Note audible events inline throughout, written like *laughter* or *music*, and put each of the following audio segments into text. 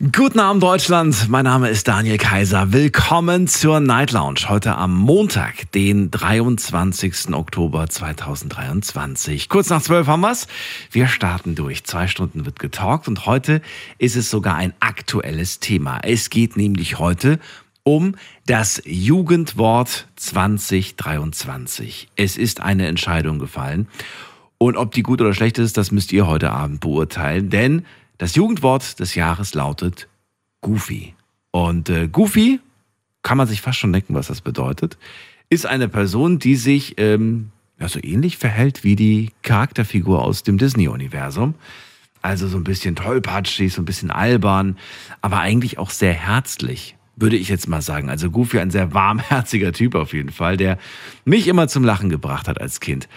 Guten Abend Deutschland, mein Name ist Daniel Kaiser. Willkommen zur Night Lounge. Heute am Montag, den 23. Oktober 2023. Kurz nach zwölf haben wir's. Wir starten durch. Zwei Stunden wird getalkt und heute ist es sogar ein aktuelles Thema. Es geht nämlich heute um das Jugendwort 2023. Es ist eine Entscheidung gefallen. Und ob die gut oder schlecht ist, das müsst ihr heute Abend beurteilen, denn das Jugendwort des Jahres lautet Goofy. Und äh, Goofy, kann man sich fast schon denken, was das bedeutet, ist eine Person, die sich ähm, ja, so ähnlich verhält wie die Charakterfigur aus dem Disney-Universum. Also so ein bisschen tollpatschig, so ein bisschen albern, aber eigentlich auch sehr herzlich, würde ich jetzt mal sagen. Also Goofy ein sehr warmherziger Typ auf jeden Fall, der mich immer zum Lachen gebracht hat als Kind.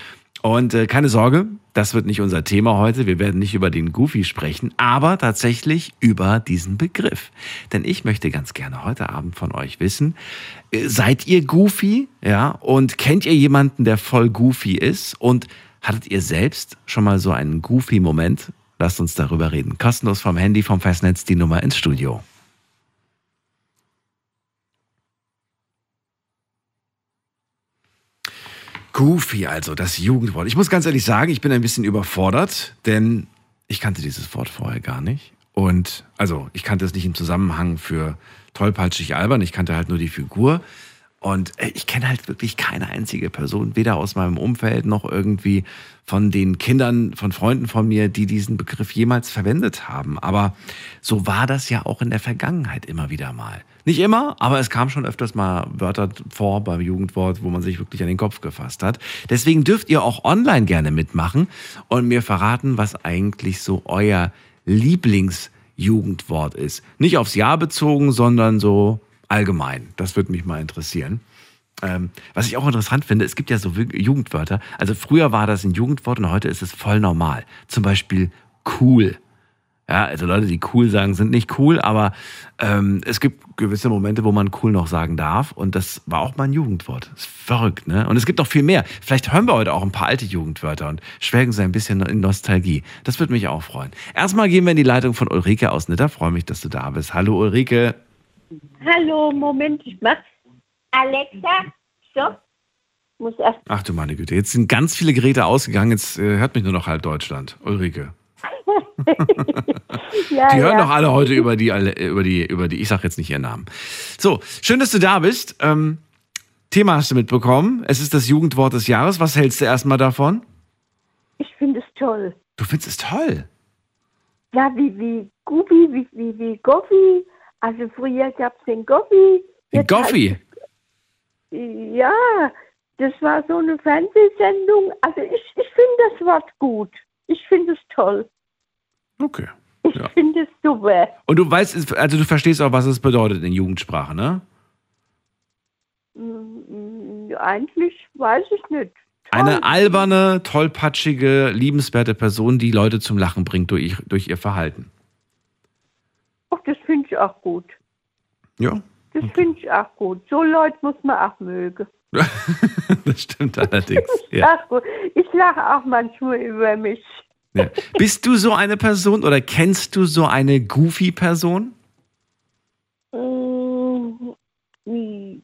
Und äh, keine Sorge, das wird nicht unser Thema heute. Wir werden nicht über den Goofy sprechen, aber tatsächlich über diesen Begriff. Denn ich möchte ganz gerne heute Abend von euch wissen, äh, seid ihr Goofy? Ja, und kennt ihr jemanden, der voll Goofy ist? Und hattet ihr selbst schon mal so einen Goofy-Moment? Lasst uns darüber reden. Kostenlos vom Handy, vom Festnetz die Nummer ins Studio. Goofy, also das Jugendwort. Ich muss ganz ehrlich sagen, ich bin ein bisschen überfordert, denn ich kannte dieses Wort vorher gar nicht. Und also, ich kannte es nicht im Zusammenhang für tollpatschig albern, ich kannte halt nur die Figur. Und äh, ich kenne halt wirklich keine einzige Person, weder aus meinem Umfeld noch irgendwie von den Kindern, von Freunden von mir, die diesen Begriff jemals verwendet haben. Aber so war das ja auch in der Vergangenheit immer wieder mal. Nicht immer, aber es kam schon öfters mal Wörter vor beim Jugendwort, wo man sich wirklich an den Kopf gefasst hat. Deswegen dürft ihr auch online gerne mitmachen und mir verraten, was eigentlich so euer Lieblingsjugendwort ist. Nicht aufs Jahr bezogen, sondern so allgemein. Das würde mich mal interessieren. Ähm, was ich auch interessant finde, es gibt ja so Jugendwörter. Also früher war das ein Jugendwort und heute ist es voll normal. Zum Beispiel cool. Ja, also Leute, die cool sagen, sind nicht cool, aber ähm, es gibt gewisse Momente, wo man cool noch sagen darf. Und das war auch mal ein Jugendwort. Das ist verrückt, ne? Und es gibt noch viel mehr. Vielleicht hören wir heute auch ein paar alte Jugendwörter und schwelgen so ein bisschen in Nostalgie. Das würde mich auch freuen. Erstmal gehen wir in die Leitung von Ulrike aus Nitter. Freue mich, dass du da bist. Hallo Ulrike. Hallo, Moment, ich mach's. Alexa, stopp. Muss erst. Ach du meine Güte, jetzt sind ganz viele Geräte ausgegangen. Jetzt äh, hört mich nur noch halb Deutschland. Ulrike. *laughs* *laughs* ja, die hören ja. doch alle heute über die, über die, über die, ich sag jetzt nicht ihren Namen. So, schön, dass du da bist. Ähm, Thema hast du mitbekommen. Es ist das Jugendwort des Jahres. Was hältst du erstmal davon? Ich finde es toll. Du findest es toll. Ja, wie, wie Gubi, wie, wie, wie Goffi. Also früher gab es den Goffi. Den Goffi. Ja, das war so eine Fernsehsendung. Also ich, ich finde das Wort gut. Ich finde es toll. Okay. Ich Ja. finde es super. Und du weißt, also du verstehst auch, was es bedeutet in Jugendsprache, ne? Mm, Eigentlich weiß ich nicht. Eine Toll. alberne, tollpatschige, liebenswerte Person, die Leute zum Lachen bringt durch, durch ihr Verhalten. Ach, das finde ich auch gut. Ja, Das finde ich auch gut. So Leute muss man auch mögen. *laughs* das stimmt *laughs* allerdings. Ja. Ach gut. Ich lache auch manchmal über mich. Ja. Bist du so eine Person oder kennst du so eine Goofy-Person? Mm, mm,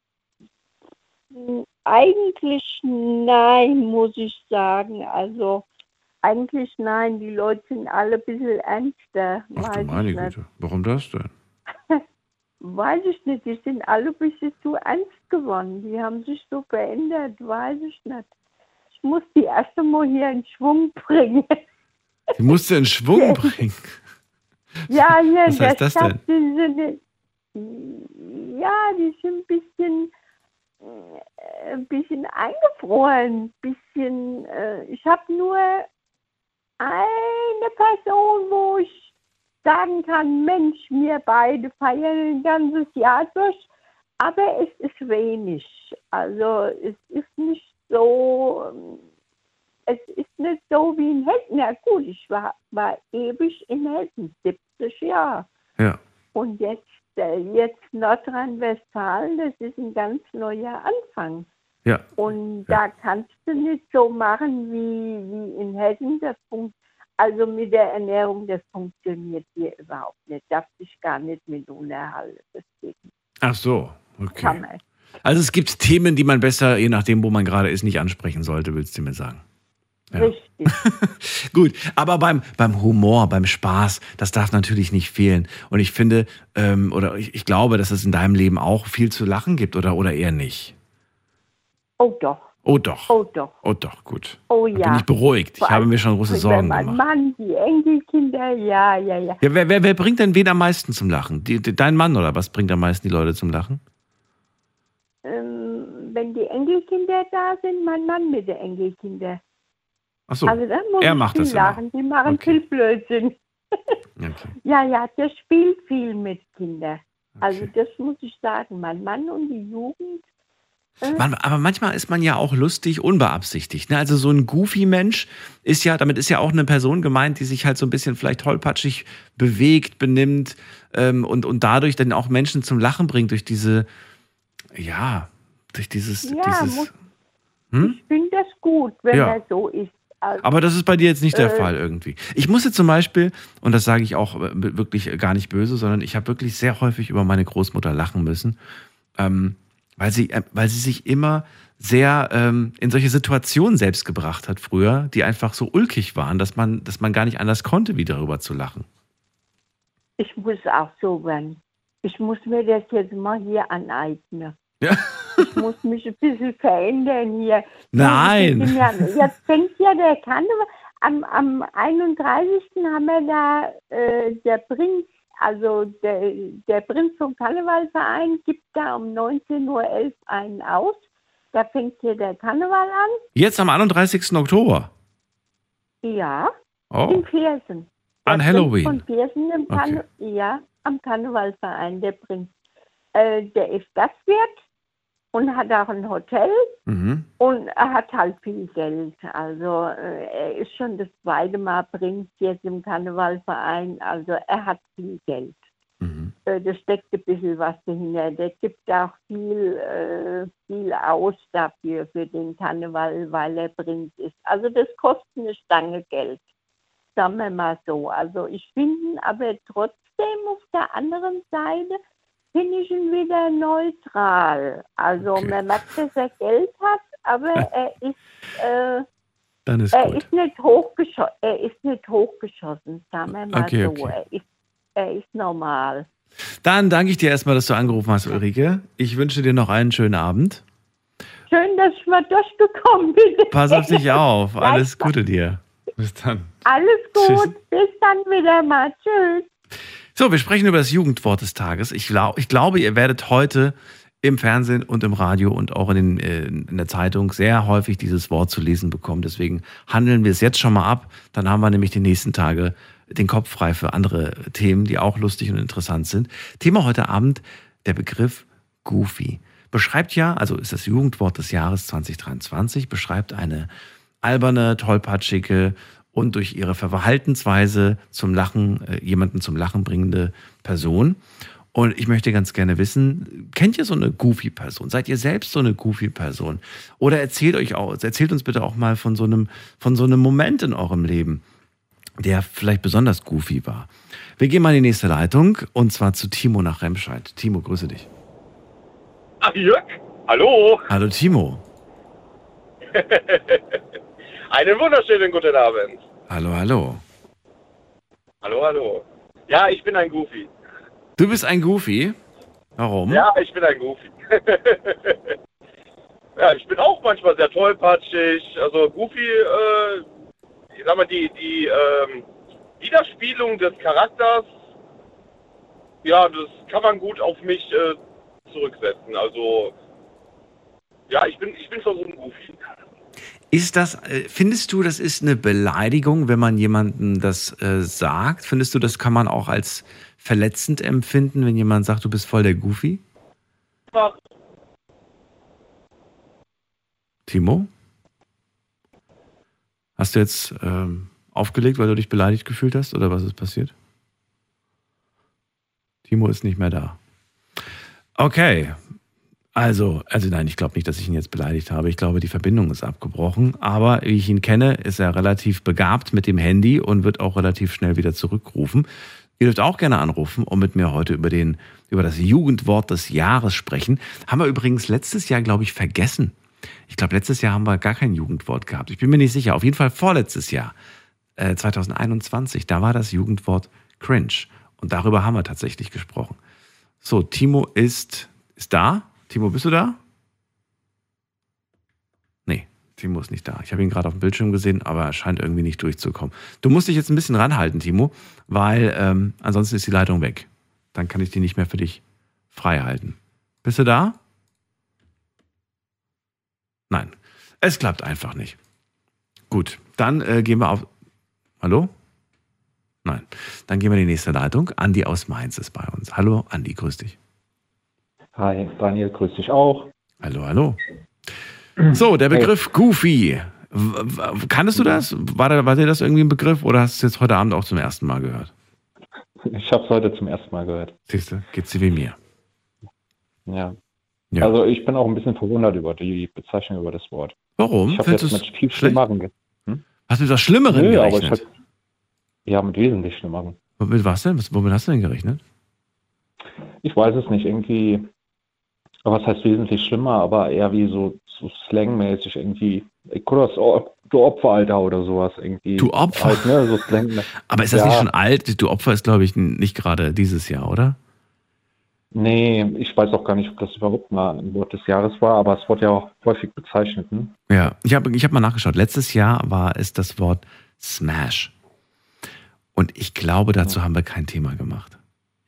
mm, Eigentlich nein, muss ich sagen. Also eigentlich nein. Die Leute sind alle ein bisschen ernster. Ach du meine. Güte. Warum das denn? *laughs* Weiß ich nicht. Die sind alle ein bisschen zu ernst geworden. Die haben sich so verändert. Weiß ich nicht. Ich muss die erste Mal hier in Schwung bringen. *laughs* Die musst du in Schwung bringen. Ja, hier Was heißt das Stadt, die ja, die sind ein bisschen, äh, ein bisschen eingefroren, ein bisschen, äh, ich habe nur eine Person, wo ich sagen kann, Mensch, wir beide feiern ein ganzes Jahr durch, aber es ist wenig. Also es ist nicht so, ähm, es ist nicht so wie in Hessen. Ja gut, ich war, war ewig in Hessen, 70 Jahre. Ja. Und jetzt, äh, jetzt Nordrhein-Westfalen, das ist ein ganz neuer Anfang. Ja. Und da kannst du nicht so machen wie, wie in Hessen. Das funkt, also mit der Ernährung, das funktioniert hier überhaupt nicht. Darf sich gar nicht mit unterhalten. Nicht. Ach so, okay. Also es gibt Themen, die man besser, je nachdem, wo man gerade ist, nicht ansprechen sollte, willst du mir sagen. Ja. Richtig. *laughs* Gut, aber beim, beim Humor, beim Spaß, das darf natürlich nicht fehlen. Und ich finde, ähm, oder ich, ich glaube, dass es in deinem Leben auch viel zu lachen gibt, oder, oder eher nicht. Oh doch, Oh doch. oh doch. Oh doch, gut. Oh Da ja. bin ich beruhigt. Ich habe mir schon große Sorgen mein gemacht. Mann, die Enkelkinder, ja, ja, ja. Ja, wer, wer, wer bringt denn wen am meisten zum Lachen? Die, dein Mann oder was bringt am meisten die Leute zum Lachen? Ähm, wenn die Enkelkinder da sind, mein Mann mit den Enkelkindern. Ach so. Also er macht das immer. lachen. Die machen Okay. viel Blödsinn. *laughs* Okay. Ja, ja, der spielt viel mit Kindern. Also Okay. das muss ich sagen. Mein Mann und die Jugend. äh, Man, aber manchmal ist man ja auch lustig, unbeabsichtigt. Ne? Also so ein Goofy-Mensch ist ja, damit ist ja auch eine Person gemeint, die sich halt so ein bisschen vielleicht tollpatschig bewegt, benimmt ähm, und, und dadurch dann auch Menschen zum Lachen bringt durch diese, ja, durch dieses, Ja, dieses. muss- Hm? Ich finde das gut, wenn Ja. er so ist. Also, Aber das ist bei dir jetzt nicht der Äh. Fall irgendwie. Ich musste zum Beispiel, und das sage ich auch äh, wirklich gar nicht böse, sondern ich habe wirklich sehr häufig über meine Großmutter lachen müssen, ähm, weil, sie, äh, weil sie sich immer sehr ähm, in solche Situationen selbst gebracht hat früher, die einfach so ulkig waren, dass man, dass man gar nicht anders konnte, wie darüber zu lachen. ich muss auch so werden. Ich muss mir das jetzt mal hier aneignen. Ja. Ich muss mich ein bisschen verändern hier. Nein. Ja, jetzt fängt ja der Karneval. Am, am 31. haben wir da äh, der Prinz, also der, der Prinz vom Karnevalverein gibt da um 19.11 Uhr einen aus. Da fängt hier der Karneval an. Jetzt am 31. Oktober. Ja, Oh, in Viersen. An Halloween. Von Viersen im Karne Ja, am Karnevalverein, der Prinz. Äh, der ist Gastwirt und hat auch ein Hotel mhm. und er hat halt viel Geld. Also äh, er ist schon das zweite Mal Prinz jetzt im Karnevalverein. Also er hat viel Geld. Mhm. Äh, da steckt ein bisschen was dahinter. Der gibt auch viel, viel aus dafür, für den Karneval, weil er Prinz ist. Also das kostet eine Stange Geld. Sagen wir mal so. Also ich finde aber trotzdem auf der anderen Seite, finde ich ihn wieder neutral. Also Okay. man merkt, dass er Geld hat, aber *laughs* er ist, äh, Dann ist er gut. ist nicht hochgeschossen. Er ist nicht hochgeschossen, sagen wir mal Okay, so. okay. Er, ist, er ist normal. Dann danke ich dir erstmal, dass du angerufen hast, Ulrike. Ich wünsche dir noch einen schönen Abend. Schön, dass ich mal durchgekommen bin. Pass auf dich auf. *laughs* Alles Gute dir. Bis dann. Alles gut. Tschüss. Bis dann wieder mal. Tschüss. So, wir sprechen über das Jugendwort des Tages. Ich, glaub, ich glaube, ihr werdet heute im Fernsehen und im Radio und auch in, den, äh, in der Zeitung sehr häufig dieses Wort zu lesen bekommen. Deswegen handeln wir es jetzt schon mal ab. Dann haben wir nämlich die nächsten Tage den Kopf frei für andere Themen, die auch lustig und interessant sind. Thema heute Abend, der Begriff Goofy. Beschreibt ja, also ist das Jugendwort des Jahres 2023, beschreibt eine alberne, tollpatschige und durch ihre Verhaltensweise zum Lachen, äh, jemanden zum Lachen bringende Person. Und ich möchte ganz gerne wissen, kennt ihr so eine Goofy-Person? Seid ihr selbst so eine Goofy-Person? Oder erzählt euch auch, erzählt uns bitte auch mal von so einem, von so einem Moment in eurem Leben, der vielleicht besonders goofy war. Wir gehen mal in die nächste Leitung und zwar zu Timo nach Remscheid. Timo, grüße dich. Ach, Jörg, hallo. Hallo Timo. *laughs* Einen wunderschönen guten Abend. Hallo, hallo. Hallo, hallo. Ja, ich bin ein Goofy. Du bist ein Goofy. Warum? Ja, ich bin ein Goofy. *laughs* ja, ich bin auch manchmal sehr tollpatschig. Also Goofy, äh, ich sag mal, die, die ähm, Widerspiegelung des Charakters, ja, das kann man gut auf mich äh, zurücksetzen. Also, ja, ich bin, ich bin schon so ein Goofy. Ist das, äh, findest du, das ist eine Beleidigung, wenn man jemandem das äh, sagt? Findest du, das kann man auch als verletzend empfinden, wenn jemand sagt, du bist voll der Goofy? Einfach Timo? Hast du jetzt ähm, aufgelegt, weil du dich beleidigt gefühlt hast oder was ist passiert? Timo ist nicht mehr da. Okay. Also, also nein, ich glaube nicht, dass ich ihn jetzt beleidigt habe. Ich glaube, die Verbindung ist abgebrochen. Aber wie ich ihn kenne, ist er relativ begabt mit dem Handy und wird auch relativ schnell wieder zurückrufen. Ihr dürft auch gerne anrufen und mit mir heute über, den, über das Jugendwort des Jahres sprechen. Haben wir übrigens letztes Jahr, glaube ich, vergessen. Ich glaube, letztes Jahr haben wir gar kein Jugendwort gehabt. Ich bin mir nicht sicher. Auf jeden Fall vorletztes Jahr, äh, 2021, da war das Jugendwort cringe. Und darüber haben wir tatsächlich gesprochen. So, Timo ist, ist da. Timo, bist du da? Nee, Timo ist nicht da. Ich habe ihn gerade auf dem Bildschirm gesehen, aber er scheint irgendwie nicht durchzukommen. Du musst dich jetzt ein bisschen ranhalten, Timo, weil ähm, ansonsten ist die Leitung weg. Dann kann ich die nicht mehr für dich frei halten. Bist du da? Nein, es klappt einfach nicht. Gut, dann äh, gehen wir auf. Hallo? Nein. Dann gehen wir in die nächste Leitung. Andi aus Mainz ist bei uns. Hallo, Andi, grüß dich. Hi, Daniel, grüß dich auch. Hallo, hallo. So, der Begriff Goofy. W- w- Kanntest du das? War, da, war dir das irgendwie ein Begriff oder hast du es jetzt heute Abend auch zum ersten Mal gehört? Ich habe es heute zum ersten Mal gehört. Siehst du, geht's dir wie mir. Ja. Ja. Also ich bin auch ein bisschen verwundert über die Bezeichnung über das Wort. Warum? Ich habe jetzt mit viel? Schlimmeren ge Hast du mit was Schlimmerem Nö, aber ich gerechnet? hab, Ja, mit wesentlich Schlimmeren. Mit was denn? Womit hast du denn gerechnet? Ich weiß es nicht, irgendwie, was heißt wesentlich schlimmer, aber eher wie so, so slangmäßig irgendwie, ich guck das, du Opfer, Alter, oder sowas irgendwie. Du Opfer? Halt, ne, so Slang. *laughs* Aber ist das Ja. nicht schon alt? Du Opfer ist, glaube ich, nicht gerade dieses Jahr, oder? Nee, ich weiß auch gar nicht, ob das überhaupt mal ein Wort des Jahres war, aber es wurde ja auch häufig bezeichnet. Ne? Ja, ich habe ich hab mal nachgeschaut. Letztes Jahr war es das Wort Smash. Und ich glaube, dazu haben wir kein Thema gemacht.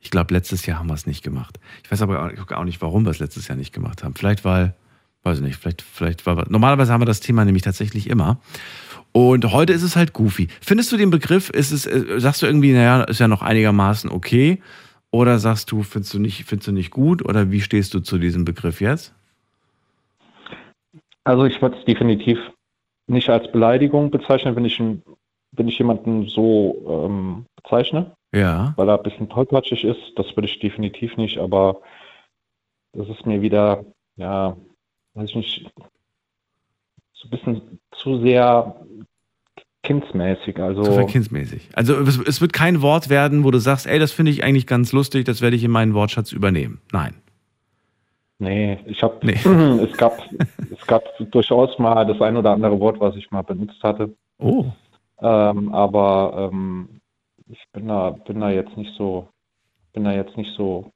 Ich glaube, letztes Jahr haben wir es nicht gemacht. Ich weiß aber auch- nicht, warum wir es letztes Jahr nicht gemacht haben. Vielleicht, weil, weiß ich nicht, vielleicht, vielleicht war Normalerweise haben wir das Thema nämlich tatsächlich immer. Und heute ist es halt goofy. Findest du den Begriff, ist es, äh, sagst du irgendwie, naja, ist ja noch einigermaßen okay? Oder sagst du, findest du nicht, findest du nicht gut? Oder wie stehst du zu diesem Begriff jetzt? Also ich würde es definitiv nicht als Beleidigung bezeichnen, wenn ich, wenn ich jemanden so ähm, bezeichne, Ja. weil er ein bisschen tollpatschig ist. Das würde ich definitiv nicht, aber das ist mir wieder, ja, weiß ich nicht, so ein bisschen zu sehr kindsmäßig. Also Zu verkindsmäßig. Also es, es wird kein Wort werden, wo du sagst, ey, das finde ich eigentlich ganz lustig, das werde ich in meinen Wortschatz übernehmen. Nein. Nee, ich habe, Nee. *clears throat* es gab, es gab durchaus mal das ein oder andere Wort, was ich mal benutzt hatte. Oh. Ähm, aber ähm, ich bin da, bin da jetzt nicht so, bin da jetzt nicht so,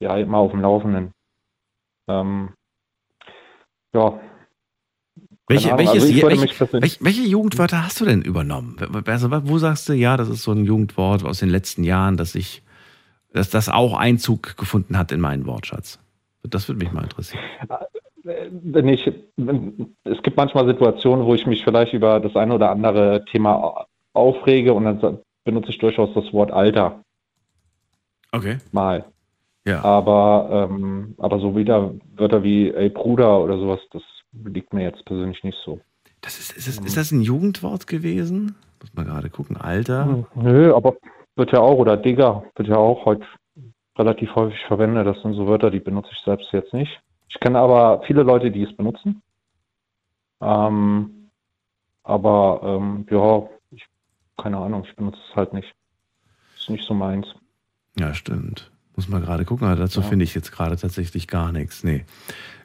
ja, immer auf dem Laufenden. Ähm, ja. Welche, Ahnung. welches, Also welche, welche, welche Jugendwörter hast du denn übernommen? Also, wo sagst du, ja, das ist so ein Jugendwort aus den letzten Jahren, dass ich, dass das auch Einzug gefunden hat in meinen Wortschatz? Das würde mich mal interessieren. wenn ich, wenn, es gibt manchmal Situationen, wo ich mich vielleicht über das eine oder andere Thema aufrege und dann benutze ich durchaus das Wort Alter Okay. mal. Ja. Aber, ähm, aber so wieder Wörter wie ey Bruder oder sowas, das liegt mir jetzt persönlich nicht so. Das ist, ist, das, ist das ein Jugendwort gewesen? Muss mal gerade gucken. Alter. Nö, aber wird ja auch, oder Digger, wird ja auch heute relativ häufig verwendet. Das sind so Wörter, die benutze ich selbst jetzt nicht. Ich kenne aber viele Leute, die es benutzen. Ähm, aber ähm, ja, keine Ahnung, ich benutze es halt nicht. Ist nicht so meins. Ja, stimmt. Muss mal gerade gucken, aber dazu Ja. finde ich jetzt gerade tatsächlich gar nichts. Nee.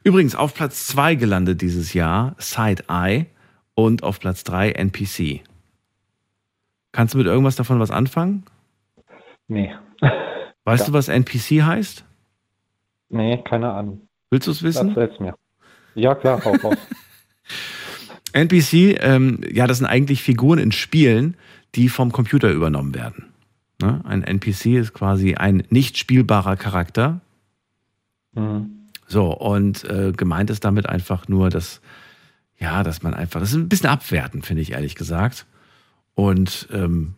Übrigens, auf Platz 2 gelandet dieses Jahr Side-Eye und auf Platz 3 NPC. Kannst du mit irgendwas davon was anfangen? Nee. *laughs* Weißt Ja. du, was NPC heißt? Nee, keine Ahnung. Willst du es wissen? Erzähl's mir. Ja, klar, hau raus. *laughs* NPC, ähm, ja, das sind eigentlich Figuren in Spielen, die vom Computer übernommen werden. Ne? Ein NPC ist quasi ein nicht spielbarer Charakter. Mhm. So, und äh, gemeint ist damit einfach nur, dass, ja, dass man einfach, das ist ein bisschen abwertend, finde ich ehrlich gesagt. Und ähm,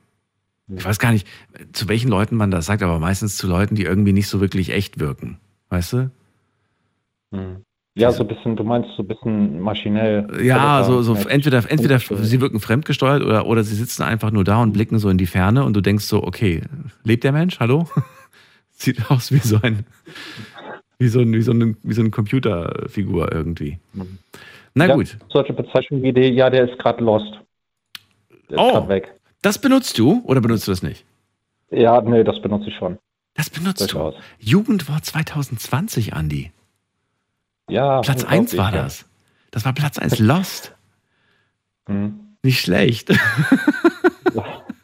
ich weiß gar nicht, zu welchen Leuten man das sagt, aber meistens zu Leuten, die irgendwie nicht so wirklich echt wirken. Weißt du? Mhm. Ja, so ein bisschen, du meinst so ein bisschen maschinell. Ja, so, so entweder, entweder sie wirken fremdgesteuert oder, oder sie sitzen einfach nur da und blicken so in die Ferne und du denkst so, okay, lebt der Mensch? Hallo? *laughs* Sieht aus wie so ein, wie so, ein, wie so, eine, wie so eine Computerfigur irgendwie. Na ja, gut. Solche Bezeichnungen wie die, ja, der ist gerade lost. Der ist Oh. gerade weg. Das benutzt du oder benutzt du das nicht? Ja, nee, das benutze ich schon. Das benutzt Durchaus. du. Jugendwort 2020, Andi. Ja. Platz 1 war das. Das war Platz 1 Lost. Hm. Nicht schlecht.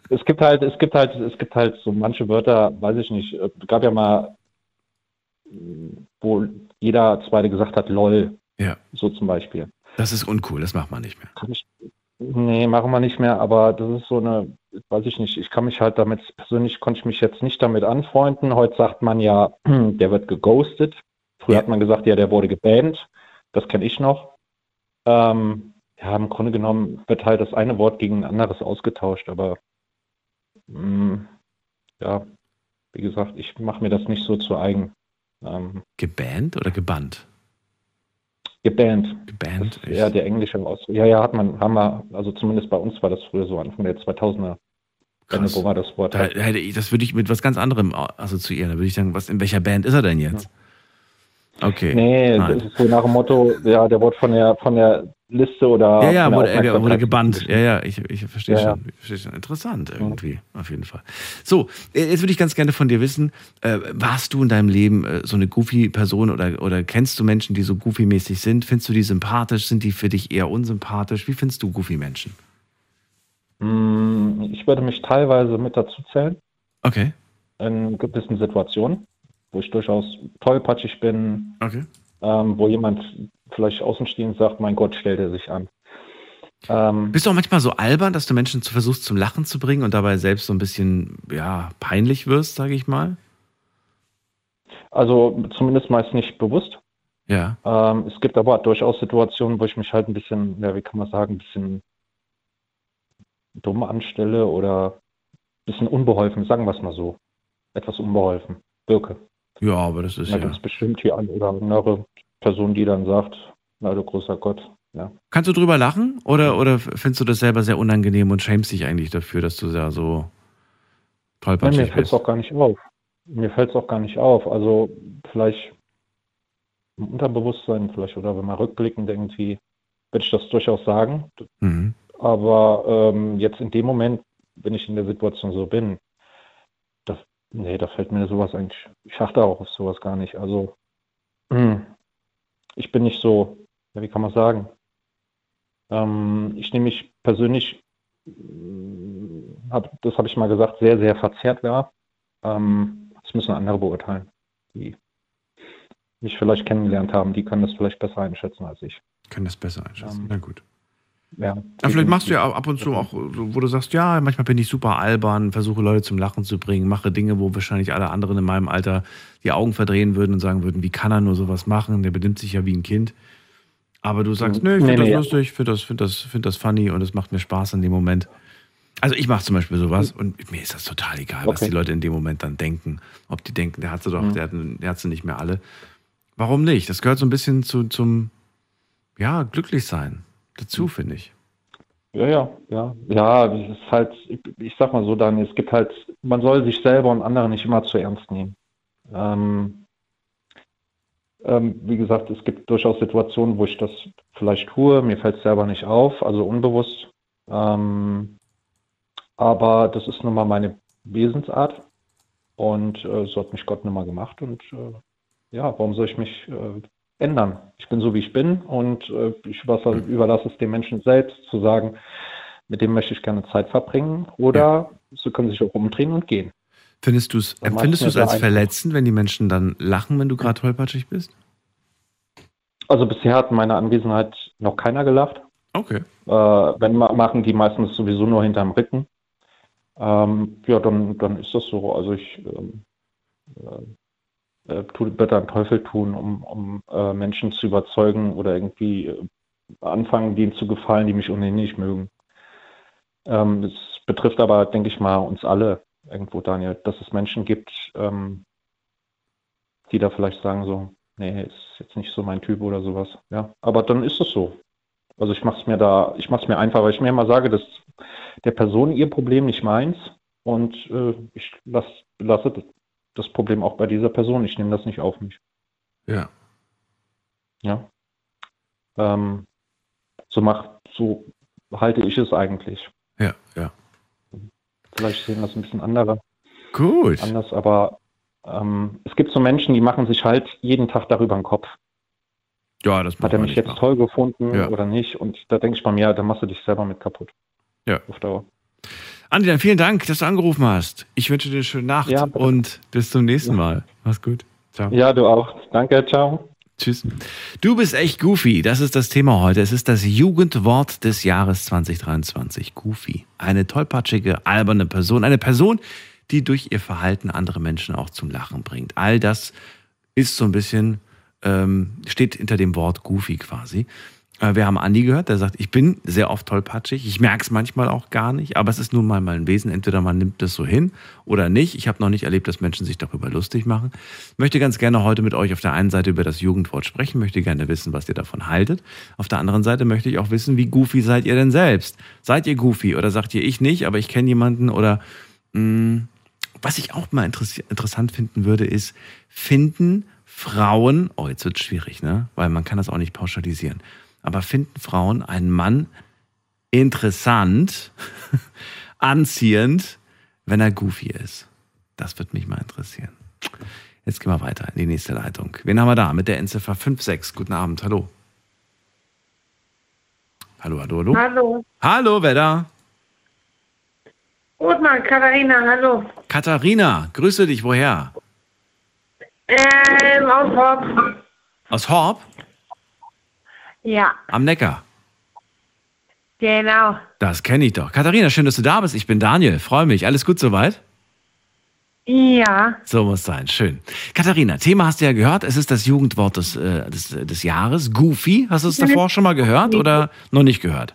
Es gibt halt, es gibt halt, es gibt halt so manche Wörter, weiß ich nicht. Es gab ja mal, wo jeder Zweite gesagt hat, lol, Ja, so zum Beispiel. das ist uncool, das macht man nicht mehr. Kann ich, nee, machen wir nicht mehr, aber das ist so eine, weiß ich nicht, ich kann mich halt damit, persönlich konnte ich mich jetzt nicht damit anfreunden. Heute sagt man ja, *clears throat* der wird geghostet. Früher Ja. hat man gesagt, ja, der wurde gebannt. Das kenne ich noch. Ähm, ja, im Grunde genommen wird halt das eine Wort gegen ein anderes ausgetauscht, aber mh, ja, wie gesagt, ich mache mir das nicht so zu eigen. Ähm, Gebannt oder gebannt? gebannt. Gebannt. Ist eher der englische Ausdruck. Ja, ja, hat man, haben wir, also zumindest bei uns war das früher so Anfang der 2000er. Ende, Krass. wo war das Wort? Da hätte ich, das würde ich mit was ganz anderem assoziieren. Da würde ich sagen, was, in welcher Band ist er denn jetzt? Okay. Nee, Nein. das ist so nach dem Motto, ja, der wurde von der von der Liste oder Ja, ja, wurde, er wurde gebannt. Ja, ja, ich, ich verstehe Ja, ja. schon. Ich verstehe schon. Interessant irgendwie, auf jeden Fall. So, äh, jetzt würde ich ganz gerne von dir wissen, äh, warst du in deinem Leben äh, so eine Goofy-Person oder, oder kennst du Menschen, die so Goofy-mäßig sind? Findest du die sympathisch? Sind die für dich eher unsympathisch? Wie findest du Goofy-Menschen? Mm, Ich würde mich teilweise mit dazu zählen Okay, in gewissen Situationen, wo ich durchaus tollpatschig bin, okay. ähm, wo jemand vielleicht außenstehend sagt, mein Gott, stellt er sich an. Ähm, Bist du auch manchmal so albern, dass du Menschen zu- versuchst zum Lachen zu bringen und dabei selbst so ein bisschen, ja, peinlich wirst, sage ich mal? also zumindest meist nicht bewusst. Ja. Ähm, es gibt aber durchaus Situationen, wo ich mich halt ein bisschen, ja, wie kann man sagen, ein bisschen dumm anstelle oder ein bisschen unbeholfen, sagen wir es mal so. Etwas unbeholfen, wirke. Ja, aber das ist ja. gibt es bestimmt die eine oder andere Person, die dann sagt, na du großer Gott, ja. Kannst du drüber lachen oder, oder findest du das selber sehr unangenehm und schämst dich eigentlich dafür, dass du da so Nein, tollpatschig mir fällt es bist? auch gar nicht auf. Mir fällt es auch gar nicht auf. Also vielleicht im Unterbewusstsein vielleicht oder wenn man rückblickend irgendwie, würde ich das durchaus sagen. Mhm. Aber ähm, jetzt in dem Moment, wenn ich in der Situation so bin, das, nee, da fällt mir sowas eigentlich, ich achte auch auf sowas gar nicht. Also hm, ich bin nicht so, ja, wie kann man sagen, ähm, ich nehme mich persönlich, hab, das habe ich mal gesagt, sehr, sehr verzerrt war. Ähm, das müssen andere beurteilen, die mich vielleicht kennengelernt haben, die können das vielleicht besser einschätzen als ich. Kann das besser einschätzen. Ähm, Na gut. Ja, Ja, vielleicht machst du ja ab und zu auch, wo du sagst, ja, manchmal bin ich super albern, versuche Leute zum Lachen zu bringen, mache Dinge, wo wahrscheinlich alle anderen in meinem Alter die Augen verdrehen würden und sagen würden, wie kann er nur sowas machen? Der benimmt sich ja wie ein Kind. Aber du sagst, nö, ich Nee, finde nee, ja. das lustig, finde das, find das, find das funny und es macht mir Spaß in dem Moment. Also ich mache zum Beispiel sowas und mir ist das total egal, was Okay. die Leute in dem Moment dann denken. Ob die denken, der hat sie doch, Mhm. der, hat, der hat sie nicht mehr alle. Warum nicht? Das gehört so ein bisschen zu, zum, ja, glücklich sein dazu, finde ich. Ja, ja, ja. Ja, es ist halt, ich, ich sag mal so, Daniel, es gibt halt, man soll sich selber und andere nicht immer zu ernst nehmen. Ähm, ähm, wie gesagt, es gibt durchaus Situationen, wo ich das vielleicht tue, mir fällt es selber nicht auf, also unbewusst. Ähm, aber das ist nun mal meine Wesensart und äh, so hat mich Gott nun mal gemacht und äh, ja, warum soll ich mich äh, ändern? Ich bin so, wie ich bin und äh, ich überlasse, überlasse es dem Menschen selbst zu sagen, mit dem möchte ich gerne Zeit verbringen oder sie können sich auch umdrehen und gehen. Findest du es, empfindest du es als verletzend, wenn die Menschen dann lachen, wenn du gerade tollpatschig bist? Also bisher hat in meiner Anwesenheit noch keiner gelacht. Okay. Äh, wenn ma- machen die meistens sowieso nur hinterm Rücken. Ähm, ja, dann, dann ist das so. Also ich ähm, äh, äh, tu, wird dann Teufel tun, um, um äh, Menschen zu überzeugen oder irgendwie äh, anfangen, denen zu gefallen, die mich ohnehin nicht mögen. Ähm, betrifft aber, denke ich mal, uns alle irgendwo, Daniel, dass es Menschen gibt, ähm, die da vielleicht sagen so, nee, ist jetzt nicht so mein Typ oder sowas. Ja, aber dann ist es so. Also ich mache es mir da, ich mache es mir einfach, weil ich mir immer sage, dass der Person ihr Problem nicht meins und äh, ich lass, lasse das, Problem auch bei dieser Person. Ich nehme das nicht auf mich. Ja. Ja. Ähm, so macht, so halte ich es eigentlich. Ja, ja. Vielleicht sehen das ein bisschen andere Gut. anders, aber ähm, es gibt so Menschen, die machen sich halt jeden Tag darüber einen Kopf. Ja, das Hat er mich jetzt machen. toll gefunden Ja. oder nicht? Und da denke ich bei mir, da machst du dich selber mit kaputt. Ja. Auf Dauer. Andi, dann vielen Dank, dass du angerufen hast. Ich wünsche dir eine schöne Nacht Ja, und bis zum nächsten Mal. Mach's gut. Ciao. Ja, du auch. Danke, ciao. Tschüss. Du bist echt goofy. Das ist das Thema heute. Es ist das Jugendwort des Jahres 2023. Goofy. Eine tollpatschige, alberne Person. Eine Person, die durch ihr Verhalten andere Menschen auch zum Lachen bringt. All das ist so ein bisschen, ähm, steht hinter dem Wort goofy quasi. Äh, Wir haben Andi gehört, der sagt, ich bin sehr oft tollpatschig. Ich merke es manchmal auch gar nicht, aber es ist nun mal mein Wesen. Entweder man nimmt das so hin oder nicht. Ich habe noch nicht erlebt, dass Menschen sich darüber lustig machen. Möchte ganz gerne heute mit euch auf der einen Seite über das Jugendwort sprechen, möchte gerne wissen, was ihr davon haltet. Auf der anderen Seite möchte ich auch wissen, wie goofy seid ihr denn selbst? Seid ihr goofy oder sagt ihr ich nicht, aber ich kenne jemanden oder mh, was ich auch mal interessant finden würde, ist, finden Frauen, oh, jetzt wird schwierig, ne? Weil man kann das auch nicht pauschalisieren. Aber finden Frauen einen Mann interessant, *laughs* anziehend, wenn er goofy ist? Das wird mich mal interessieren. Jetzt gehen wir weiter in die nächste Leitung. Wen haben wir da? Mit der Endziffer 56. Guten Abend, hallo. Hallo, hallo, hallo. Hallo. Hallo, wer da? Gutmann, Katharina, hallo. Katharina, grüße dich, woher? Ähm, aus Horb. Aus Horb? Ja, Am Neckar. genau. Das kenne ich doch. Katharina, schön, dass du da bist. Ich bin Daniel. Freue mich. Alles gut soweit? Ja, So muss sein. Schön. Katharina, Thema hast du ja gehört. Es ist das Jugendwort des, äh, des, des Jahres. Goofy. Hast du es davor schon mal gehört oder noch nicht gehört?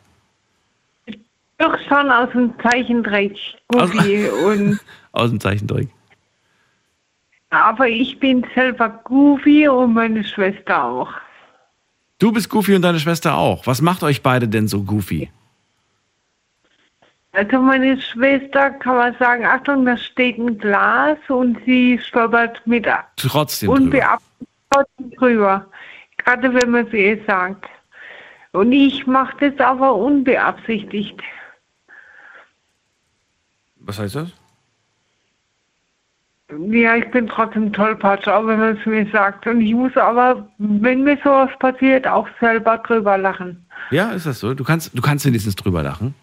doch schon aus dem Zeichentrick, Goofy. *laughs* und, Aus dem Zeichentrick. aber ich bin selber Goofy und meine Schwester auch. Du bist Goofy und deine Schwester auch. Was macht euch beide denn so Goofy? Also meine Schwester kann man sagen, Achtung, da steht ein Glas und sie stolpert mit Trotzdem drüber. unbeabsichtigt drüber. Gerade wenn man es ihr sagt. Und ich mache das aber unbeabsichtigt. Was heißt das? Ja, ich bin trotzdem tollpatsch, auch wenn man es mir sagt. Und ich muss aber, wenn mir sowas passiert, auch selber drüber lachen. Ja, ist das so? Du kannst, du kannst wenigstens drüber lachen.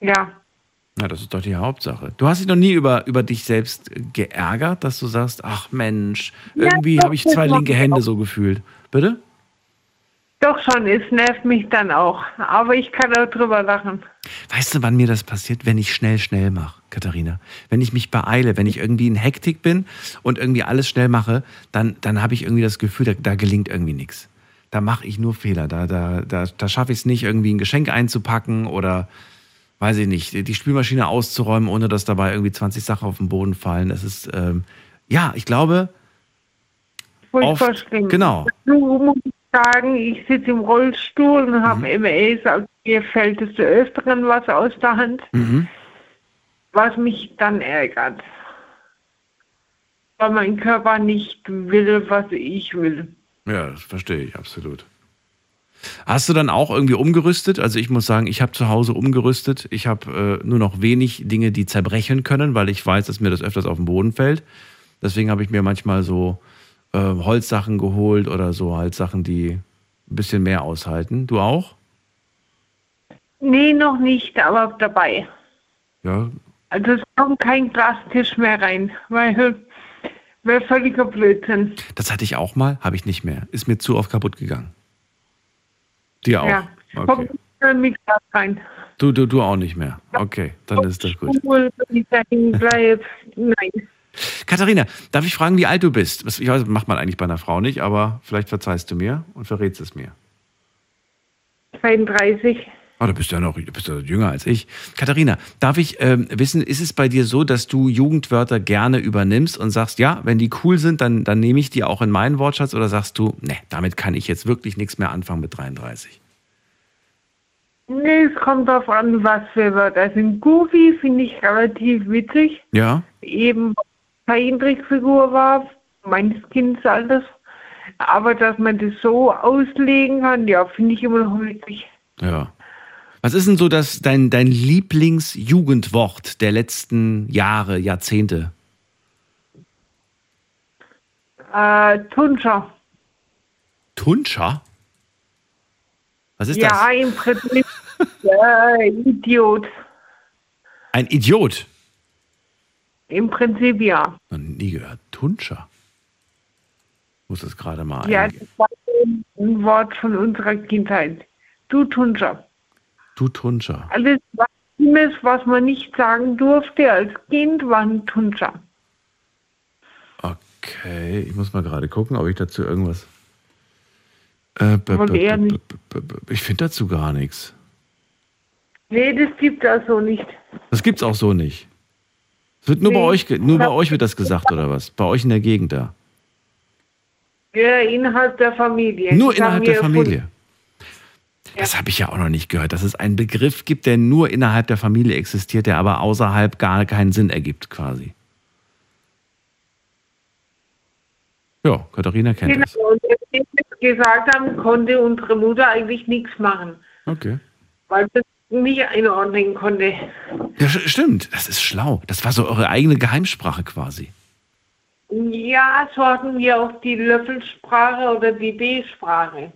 Ja. Ja, das ist doch die Hauptsache. Du hast dich noch nie über, über dich selbst geärgert, dass du sagst, ach Mensch, irgendwie doch, habe ich zwei linke Hände auch. so gefühlt. Bitte? Doch schon, es nervt mich dann auch. Aber ich kann auch drüber lachen. Weißt du, wann mir das passiert? Wenn ich schnell, schnell mache, Katharina. Wenn ich mich beeile, wenn ich irgendwie in Hektik bin und irgendwie alles schnell mache, dann, dann habe ich irgendwie das Gefühl, da, da gelingt irgendwie nichts. Da mache ich nur Fehler. Da, da, da, da schaffe ich es nicht, irgendwie ein Geschenk einzupacken oder, weiß ich nicht, die Spülmaschine auszuräumen, ohne dass dabei irgendwie 20 Sachen auf den Boden fallen. Es ist, ähm, ja, ich glaube, Oft, schlimm. genau. Muss ich sagen, ich sitze im Rollstuhl und habe Mhm. MS, also mir fällt es zu Öfteren was aus der Hand, mhm. Was mich dann ärgert. Weil mein Körper nicht will, was ich will. Ja, das verstehe ich absolut. Hast du dann auch irgendwie umgerüstet? Also ich muss sagen, ich habe zu Hause umgerüstet. Ich habe äh, nur noch wenig Dinge, die zerbrechen können, weil ich weiß, dass mir das öfters auf den Boden fällt. Deswegen habe ich mir manchmal so äh, Holzsachen geholt oder so halt Sachen, die ein bisschen mehr aushalten. Du auch? Nee, noch nicht, aber dabei. Ja. Also es kommt kein Glastisch mehr rein, weil wäre völliger Blödsinn. Das hatte ich auch mal, habe ich nicht mehr. Ist mir zu oft kaputt gegangen. Dir auch? Ja, Okay. kommt mit Glas rein. Du, du, du auch nicht mehr. Okay, dann ist das gut. Nein. Katharina, darf ich fragen, wie alt du bist? Ich weiß, macht man eigentlich bei einer Frau nicht, aber vielleicht verzeihst du mir und verrätst es mir. 32. Oh, da bist du ja noch du bist ja jünger als ich. Katharina, darf ich ähm, wissen, ist es bei dir so, dass du Jugendwörter gerne übernimmst und sagst, ja, wenn die cool sind, dann, dann nehme ich die auch in meinen Wortschatz oder sagst du, ne, damit kann ich jetzt wirklich nichts mehr anfangen mit 33? Nee, es kommt darauf an, was für Wörter sind. Goofy finde ich relativ witzig. Ja? Eben Zeichentrickfigur war, meines Kindesalters. Aber dass man das so auslegen kann, ja, finde ich immer noch witzig. Ja. Was ist denn so das, dein, dein Lieblingsjugendwort der letzten Jahre, Jahrzehnte? Äh, Tunscher. Tunscher? Was ist ja, das? im Prinzip äh, Idiot. Ein Idiot. Im Prinzip ja. Noch nie gehört. Tunscher. Muss das gerade mal Ja, eingeben. das war ein Wort von unserer Kindheit. Du Tunscher. Du Tunscher. Alles, was, alles, was man nicht sagen durfte als Kind, war ein Tunscher. Okay, ich muss mal gerade gucken, ob ich dazu irgendwas. Äh, ich finde dazu gar nichts. Nee, das gibt es also nicht. Das gibt's auch so nicht. Es wird nur bei Nee. euch, ge- nur bei euch wird das gesagt oder was? Bei euch in der Gegend da. Ja, innerhalb der Familie. Nur Das innerhalb der. Familie. Das habe ich ja auch noch nicht gehört, dass es einen Begriff gibt, der nur innerhalb der Familie existiert, der aber außerhalb gar keinen Sinn ergibt, quasi. Ja, Katharina kennt Genau, das. und als wir das gesagt haben, konnte unsere Mutter eigentlich nichts machen, Okay. weil sie es nicht einordnen konnte. Ja, st- stimmt. Das ist schlau. Das war so eure eigene Geheimsprache quasi. Ja, so hatten wir auch die Löffelsprache oder die B-Sprache.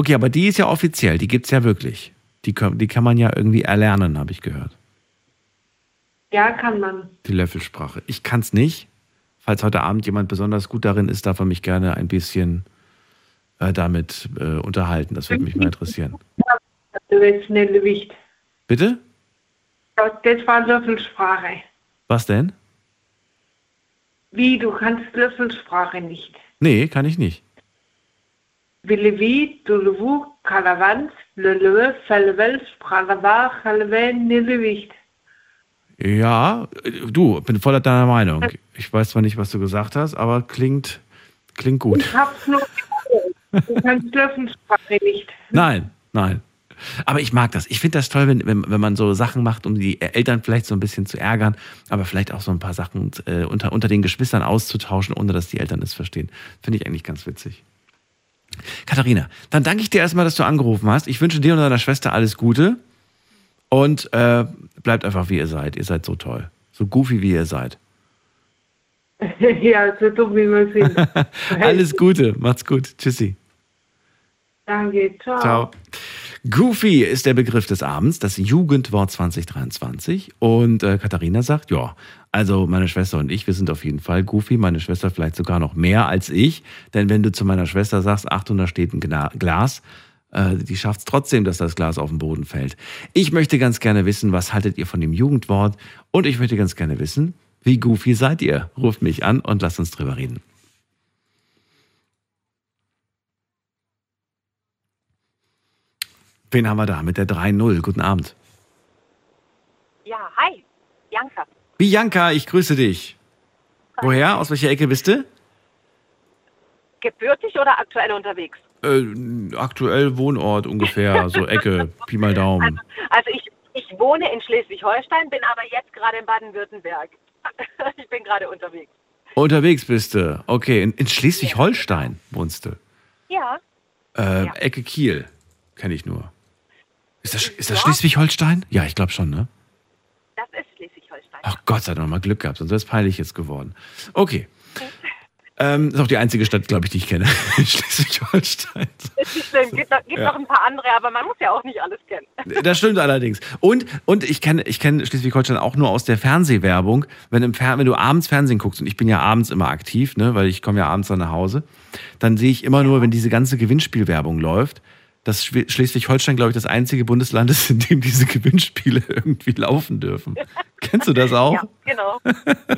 Okay, aber die ist ja offiziell, die gibt's ja wirklich. Die, kann- die kann man ja irgendwie erlernen, habe ich gehört. Ja, kann man. Die Löffelsprache. Ich kann's nicht. Falls heute Abend jemand besonders gut darin ist, darf er mich gerne ein bisschen äh, damit äh, unterhalten. Das würde mich mal interessieren. Also das schnelle Wicht. Bitte? Das war Löffelsprache. Was denn? Wie, du kannst Löffelsprache nicht. Nee, kann ich nicht. Willevi, Duluvu, Kalavans, Lelöwe, Fellevel, Spralava, Chalve, Nillewicht. Ja, du, bin voller deiner Meinung. Ich weiß zwar nicht, was du gesagt hast, aber klingt, klingt gut. Ich hab's nur. Du kannst Löffelsprache nicht. Nein, nein. Aber ich mag das. Ich finde das toll, wenn, wenn, wenn man so Sachen macht, um die Eltern vielleicht so ein bisschen zu ärgern, aber vielleicht auch so ein paar Sachen äh, unter, unter den Geschwistern auszutauschen, ohne dass die Eltern es verstehen. Finde ich eigentlich ganz witzig. Katharina, dann danke ich dir erstmal, dass du angerufen hast. Ich wünsche dir und deiner Schwester alles Gute und äh, bleibt einfach, wie ihr seid. Ihr seid so toll. So goofy, wie ihr seid. *laughs* ja, so dumm wie wir sind. *laughs* Alles Gute. Macht's gut. Tschüssi. Danke, ciao. Ciao. Goofy ist der Begriff des Abends, das Jugendwort 2023. Und äh, Katharina sagt, ja, also meine Schwester und ich, wir sind auf jeden Fall Goofy. Meine Schwester vielleicht sogar noch mehr als ich. Denn wenn du zu meiner Schwester sagst, Achtung, da steht ein Gna Glas, äh, die schafft es trotzdem, dass das Glas auf den Boden fällt. Ich möchte ganz gerne wissen, was haltet ihr von dem Jugendwort? Und ich möchte ganz gerne wissen, wie goofy seid ihr? Ruft mich an und lasst uns drüber reden. Wen haben wir da mit der 3-0? Guten Abend. Ja, hi, Janka. Bianca, ich grüße dich. Woher? Aus welcher Ecke bist du? Gebürtig oder aktuell unterwegs? Äh, aktuell Wohnort ungefähr, so *laughs* Ecke, Pi mal Daumen. Also ich, ich wohne in Schleswig-Holstein, bin aber jetzt gerade in Baden-Württemberg. *laughs* ich bin gerade unterwegs. Unterwegs bist du. Okay, in, in Schleswig-Holstein wohnst du. Ja, Äh, Ja. Ecke Kiel, kenne ich nur. Ist das, ist das. Schleswig-Holstein? Ja, ich glaube schon, ne? das ist Schleswig-Holstein. Ach Gott sei Dank, mal Glück gehabt, sonst wäre es peinlich jetzt geworden. Okay. Ähm, ist auch die einzige Stadt, glaube ich, die ich kenne. *laughs* Schleswig-Holstein. Ist nicht schlimm, gibt, noch, gibt Ja. noch ein paar andere, aber man muss ja auch nicht alles kennen. Das stimmt allerdings. Und, und ich kenne ich kenn Schleswig-Holstein auch nur aus der Fernsehwerbung. Wenn, im Fer wenn du abends Fernsehen guckst, und ich bin ja abends immer aktiv, ne, weil ich komme ja abends dann nach Hause, dann sehe ich immer nur, wenn diese ganze Gewinnspielwerbung läuft, dass Schleswig-Holstein, glaube ich, das einzige Bundesland ist, in dem diese Gewinnspiele *laughs* irgendwie laufen dürfen. Kennst du das auch? Ja, genau.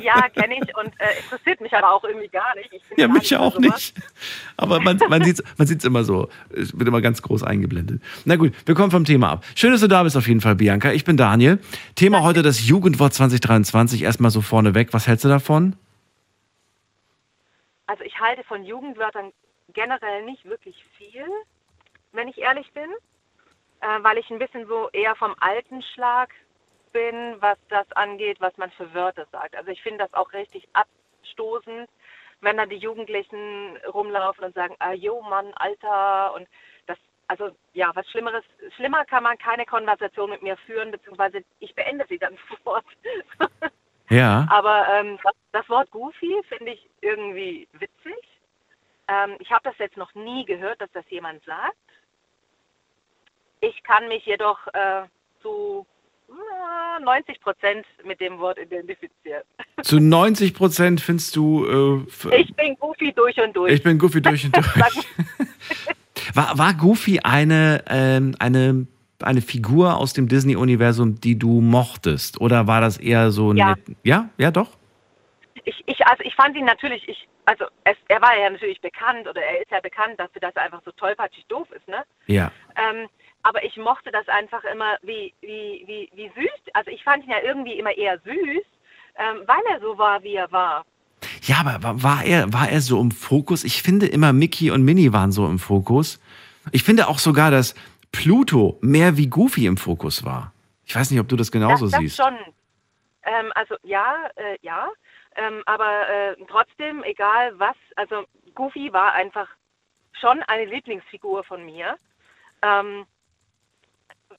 Ja, kenne ich und äh, interessiert mich aber auch irgendwie gar nicht. Ja, gar mich nicht auch nicht. Aber man, man sieht es man sieht's immer so. Es wird immer ganz groß eingeblendet. Na gut, wir kommen vom Thema ab. Schön, dass du da bist auf jeden Fall, Bianca. Ich bin Daniel. Thema heute das Jugendwort 2023. Erstmal so vorneweg. Was hältst du davon? Also ich halte von Jugendwörtern generell nicht wirklich viel, wenn ich ehrlich bin, äh, weil ich ein bisschen so eher vom alten Schlag bin, was das angeht, was man für Wörter sagt. Also ich finde das auch richtig abstoßend, wenn dann die Jugendlichen rumlaufen und sagen, ah jo Mann, Alter und das, also ja, was Schlimmeres, schlimmer kann man keine Konversation mit mir führen, beziehungsweise ich beende sie dann *laughs* sofort. Ja. Aber ähm, das, das Wort Goofy finde ich irgendwie witzig. Ähm, ich habe das jetzt noch nie gehört, dass das jemand sagt. Ich kann mich jedoch äh, zu äh, 90 Prozent mit dem Wort identifizieren. *laughs* Zu 90 Prozent findest du. Äh, Ich bin Goofy durch und durch. ich bin Goofy durch und *laughs* durch. *laughs* War, war Goofy eine, ähm, eine, eine Figur aus dem Disney-Universum, die du mochtest? Oder war das eher so Ja. nett? Ja, ja, doch. ich, ich, also ich fand ihn natürlich, ich, also es, er war ja natürlich bekannt oder er ist ja bekannt dafür, dass er einfach so tollpatschig doof ist, ne? Ja. Ähm, aber ich mochte das einfach immer, wie, wie, wie, wie süß. Also ich fand ihn ja irgendwie immer eher süß, ähm, weil er so war, wie er war. Ja, aber wa- war er, war er so im Fokus? Ich finde immer Mickey und Minnie waren so im Fokus. Ich finde auch sogar, dass Pluto mehr wie Goofy im Fokus war. Ich weiß nicht, ob du das genauso das, das siehst. schon. Ähm, also ja, äh, ja. Ähm, aber äh, trotzdem, egal was, also Goofy war einfach schon eine Lieblingsfigur von mir. Ähm,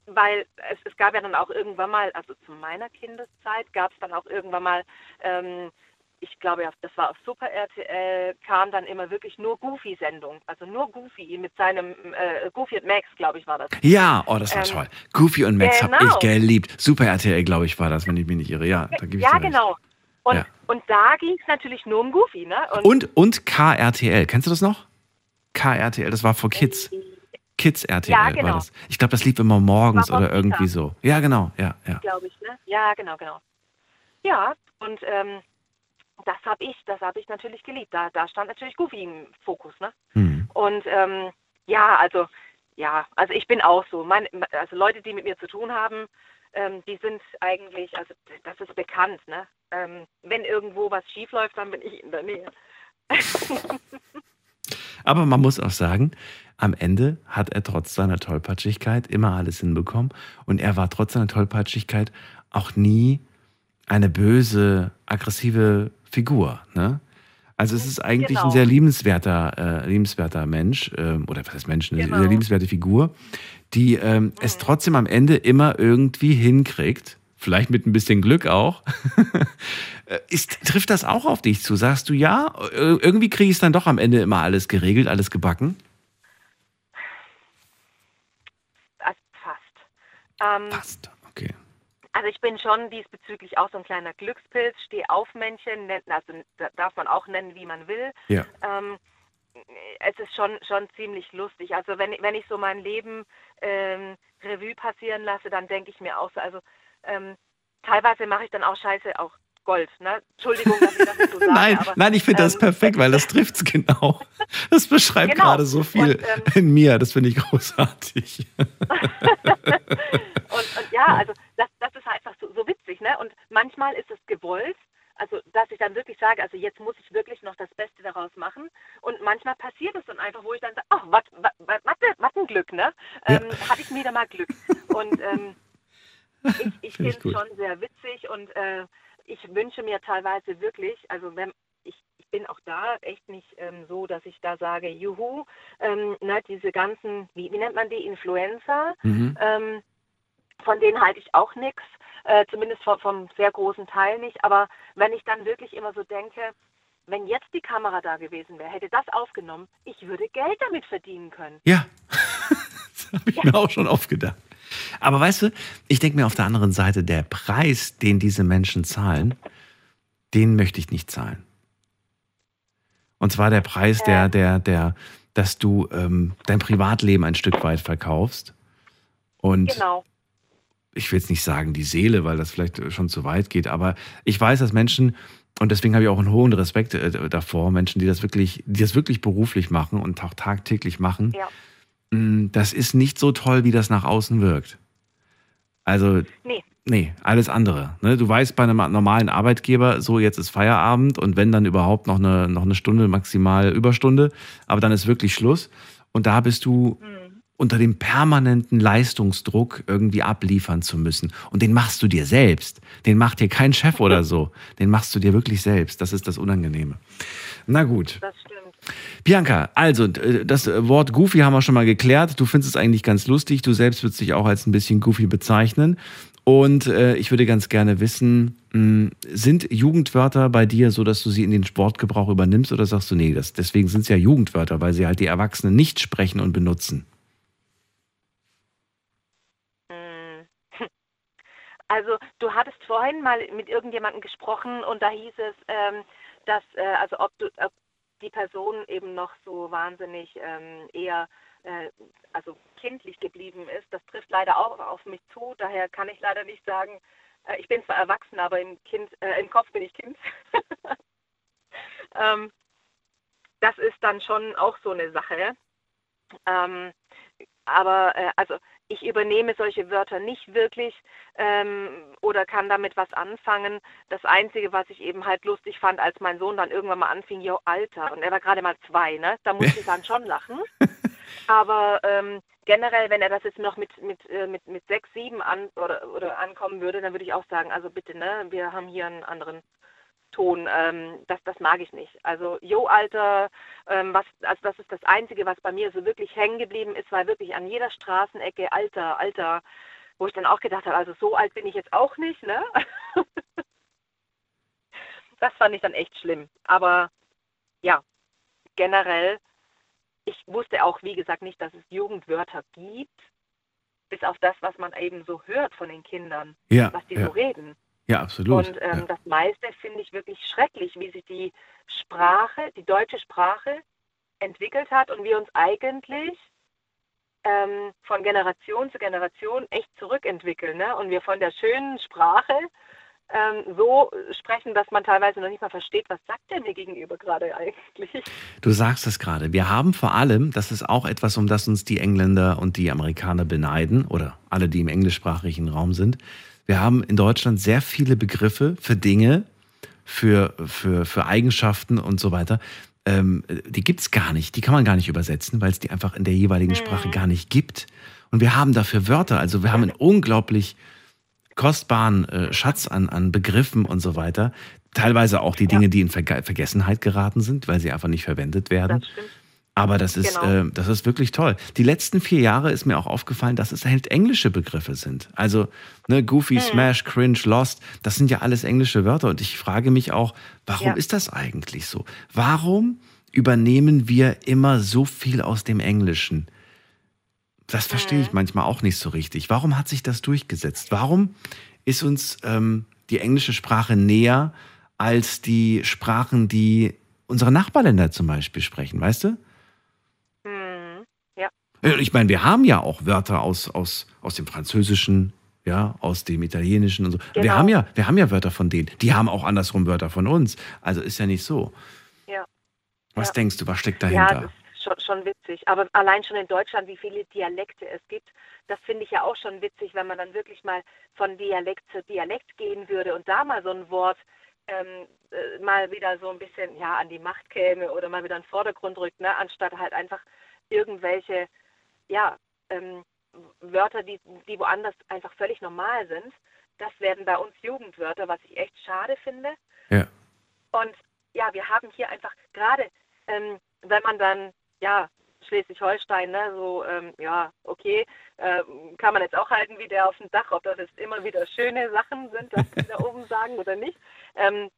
weil es, es gab ja dann auch irgendwann mal, also zu meiner Kindeszeit gab es dann auch irgendwann mal, ähm, ich glaube, ja, das war auf Super RTL, kam dann immer wirklich nur Goofy-Sendung. Also nur Goofy mit seinem, äh, Goofy und Max, glaube ich, war das. Ja, oh, das war Ähm, toll. Goofy und Max genau. ich geliebt. Super RTL, glaube ich, war das, wenn ich mich nicht irre. Ja, da gebe ich Ja, genau. Und, Ja. und da ging es natürlich nur um Goofy, ne? Und, und KRTL. Kennst du das noch? KRTL, das war for Kids. Kids RTL Ja, genau. war das. Ich glaube, das lief immer morgens oder irgendwie Kita. so. Ja, genau. Ja, ja. glaube ich, ne? Ja, genau, genau. Ja, und ähm, das habe ich, das habe ich natürlich geliebt. Da, da stand natürlich Goofy im Fokus, ne? Hm. Und ähm, ja, also ja, also ich bin auch so. Meine, also Leute, die mit mir zu tun haben, ähm, die sind eigentlich, also das ist bekannt, ne? Ähm, wenn irgendwo was schief läuft, dann bin ich in der Nähe. *laughs* Aber man muss auch sagen, am Ende hat er trotz seiner Tollpatschigkeit immer alles hinbekommen. Und er war trotz seiner Tollpatschigkeit auch nie eine böse, aggressive Figur. Ne? Also es ist eigentlich Genau. ein sehr liebenswerter, äh, liebenswerter Mensch, ähm, oder was heißt Mensch, eine Genau. sehr liebenswerte Figur, die ähm, es trotzdem am Ende immer irgendwie hinkriegt, vielleicht mit ein bisschen Glück auch. *laughs* Äh, Ist, trifft das auch auf dich zu? Sagst du ja? Äh, Irgendwie kriege ich es dann doch am Ende immer alles geregelt, alles gebacken? Also fast. Ähm, Passt. Okay. Also ich bin schon diesbezüglich auch so ein kleiner Glückspilz, stehe auf Männchen, also da- darf man auch nennen, wie man will. Ja. Ähm, es ist schon, schon ziemlich lustig. Also wenn, wenn ich so mein Leben ähm, Revue passieren lasse, dann denke ich mir auch so, also ähm, teilweise mache ich dann auch Scheiße, auch Gold. Ne? Entschuldigung, dass ich das nicht so *laughs* sage. Nein, aber, nein, ich finde das ähm, perfekt, weil das *laughs* trifft's genau. Das beschreibt Genau. gerade so viel Und, ähm, in mir. Das finde ich großartig. *laughs* Und, und ja, also das, das ist einfach so, so witzig, ne? Und manchmal ist es gewollt, also dass ich dann wirklich sage, also jetzt muss ich wirklich noch das Beste daraus machen. Und manchmal passiert es dann einfach, wo ich dann sage, ach, was was ein Glück, ne? Ja. Ähm, Hatte ich wieder mal Glück. Und ähm, *laughs* ich, ich Find finde es schon sehr witzig und äh, ich wünsche mir teilweise wirklich, also wenn ich, ich bin auch da echt nicht ähm, so, dass ich da sage, juhu, ähm, ne, diese ganzen, wie, wie nennt man die, Influencer, Mhm. ähm, von denen halte ich auch nichts, äh, zumindest vom, vom sehr großen Teil nicht. Aber wenn ich dann wirklich immer so denke, wenn jetzt die Kamera da gewesen wäre, hätte das aufgenommen, ich würde Geld damit verdienen können. Ja, *laughs* das habe ich mir auch schon oft gedacht. Aber weißt du, ich denke mir auf der anderen Seite, der Preis, den diese Menschen zahlen, den möchte ich nicht zahlen. Und zwar der Preis, der, der, der, dass du ähm, dein Privatleben ein Stück weit verkaufst. Und Genau. ich will jetzt nicht sagen die Seele, weil das vielleicht schon zu weit geht, aber ich weiß, dass Menschen, und deswegen habe ich auch einen hohen Respekt äh, davor, Menschen, die das wirklich, die das wirklich beruflich machen und auch tagtäglich machen, Ja. Mh, das ist nicht so toll, wie das nach außen wirkt. Also, Nee. nee, alles andere. Ne? Du weißt bei einem normalen Arbeitgeber, so jetzt ist Feierabend und wenn dann überhaupt noch eine, noch eine Stunde, maximal Überstunde, aber dann ist wirklich Schluss. Und da bist du Hm. unter dem permanenten Leistungsdruck irgendwie abliefern zu müssen. Und den machst du dir selbst. Den macht dir kein Chef oder *laughs* so. Den machst du dir wirklich selbst. Das ist das Unangenehme. Na gut. Das stimmt. Bianca, also äh, das Wort Goofy haben wir schon mal geklärt. Du findest es eigentlich ganz lustig. Du selbst würdest dich auch als ein bisschen Goofy bezeichnen. Und äh, ich würde ganz gerne wissen, mh, sind Jugendwörter bei dir so, dass du sie in den Sportgebrauch übernimmst oder sagst du, nee, das, deswegen sind es ja Jugendwörter, weil sie halt die Erwachsenen nicht sprechen und benutzen? Hm. *laughs* Also du hattest vorhin mal mit irgendjemandem gesprochen und da hieß es, ähm, dass, äh, also ob, du, ob die Person eben noch so wahnsinnig ähm, eher äh, also kindlich geblieben ist. Das trifft leider auch auf mich zu. Daher kann ich leider nicht sagen, äh, ich bin zwar erwachsen, aber im, kind, äh, im Kopf bin ich Kind. *laughs* ähm, das ist dann schon auch so eine Sache. Ähm, aber äh, also ich übernehme solche Wörter nicht wirklich ähm, oder kann damit was anfangen. Das Einzige, was ich eben halt lustig fand, als mein Sohn dann irgendwann mal anfing, jo, Alter, und er war gerade mal zwei, ne? Da musste ich dann schon lachen. *laughs* Aber ähm, generell, wenn er das jetzt noch mit, mit, äh, mit, mit sechs, sieben an, oder, oder ankommen würde, dann würde ich auch sagen, also bitte, ne, wir haben hier einen anderen Ton. Ähm, das, das mag ich nicht. Also, Jo, Alter, ähm, was, also das ist das Einzige, was bei mir so wirklich hängen geblieben ist, war wirklich an jeder Straßenecke Alter, Alter, wo ich dann auch gedacht habe, also so alt bin ich jetzt auch nicht, ne? *laughs* das fand ich dann echt schlimm. Aber ja, generell, ich wusste auch, wie gesagt, nicht, dass es Jugendwörter gibt, bis auf das, was man eben so hört von den Kindern, Ja, was die ja. so reden. Ja, absolut. Und ähm, ja. das meiste finde ich wirklich schrecklich, wie sich die Sprache, die deutsche Sprache entwickelt hat und wir uns eigentlich ähm, von Generation zu Generation echt zurückentwickeln. Ne? Und wir von der schönen Sprache ähm, so sprechen, dass man teilweise noch nicht mal versteht, was sagt der mir gegenüber gerade eigentlich. Du sagst es gerade. Wir haben vor allem, das ist auch etwas, um das uns die Engländer und die Amerikaner beneiden oder alle, die im englischsprachigen Raum sind. Wir haben in Deutschland sehr viele Begriffe für Dinge, für, für, für Eigenschaften und so weiter. Ähm, die gibt es gar nicht. Die kann man gar nicht übersetzen, weil es die einfach in der jeweiligen Sprache gar nicht gibt. Und wir haben dafür Wörter. Also wir haben einen unglaublich kostbaren äh, Schatz an, an Begriffen und so weiter. Teilweise auch die Dinge, die in Verge Vergessenheit geraten sind, weil sie einfach nicht verwendet werden. Das stimmt. Aber das ist, Genau. äh, das ist wirklich toll. Die letzten vier Jahre ist mir auch aufgefallen, dass es halt englische Begriffe sind. Also ne, Goofy, Smash, Cringe, Lost, das sind ja alles englische Wörter. Und ich frage mich auch, warum Ja. ist das eigentlich so? Warum übernehmen wir immer so viel aus dem Englischen? Das verstehe ich manchmal auch nicht so richtig. Warum hat sich das durchgesetzt? Warum ist uns ähm, die englische Sprache näher als die Sprachen, die unsere Nachbarländer zum Beispiel sprechen, weißt du? Ja. Äh, Ich meine, wir haben ja auch Wörter aus, aus, aus dem Französischen, ja, aus dem Italienischen und so. Wir, Genau. haben ja, wir haben ja Wörter von denen. Die haben auch andersrum Wörter von uns. Also ist ja nicht so. Ja. Was Ja. denkst du, was steckt Ja, dahinter? das ist schon, schon witzig. Aber allein schon in Deutschland, wie viele Dialekte es gibt, das finde ich ja auch schon witzig, wenn man dann wirklich mal von Dialekt zu Dialekt gehen würde und da mal so ein Wort ähm, äh, mal wieder so ein bisschen ja an die Macht käme oder mal wieder in den Vordergrund rückt, ne? anstatt halt einfach irgendwelche ja, ähm, Wörter, die, die woanders einfach völlig normal sind. Das werden bei uns Jugendwörter, was ich echt schade finde. Ja. Und ja, wir haben hier einfach gerade, ähm, wenn man dann, ja, Schleswig-Holstein, ne, so, ähm, ja, okay, ähm, kann man jetzt auch halten wie der auf dem Dach, ob das jetzt immer wieder schöne Sachen sind, was die da *laughs* oben sagen oder nicht. Ähm,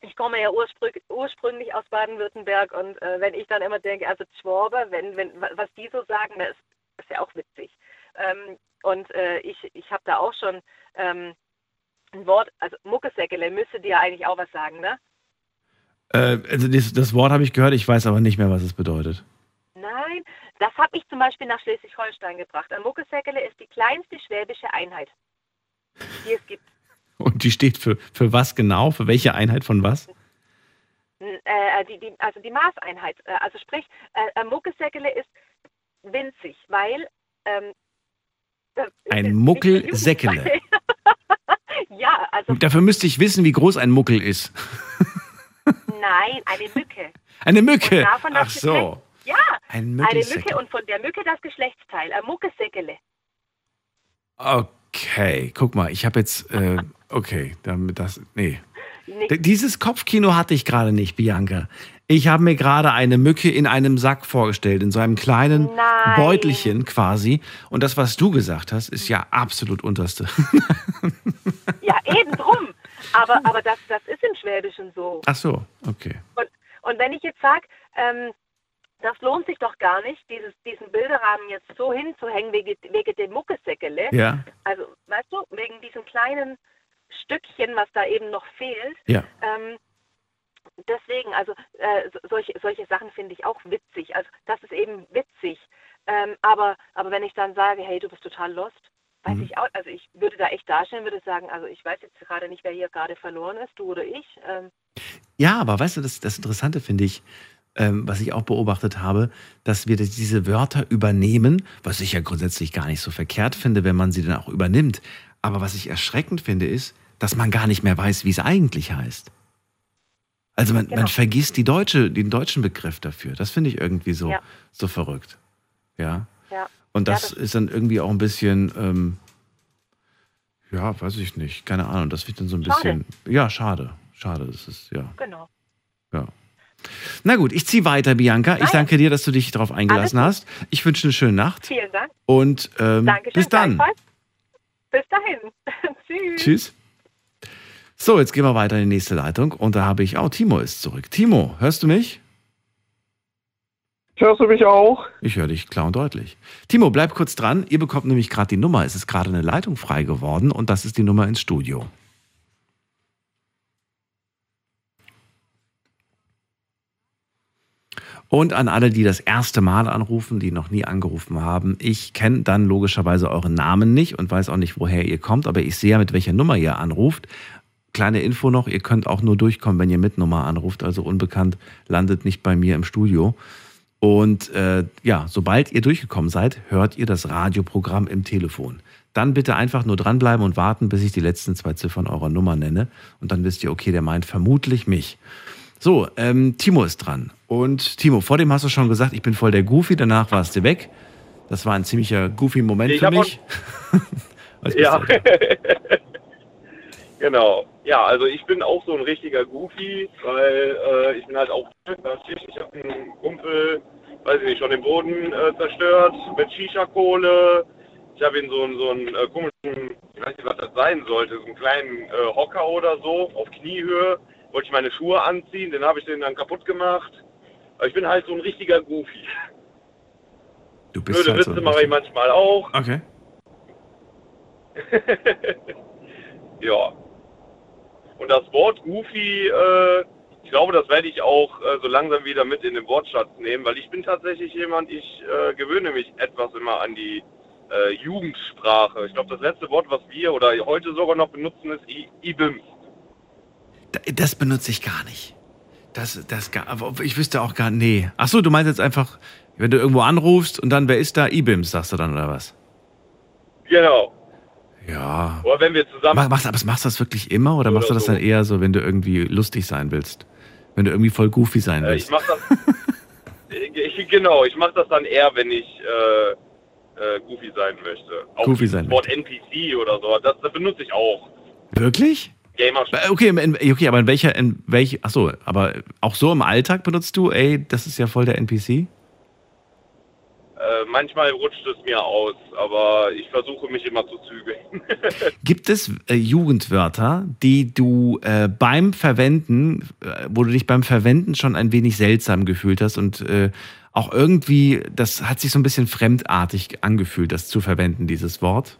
ich komme ja ursprüng, ursprünglich aus Baden-Württemberg und äh, wenn ich dann immer denke, also Schwaber, wenn, wenn, wa- was die so sagen, das ist, ist ja auch witzig. Ähm, und äh, ich, ich habe da auch schon ähm, ein Wort, also Muckesäckele müsste dir ja eigentlich auch was sagen, ne? Äh, also das, das Wort habe ich gehört, ich weiß aber nicht mehr, was es bedeutet. Nein, das habe ich zum Beispiel nach Schleswig-Holstein gebracht. Ein Muckesäckele ist die kleinste schwäbische Einheit, die es gibt. Und die steht für, für was genau? Für welche Einheit von was? N- Äh, die, die, also die Maßeinheit. Äh, also sprich, äh, ein Muckesäckele ist winzig, weil ähm, Ein Muckelsäckele. *laughs* ja, also Dafür müsste ich wissen, wie groß ein Muckel ist. *laughs* nein, eine Mücke. Eine Mücke. Ach so. Ja, Ein Eine. Mücke und von der Mücke das Geschlechtsteil. Ein Muckesäckele. Okay, guck mal, ich habe jetzt, äh, okay, damit das, nee. Nee. Dieses Kopfkino hatte ich gerade nicht, Bianca. Ich habe mir gerade eine Mücke in einem Sack vorgestellt, in so einem kleinen Nein. Beutelchen quasi. Und das, was du gesagt hast, ist ja absolut unterste. Ja, eben drum. Aber, aber das, das ist im Schwäbischen so. Ach so, okay. Und, und wenn ich jetzt sage, ähm, das lohnt sich doch gar nicht, dieses, diesen Bilderrahmen jetzt so hinzuhängen wegen, wegen dem Muckesäckele. Ja, Also, weißt du, wegen diesem kleinen Stückchen, was da eben noch fehlt. ja. Ähm, deswegen, also äh, so- solche, solche Sachen finde ich auch witzig. Also das ist eben witzig. Ähm, aber, aber wenn ich dann sage, hey, du bist total lost, weiß Mhm. ich auch, also ich würde da echt dastehen, würde sagen, also ich weiß jetzt gerade nicht, wer hier gerade verloren ist, du oder ich. Ähm, Ja, aber weißt du, das, das Interessante finde ich, ähm, was ich auch beobachtet habe, dass wir diese Wörter übernehmen, was ich ja grundsätzlich gar nicht so verkehrt finde, wenn man sie dann auch übernimmt. Aber was ich erschreckend finde, ist, dass man gar nicht mehr weiß, wie es eigentlich heißt. Also man, Genau. man vergisst die deutsche, den deutschen Begriff dafür. Das finde ich irgendwie so, Ja. so verrückt. Ja. ja. Und Ja, das das- ist dann irgendwie auch ein bisschen, ähm, ja, weiß ich nicht, keine Ahnung. Das wird dann so ein Schade. bisschen, ja, schade. Schade, das ist, ja. Genau. Ja. Na gut, ich ziehe weiter, Bianca. Ich Nein. danke dir, dass du dich darauf eingelassen hast. Ich wünsche eine schöne Nacht Vielen Dank. und ähm, bis dann. Bis dahin. *laughs* Tschüss. Tschüss. So, jetzt gehen wir weiter in die nächste Leitung und da habe ich, oh, Timo ist zurück. Timo, hörst du mich? Hörst du mich auch? Ich höre dich klar und deutlich. Timo, bleib kurz dran. Ihr bekommt nämlich gerade die Nummer. Es ist gerade eine Leitung frei geworden und das ist die Nummer ins Studio. Und an alle, die das erste Mal anrufen, die noch nie angerufen haben, ich kenne dann logischerweise euren Namen nicht und weiß auch nicht, woher ihr kommt, aber ich sehe ja, mit welcher Nummer ihr anruft. Kleine Info noch, ihr könnt auch nur durchkommen, wenn ihr mit Nummer anruft, also unbekannt landet nicht bei mir im Studio. Und äh, ja, sobald ihr durchgekommen seid, hört ihr das Radioprogramm im Telefon. Dann bitte einfach nur dranbleiben und warten, bis ich die letzten zwei Ziffern eurer Nummer nenne. Und dann wisst ihr, okay, der meint vermutlich mich. So, ähm, Timo ist dran. Und Timo, vor dem hast du schon gesagt, ich bin voll der Goofy, danach warst du weg. Das war ein ziemlicher Goofy-Moment Ich für mich. *laughs* Ja. *laughs* genau. Ja, also ich bin auch so ein richtiger Goofy, weil äh, ich bin halt auch ich habe einen Kumpel, weiß ich nicht, schon den Boden äh, zerstört mit Shisha-Kohle. Ich habe ihn so, einen- so einen äh, komischen, ich weiß nicht, was das sein sollte, so einen kleinen äh, Hocker oder so auf Kniehöhe. Wollte ich meine Schuhe anziehen, den habe ich den dann kaputt gemacht. Aber ich bin halt so ein richtiger Goofy. Du bist Blöde halt so Witze ein mache ich manchmal auch. Okay. *laughs* Ja. Und das Wort Goofy, äh, ich glaube, das werde ich auch äh, so langsam wieder mit in den Wortschatz nehmen, weil ich bin tatsächlich jemand, ich äh, gewöhne mich etwas immer an die äh, Jugendsprache. Ich glaube, das letzte Wort, was wir oder heute sogar noch benutzen, ist I- Ibims. Da- Das benutze ich gar nicht. Das, das, ich wüsste auch gar nee. Ach so, du meinst jetzt einfach, wenn du irgendwo anrufst und dann, wer ist da? IBIMS, sagst du dann, oder was? Genau. Ja. Oder wenn wir zusammen. Mach, machst, aber machst du das wirklich immer oder Oder machst du das so. dann eher so, wenn du irgendwie lustig sein willst? Wenn du irgendwie voll goofy sein Äh, ich willst? mache das. *laughs* ich, genau, ich mache das dann eher, wenn ich äh, äh, Goofy sein möchte. Auch Goofy sein Wort NPC oder so, das, das benutze ich auch. Wirklich? Gamer. Äh, Okay, okay, aber in welcher, in welch, ach so, aber auch so im Alltag benutzt du, ey, das ist ja voll der NPC? Äh, manchmal rutscht es mir aus, aber ich versuche mich immer zu zügeln. *laughs* Gibt es äh, Jugendwörter, die du äh, beim Verwenden, äh, wo du dich beim Verwenden schon ein wenig seltsam gefühlt hast und äh, auch irgendwie, das hat sich so ein bisschen fremdartig angefühlt, das zu verwenden, dieses Wort?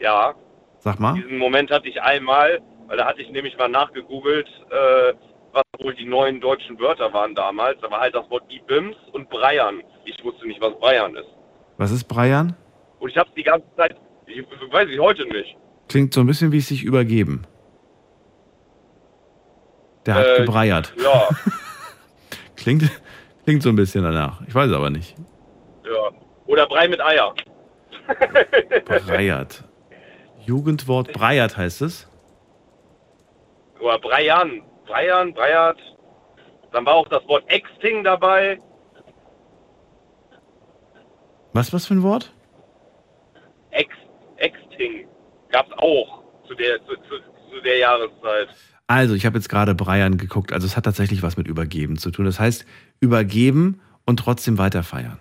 ja, Sag mal. diesen Moment hatte ich einmal, weil da hatte ich nämlich mal nachgegoogelt, äh, was wohl die neuen deutschen Wörter waren damals. Da war halt das Wort Ibims und Breiern. Ich wusste nicht, was Breiern ist. Was ist Brian? Und ich habe die ganze Zeit, ich, weiß ich heute nicht. Klingt so ein bisschen wie sich übergeben. Der hat Äh, gebreiert. Ja, *laughs* Klingt, klingt so ein bisschen danach. Ich weiß es aber nicht. ja. Oder Brei mit Eier. Breiert. Jugendwort Breiert heißt es. Oder Breiern. Breiern, Breiert. Dann war auch das Wort Exting dabei. Was, was für ein Wort? Ex, Exting gab's auch zu der, zu, zu, zu der Jahreszeit. Also, ich habe jetzt gerade Brian geguckt. Also, es hat tatsächlich was mit Übergeben zu tun. Das heißt, übergeben und trotzdem weiter feiern.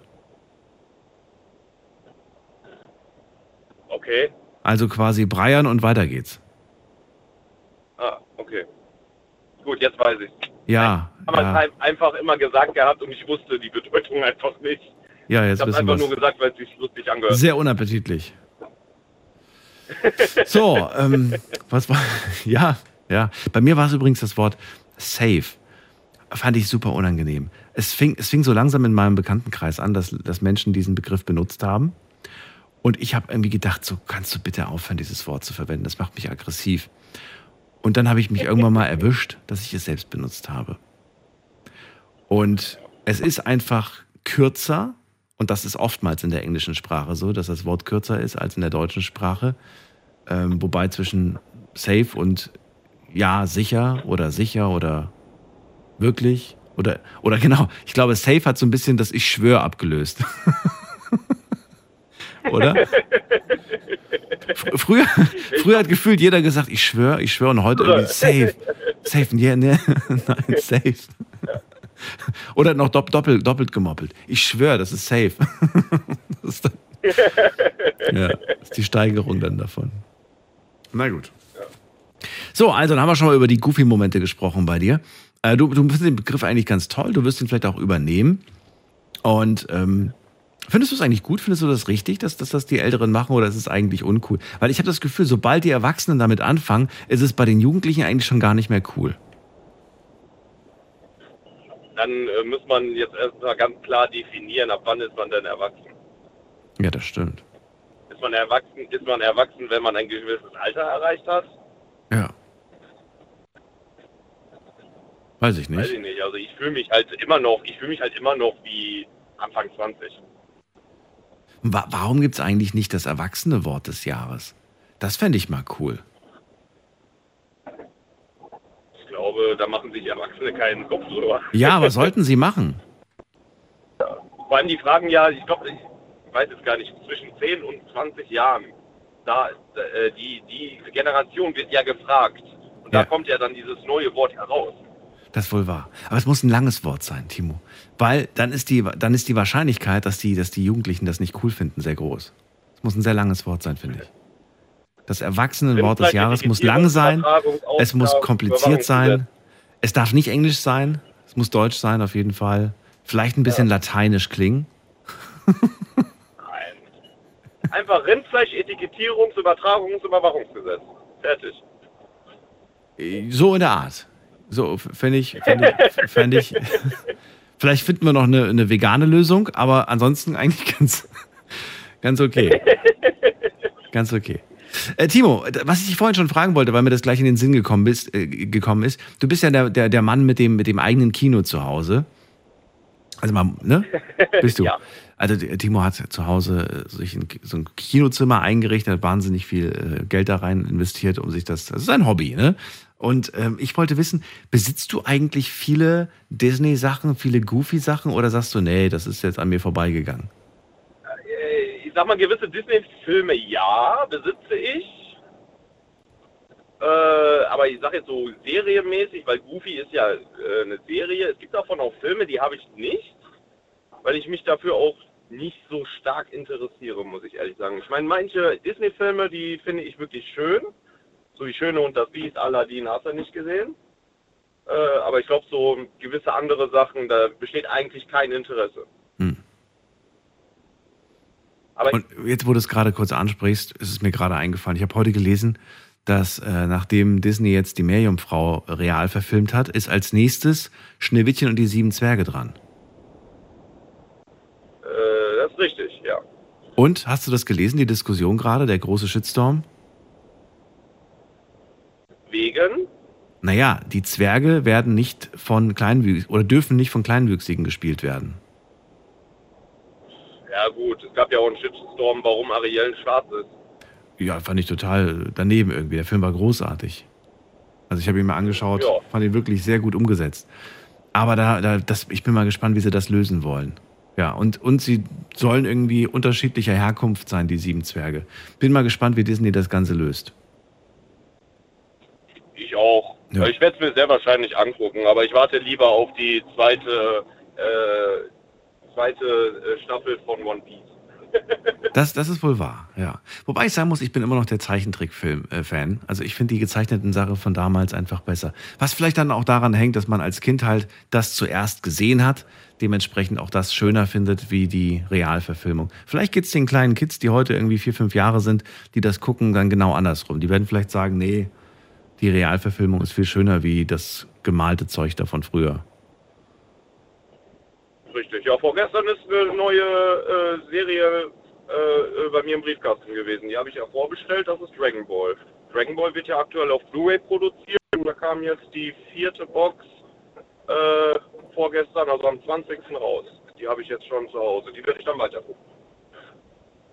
Okay. Also quasi Brian und weiter geht's. Ah, okay. Gut, jetzt weiß ich. Ja, wir ja, es ein- einfach immer gesagt gehabt und ich wusste die Bedeutung *laughs* einfach nicht. ja, Ich jetzt habe wissen einfach wir nur gesagt, weil es sich lustig angehört. Sehr unappetitlich. So, *laughs* ähm, was war, *laughs* ja, ja. Bei mir war es übrigens das Wort safe. Fand ich super unangenehm. Es fing, es fing so langsam in meinem Bekanntenkreis an, dass, dass Menschen diesen Begriff benutzt haben. Und ich habe irgendwie gedacht, so kannst du bitte aufhören, dieses Wort zu verwenden. Das macht mich aggressiv. Und dann habe ich mich irgendwann mal erwischt, dass ich es selbst benutzt habe. Und es ist einfach kürzer, und das ist oftmals in der englischen Sprache so, dass das Wort kürzer ist als in der deutschen Sprache. Ähm, wobei zwischen safe und ja, sicher oder sicher oder wirklich oder, oder genau, ich glaube, safe hat so ein bisschen das Ich schwör abgelöst. *laughs* oder? Fr- Früher, früher hat gefühlt jeder gesagt, ich schwör, ich schwör und heute irgendwie safe. Safe, ja, ne, *laughs* nein, safe. Oder noch dopp, doppelt, doppelt gemoppelt. Ich schwör, das ist safe. *laughs* Das ist, dann, ja, ist die Steigerung dann davon. Na gut. So, also dann haben wir schon mal über die Goofy-Momente gesprochen bei dir. Äh, du, du findest den Begriff eigentlich ganz toll, du wirst ihn vielleicht auch übernehmen. Und ähm, findest du es eigentlich gut? Findest du das richtig, dass, dass das die Älteren machen oder ist es eigentlich uncool? Weil ich habe das Gefühl, sobald die Erwachsenen damit anfangen, ist es bei den Jugendlichen eigentlich schon gar nicht mehr cool. Dann äh, muss man jetzt erstmal ganz klar definieren, ab wann ist man denn erwachsen. Ja, das stimmt. Ist man erwachsen, ist man erwachsen, wenn man ein gewisses Alter erreicht hat? Ja. Weiß ich Weiß nicht. ich nicht. Also ich fühle mich halt immer noch, ich fühle mich halt immer noch wie Anfang 20. Wa warum gibt es eigentlich nicht das erwachsene Wort des Jahres? Das fände ich mal cool. Ich glaube, da machen sich Erwachsene keinen Kopf drüber. Ja, was sollten sie machen? Vor allem die fragen ja, ich glaube, ich weiß jetzt gar nicht, zwischen 10 und 20 Jahren. Da, äh, die, die Generation wird ja gefragt. Und Ja. da kommt ja dann dieses neue Wort heraus. Das ist wohl wahr. Aber es muss ein langes Wort sein, Timo. Weil dann ist die, dann ist die Wahrscheinlichkeit, dass die, dass die Jugendlichen das nicht cool finden, sehr groß. Es muss ein sehr langes Wort sein, finde ich. Das Erwachsenenwort des Vielleicht Jahres muss lang sein. Es muss kompliziert sein. Es darf nicht Englisch sein. Es muss Deutsch sein, auf jeden Fall. Vielleicht ein bisschen lateinisch klingen. Nein. Einfach Rindfleisch, Etikettierungs-, Übertragungs-, Überwachungsgesetz. Fertig. So in der Art. So, fände ich, fänd ich, *laughs* fänd ich. Vielleicht finden wir noch eine, eine vegane Lösung, aber ansonsten eigentlich *laughs* ganz, ganz okay. Ganz okay. Äh, Timo, was ich dich vorhin schon fragen wollte, weil mir das gleich in den Sinn gekommen, bist, äh, gekommen ist, du bist ja der, der, der Mann mit dem, mit dem eigenen Kino zu Hause. Also mal, ne? Bist du? *laughs* Ja. Also der Timo hat zu Hause äh, sich ein, so ein Kinozimmer eingerichtet, hat wahnsinnig viel äh, Geld da rein investiert, um sich das. Das ist ein Hobby, ne? Und ähm, ich wollte wissen, besitzt du eigentlich viele Disney-Sachen, viele Goofy-Sachen oder sagst du, nee, das ist jetzt an mir vorbeigegangen? Äh, Ich sag mal, gewisse Disney-Filme ja, besitze ich. Äh, aber ich sag jetzt so serienmäßig, weil Goofy ist ja äh, eine Serie. Es gibt davon auch Filme, die habe ich nicht, weil ich mich dafür auch nicht so stark interessiere, muss ich ehrlich sagen. Ich meine, manche Disney-Filme, die finde ich wirklich schön. So wie Schöne und das Biest, Aladdin hast du nicht gesehen. Äh, aber ich glaube, so gewisse andere Sachen, da besteht eigentlich kein Interesse. Hm. Und jetzt, wo du es gerade kurz ansprichst, ist es mir gerade eingefallen. Ich habe heute gelesen, dass äh, nachdem Disney jetzt die Meerjungfrau real verfilmt hat, ist als nächstes Schneewittchen und die sieben Zwerge dran. Äh, das ist richtig, ja. Und hast du das gelesen, die Diskussion gerade, der große Shitstorm? Wegen? Naja, die Zwerge werden nicht von Kleinwüchsigen oder dürfen nicht von Kleinwüchsigen gespielt werden. Ja gut, es gab ja auch einen Shitstorm, warum Ariel schwarz ist. Ja, fand ich total daneben irgendwie. Der Film war großartig. Also ich habe ihn mal angeschaut, Ja. fand ihn wirklich sehr gut umgesetzt. Aber da, da das, ich bin mal gespannt, wie sie das lösen wollen. Ja, und, und sie sollen irgendwie unterschiedlicher Herkunft sein, die sieben Zwerge. Bin mal gespannt, wie Disney das Ganze löst. Ich auch. Ja. Ich werde es mir sehr wahrscheinlich angucken, aber ich warte lieber auf die zweite, äh, zweite äh, Staffel von One Piece. *laughs* Das, das ist wohl wahr, ja. Wobei ich sagen muss, ich bin immer noch der Zeichentrickfilm-Fan. Also ich finde die gezeichneten Sachen von damals einfach besser. Was vielleicht dann auch daran hängt, dass man als Kind halt das zuerst gesehen hat, dementsprechend auch das schöner findet wie die Realverfilmung. Vielleicht geht es den kleinen Kids, die heute irgendwie vier, fünf Jahre sind, die das gucken, dann genau andersrum. Die werden vielleicht sagen, nee, die Realverfilmung ist viel schöner wie das gemalte Zeug da von früher. Richtig. Ja, vorgestern ist eine neue äh, Serie äh, bei mir im Briefkasten gewesen. Die habe ich ja vorbestellt, das ist Dragon Ball. Dragon Ball wird ja aktuell auf Blu-ray produziert und da kam jetzt die vierte Box äh, vorgestern, also am 20. raus. Die habe ich jetzt schon zu Hause. Die werde ich dann weiter gucken.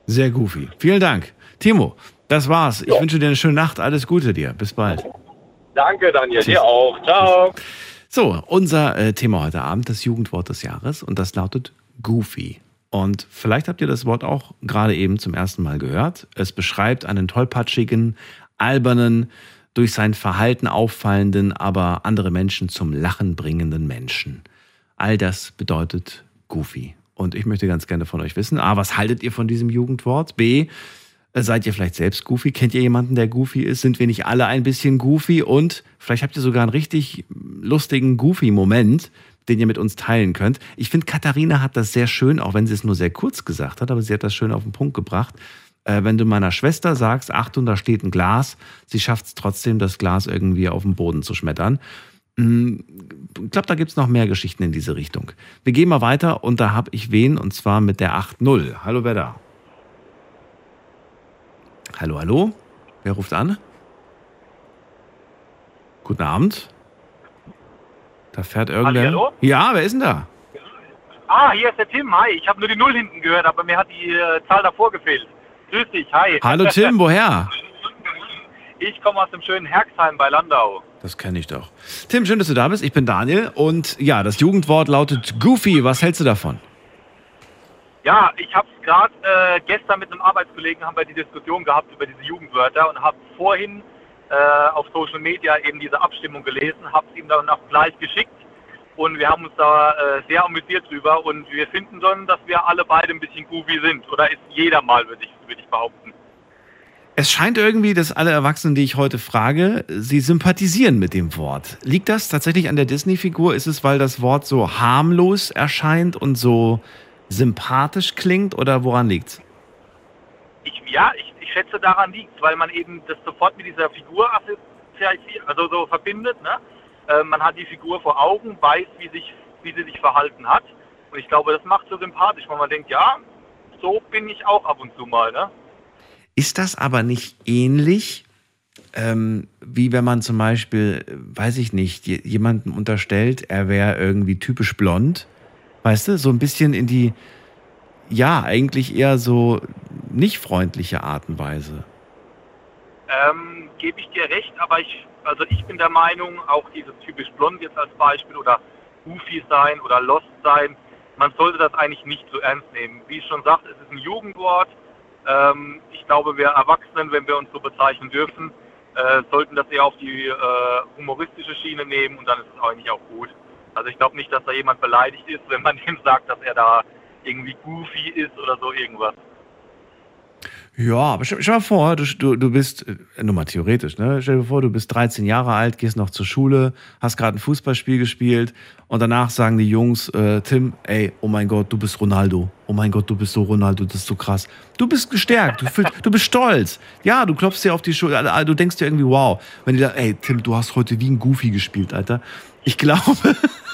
Sehr goofy. Vielen Dank. Timo, das war's. Ich wünsche dir eine schöne Nacht. Alles Gute dir. Bis bald. Danke, Daniel. Dir auch. Ciao. So, unser äh, Thema heute Abend, das Jugendwort des Jahres, und das lautet Goofy. Und vielleicht habt ihr das Wort auch gerade eben zum ersten Mal gehört. Es beschreibt einen tollpatschigen, albernen, durch sein Verhalten auffallenden, aber andere Menschen zum Lachen bringenden Menschen. All das bedeutet Goofy. Und ich möchte ganz gerne von euch wissen, A, was haltet ihr von diesem Jugendwort? B, Seid ihr vielleicht selbst goofy? Kennt ihr jemanden, der goofy ist? Sind wir nicht alle ein bisschen goofy? Und vielleicht habt ihr sogar einen richtig lustigen Goofy-Moment, den ihr mit uns teilen könnt. Ich finde, Katharina hat das sehr schön, auch wenn sie es nur sehr kurz gesagt hat, aber sie hat das schön auf den Punkt gebracht. Äh, wenn du meiner Schwester sagst, Achtung, da steht ein Glas, sie schafft es trotzdem, das Glas irgendwie auf den Boden zu schmettern. Hm, Ich glaube, da gibt es noch mehr Geschichten in diese Richtung. Wir gehen mal weiter und da habe ich wen und zwar mit der 8.0. Hallo, wer da? Hallo, hallo? Wer ruft an? Guten Abend. Da fährt irgendwer. Hallihallo? Ja, wer ist denn da? Ah, hier ist der Tim. Hi, ich habe nur die Null hinten gehört, aber mir hat die äh, Zahl davor gefehlt. Grüß dich, hi. Hallo *laughs* Tim, woher? Ich komme aus dem schönen Herxheim bei Landau. Das kenne ich doch. Tim, schön, dass du da bist. Ich bin Daniel und ja, das Jugendwort lautet Goofy. Was hältst du davon? Ja, ich habe es gerade äh, gestern mit einem Arbeitskollegen haben wir die Diskussion gehabt über diese Jugendwörter und habe vorhin äh, auf Social Media eben diese Abstimmung gelesen, habe es ihm dann auch gleich geschickt und wir haben uns da äh, sehr amüsiert drüber und wir finden schon, dass wir alle beide ein bisschen goofy sind. Oder ist jeder mal, würde ich, würd ich behaupten. Es scheint irgendwie, dass alle Erwachsenen, die ich heute frage, sie sympathisieren mit dem Wort. Liegt das tatsächlich an der Disney-Figur? Ist es, weil das Wort so harmlos erscheint und so sympathisch klingt oder woran liegt's? Ich, ja, ich, ich schätze daran liegt, weil man eben das sofort mit dieser Figur assoziiert, also so verbindet. Ne? Äh, man hat die Figur vor Augen, weiß, wie, sich, wie sie sich verhalten hat. Und ich glaube, das macht so sympathisch, weil man denkt, ja, so bin ich auch ab und zu mal. Ne? Ist das aber nicht ähnlich, ähm, wie wenn man zum Beispiel, äh, weiß ich nicht, je- jemandem unterstellt, er wäre irgendwie typisch blond? Weißt du, so ein bisschen in die, ja, eigentlich eher so nicht freundliche Art und Weise. Ähm, Gebe ich dir recht, aber ich, also ich bin der Meinung, auch dieses typisch blond jetzt als Beispiel oder goofy sein oder lost sein, man sollte das eigentlich nicht so ernst nehmen. Wie ich schon sagte, es ist ein Jugendwort. Ähm, ich glaube, wir Erwachsenen, wenn wir uns so bezeichnen dürfen, äh, sollten das eher auf die äh, humoristische Schiene nehmen und dann ist es eigentlich auch gut. Also ich glaube nicht, dass da jemand beleidigt ist, wenn man *laughs* ihm sagt, dass er da irgendwie goofy ist oder so irgendwas. Ja, aber stell, stell mal vor, du, du, du bist, äh, nur mal theoretisch, ne? Stell dir vor, du bist 13 Jahre alt, gehst noch zur Schule, hast gerade ein Fußballspiel gespielt und danach sagen die Jungs, äh, Tim, ey, oh mein Gott, du bist Ronaldo. Oh mein Gott, du bist so Ronaldo, das ist so krass. Du bist gestärkt, du, fühlst, du bist stolz. Ja, du klopfst dir auf die Schulter, du denkst dir irgendwie, wow. Wenn die da, ey, Tim, du hast heute wie ein Goofy gespielt, Alter. Ich glaube, *laughs*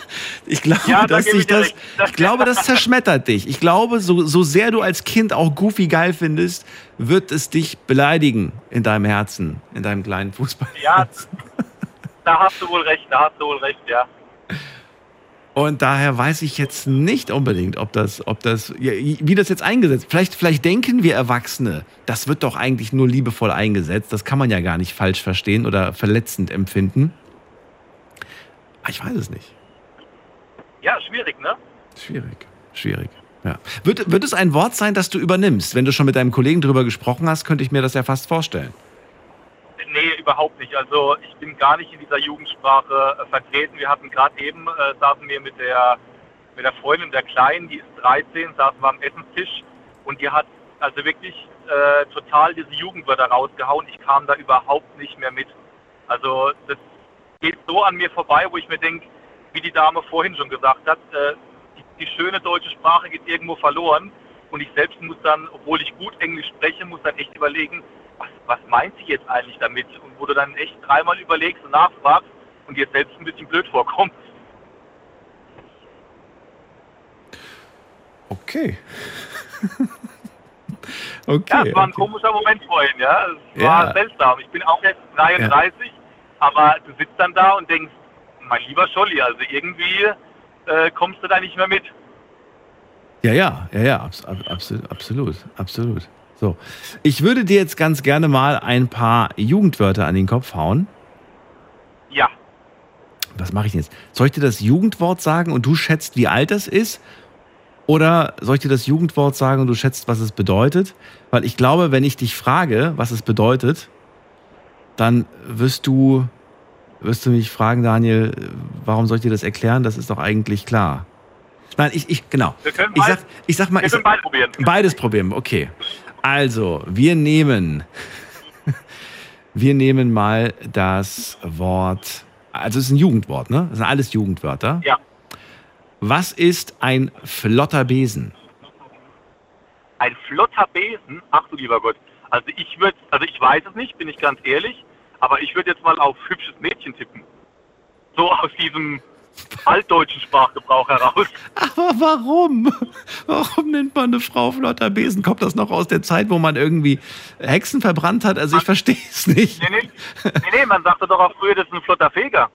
ich glaube, Ja, da dass ich das. Das- ich glaube, das *laughs* zerschmettert dich. Ich glaube, so, so sehr du als Kind auch Goofy geil findest, wird es dich beleidigen in deinem Herzen, in deinem kleinen Fußball. Ja, da hast du wohl recht, da hast du wohl recht, ja. Und daher weiß ich jetzt nicht unbedingt, ob das, ob das, wie das jetzt eingesetzt. Vielleicht, vielleicht denken wir Erwachsene, das wird doch eigentlich nur liebevoll eingesetzt. Das kann man ja gar nicht falsch verstehen oder verletzend empfinden. Ich weiß es nicht. Ja, schwierig, ne? Schwierig, schwierig. Ja. Wird, wird es ein Wort sein, das du übernimmst? Wenn du schon mit deinem Kollegen drüber gesprochen hast, könnte ich mir das ja fast vorstellen. Nee, überhaupt nicht. Also ich bin gar nicht in dieser Jugendsprache äh, vertreten. Wir hatten gerade eben, äh, saßen wir mit der, mit der Freundin der Kleinen, die ist 13, saßen wir am Essenstisch und die hat also wirklich äh, total diese Jugendwörter rausgehauen. Ich kam da überhaupt nicht mehr mit. Also das geht so an mir vorbei, wo ich mir denke, wie die Dame vorhin schon gesagt hat, äh, die, die schöne deutsche Sprache geht irgendwo verloren. Und ich selbst muss dann, obwohl ich gut Englisch spreche, muss dann echt überlegen, was, was meint sie jetzt eigentlich damit? Und wo du dann echt dreimal überlegst und nachfragst und dir selbst ein bisschen blöd vorkommst. Okay. *laughs* okay. Ja, es war ein okay. komischer Moment vorhin, ja. Es Ja. war seltsam. Ich bin auch jetzt 33, aber du sitzt dann da und denkst, mein lieber Scholli, also irgendwie äh, kommst du da nicht mehr mit. Ja, ja, ja, ja, abs ab, absolut, absolut, absolut. So, ich würde dir jetzt ganz gerne mal ein paar Jugendwörter an den Kopf hauen. Ja, Was mache ich denn jetzt? Soll ich dir das Jugendwort sagen und du schätzt, wie alt das ist? Oder soll ich dir das Jugendwort sagen und du schätzt, was es bedeutet? Weil ich glaube, wenn ich dich frage, was es bedeutet, dann wirst du, wirst du mich fragen, Daniel, warum soll ich dir das erklären? Das ist doch eigentlich klar. Nein, ich, ich genau. wir können, Ich sag, ich sag mal, wir ich können sag, beide probieren. Beides probieren, okay. Also, wir nehmen, *laughs* wir nehmen mal das Wort, also es ist ein Jugendwort, ne? Das sind alles Jugendwörter. Ja, Was ist ein flotter Besen? ein flotter Besen, ach du lieber Gott. Also ich würde, also ich weiß es nicht, bin ich ganz ehrlich, aber ich würde jetzt mal auf hübsches Mädchen tippen. So aus diesem altdeutschen Sprachgebrauch heraus. Aber warum? Warum nennt man eine Frau flotter Besen? Kommt das noch aus der Zeit, wo man irgendwie Hexen verbrannt hat? Also ich verstehe es nicht. Nee, nee, nee, nee, man sagte doch auch früher, das ist ein flotter Feger.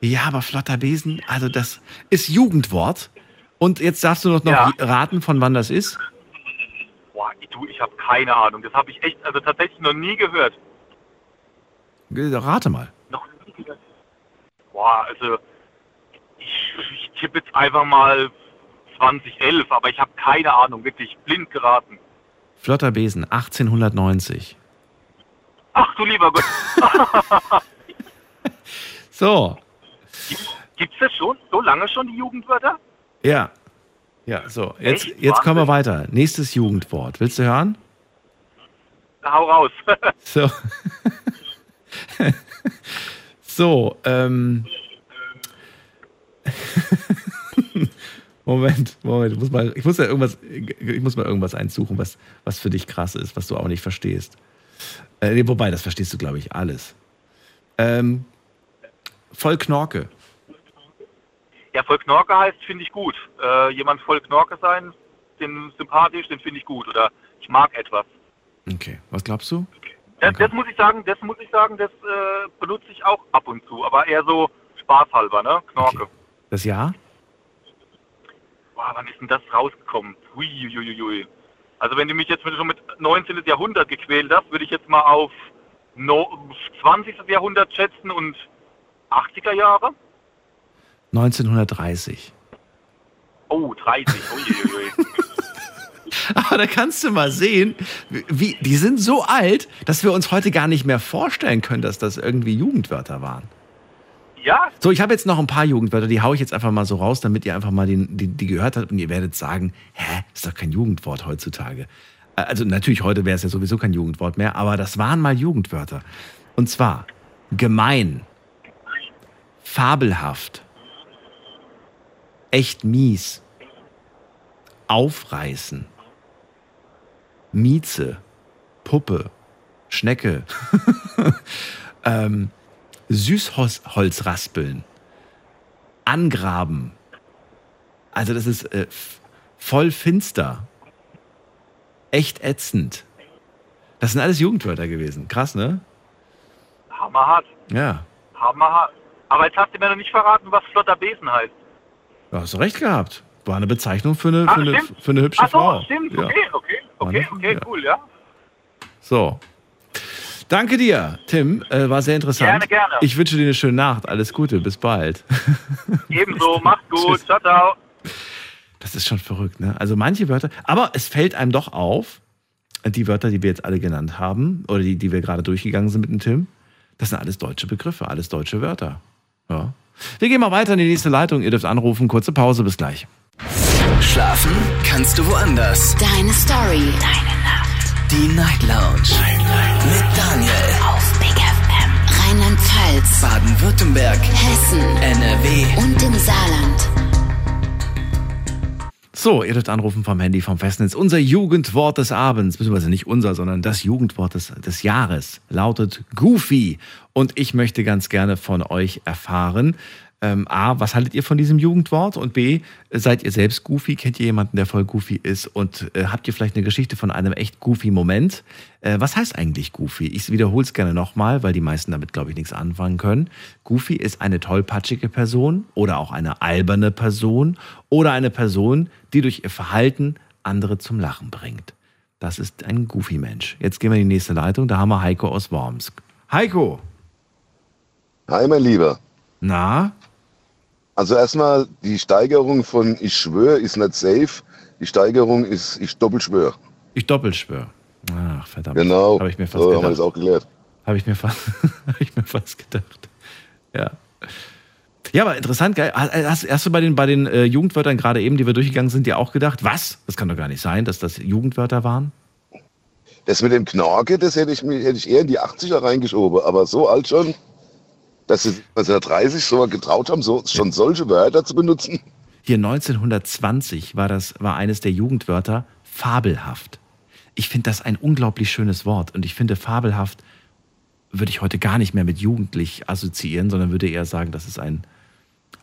Ja, aber flotter Besen, also das ist Jugendwort. Und jetzt darfst du noch, noch Ja. raten, von wann das ist. Boah, du, ich habe keine Ahnung. Das habe ich echt, also tatsächlich noch nie gehört. Rate mal. Noch nie. Boah, also ich, ich tippe jetzt einfach mal 2011, aber ich habe keine Ahnung, wirklich blind geraten. Flotter Besen, 1890. Ach du lieber Gott, *laughs* So, gibt's das schon? So lange schon die Jugendwörter? ja. Ja, so, jetzt, Echt? jetzt kommen wir weiter. Nächstes Jugendwort. Willst du hören? Hau raus. So. *laughs* *laughs* so, ähm. *laughs* Moment, Moment, ich muss mal, ich muss ja irgendwas, ich muss mal irgendwas einsuchen, was, was für dich krass ist, was du auch nicht verstehst. Äh, nee, wobei, das verstehst du, glaube ich, alles. Ähm, voll Knorke. ja, voll Knorke heißt, finde ich gut. Äh, jemand voll Knorke sein, den sympathisch, den finde ich gut. Oder ich mag etwas. Okay, was glaubst du? Das, Okay. das muss ich sagen, das muss ich sagen, das äh, benutze ich auch ab und zu, aber eher so spaßhalber, ne? Knorke. Okay. Das Jahr? Boah, wann ist denn das rausgekommen? Huiuiuiui. Also wenn du mich jetzt schon mit 19. Jahrhundert gequält hast, würde ich jetzt mal auf no 20. Jahrhundert schätzen und 80er Jahre? 1930. Oh, 30. Uiuiui. *laughs* Aber da kannst du mal sehen, wie, die sind so alt, dass wir uns heute gar nicht mehr vorstellen können, dass das irgendwie Jugendwörter waren. ja, So, ich habe jetzt noch ein paar Jugendwörter, die haue ich jetzt einfach mal so raus, damit ihr einfach mal den, die, die gehört habt und ihr werdet sagen, hä, ist doch kein Jugendwort heutzutage. Also natürlich, heute wäre es ja sowieso kein Jugendwort mehr, aber das waren mal Jugendwörter. Und zwar gemein, fabelhaft, echt mies, aufreißen, Mieze, Puppe, Schnecke, *laughs* ähm, Süßholz raspeln, angraben. Also das ist äh, voll finster, echt ätzend. Das sind alles Jugendwörter gewesen. Krass, ne? hammerhart. Ja. Hammerhart. Aber jetzt hast du mir noch nicht verraten, was flotter Besen heißt. Da hast du recht gehabt. War eine Bezeichnung für eine, Ach, für eine, für eine hübsche Ach so, Frau. stimmt. Ja. Okay, okay, okay, okay, eine- cool, ja. So. Danke dir, Tim. Äh, war sehr interessant. Gerne, gerne. Ich wünsche dir eine schöne Nacht. Alles Gute. Bis bald. *laughs* Ebenso, macht's gut. Tschüss. Ciao, ciao. Das ist schon verrückt, ne? Also manche Wörter, aber es fällt einem doch auf, die Wörter, die wir jetzt alle genannt haben, oder die, die wir gerade durchgegangen sind mit dem Tim, das sind alles deutsche Begriffe, alles deutsche Wörter. Ja. Wir gehen mal weiter in die nächste Leitung. Ihr dürft anrufen. Kurze Pause, bis gleich. Schlafen kannst du woanders. Deine Story. Deine Nacht. Die Night Lounge. Night, Night. Mit Daniel. Auf Big FM. Rheinland-Pfalz. Baden-Württemberg. Hessen. NRW. Und im Saarland. So, ihr dürft anrufen vom Handy vom Festnetz. Unser Jugendwort des Abends, beziehungsweise nicht unser, sondern das Jugendwort des, des Jahres lautet Goofy. Und ich möchte ganz gerne von euch erfahren, ähm, A, was haltet ihr von diesem Jugendwort? Und B, seid ihr selbst goofy? Kennt ihr jemanden, der voll goofy ist? Und äh, habt ihr vielleicht eine Geschichte von einem echt goofy Moment? Äh, was heißt eigentlich goofy? Ich wiederhole es gerne nochmal, weil die meisten damit, glaube ich, nichts anfangen können. Goofy ist eine tollpatschige Person oder auch eine alberne Person oder eine Person, die durch ihr Verhalten andere zum Lachen bringt. Das ist ein goofy Mensch. Jetzt gehen wir in die nächste Leitung. Da haben wir Heiko aus Worms. Heiko! Hi, mein Lieber. Na? Also erstmal, die Steigerung von ich schwöre ist nicht safe. Die Steigerung ist ich doppelschwör. Ich doppelschwör. Ach, verdammt. Genau. Habe ich mir fast so haben wir gedacht. das auch geklärt. Habe ich, mir fast- *laughs* hab ich mir fast gedacht. Ja. Ja, aber interessant, geil. Hast, hast du bei den, bei den äh, Jugendwörtern gerade eben, die wir durchgegangen sind, dir auch gedacht, was? Das kann doch gar nicht sein, dass das Jugendwörter waren? Das mit dem Knorke, das hätte ich, hätte ich eher in die 80er reingeschoben. Aber so alt schon, dass sie also 30 so getraut haben, so, schon solche Wörter zu benutzen. Hier 1920 war das war eines der Jugendwörter fabelhaft. Ich finde das ein unglaublich schönes Wort und ich finde fabelhaft würde ich heute gar nicht mehr mit jugendlich assoziieren, sondern würde eher sagen, das ist ein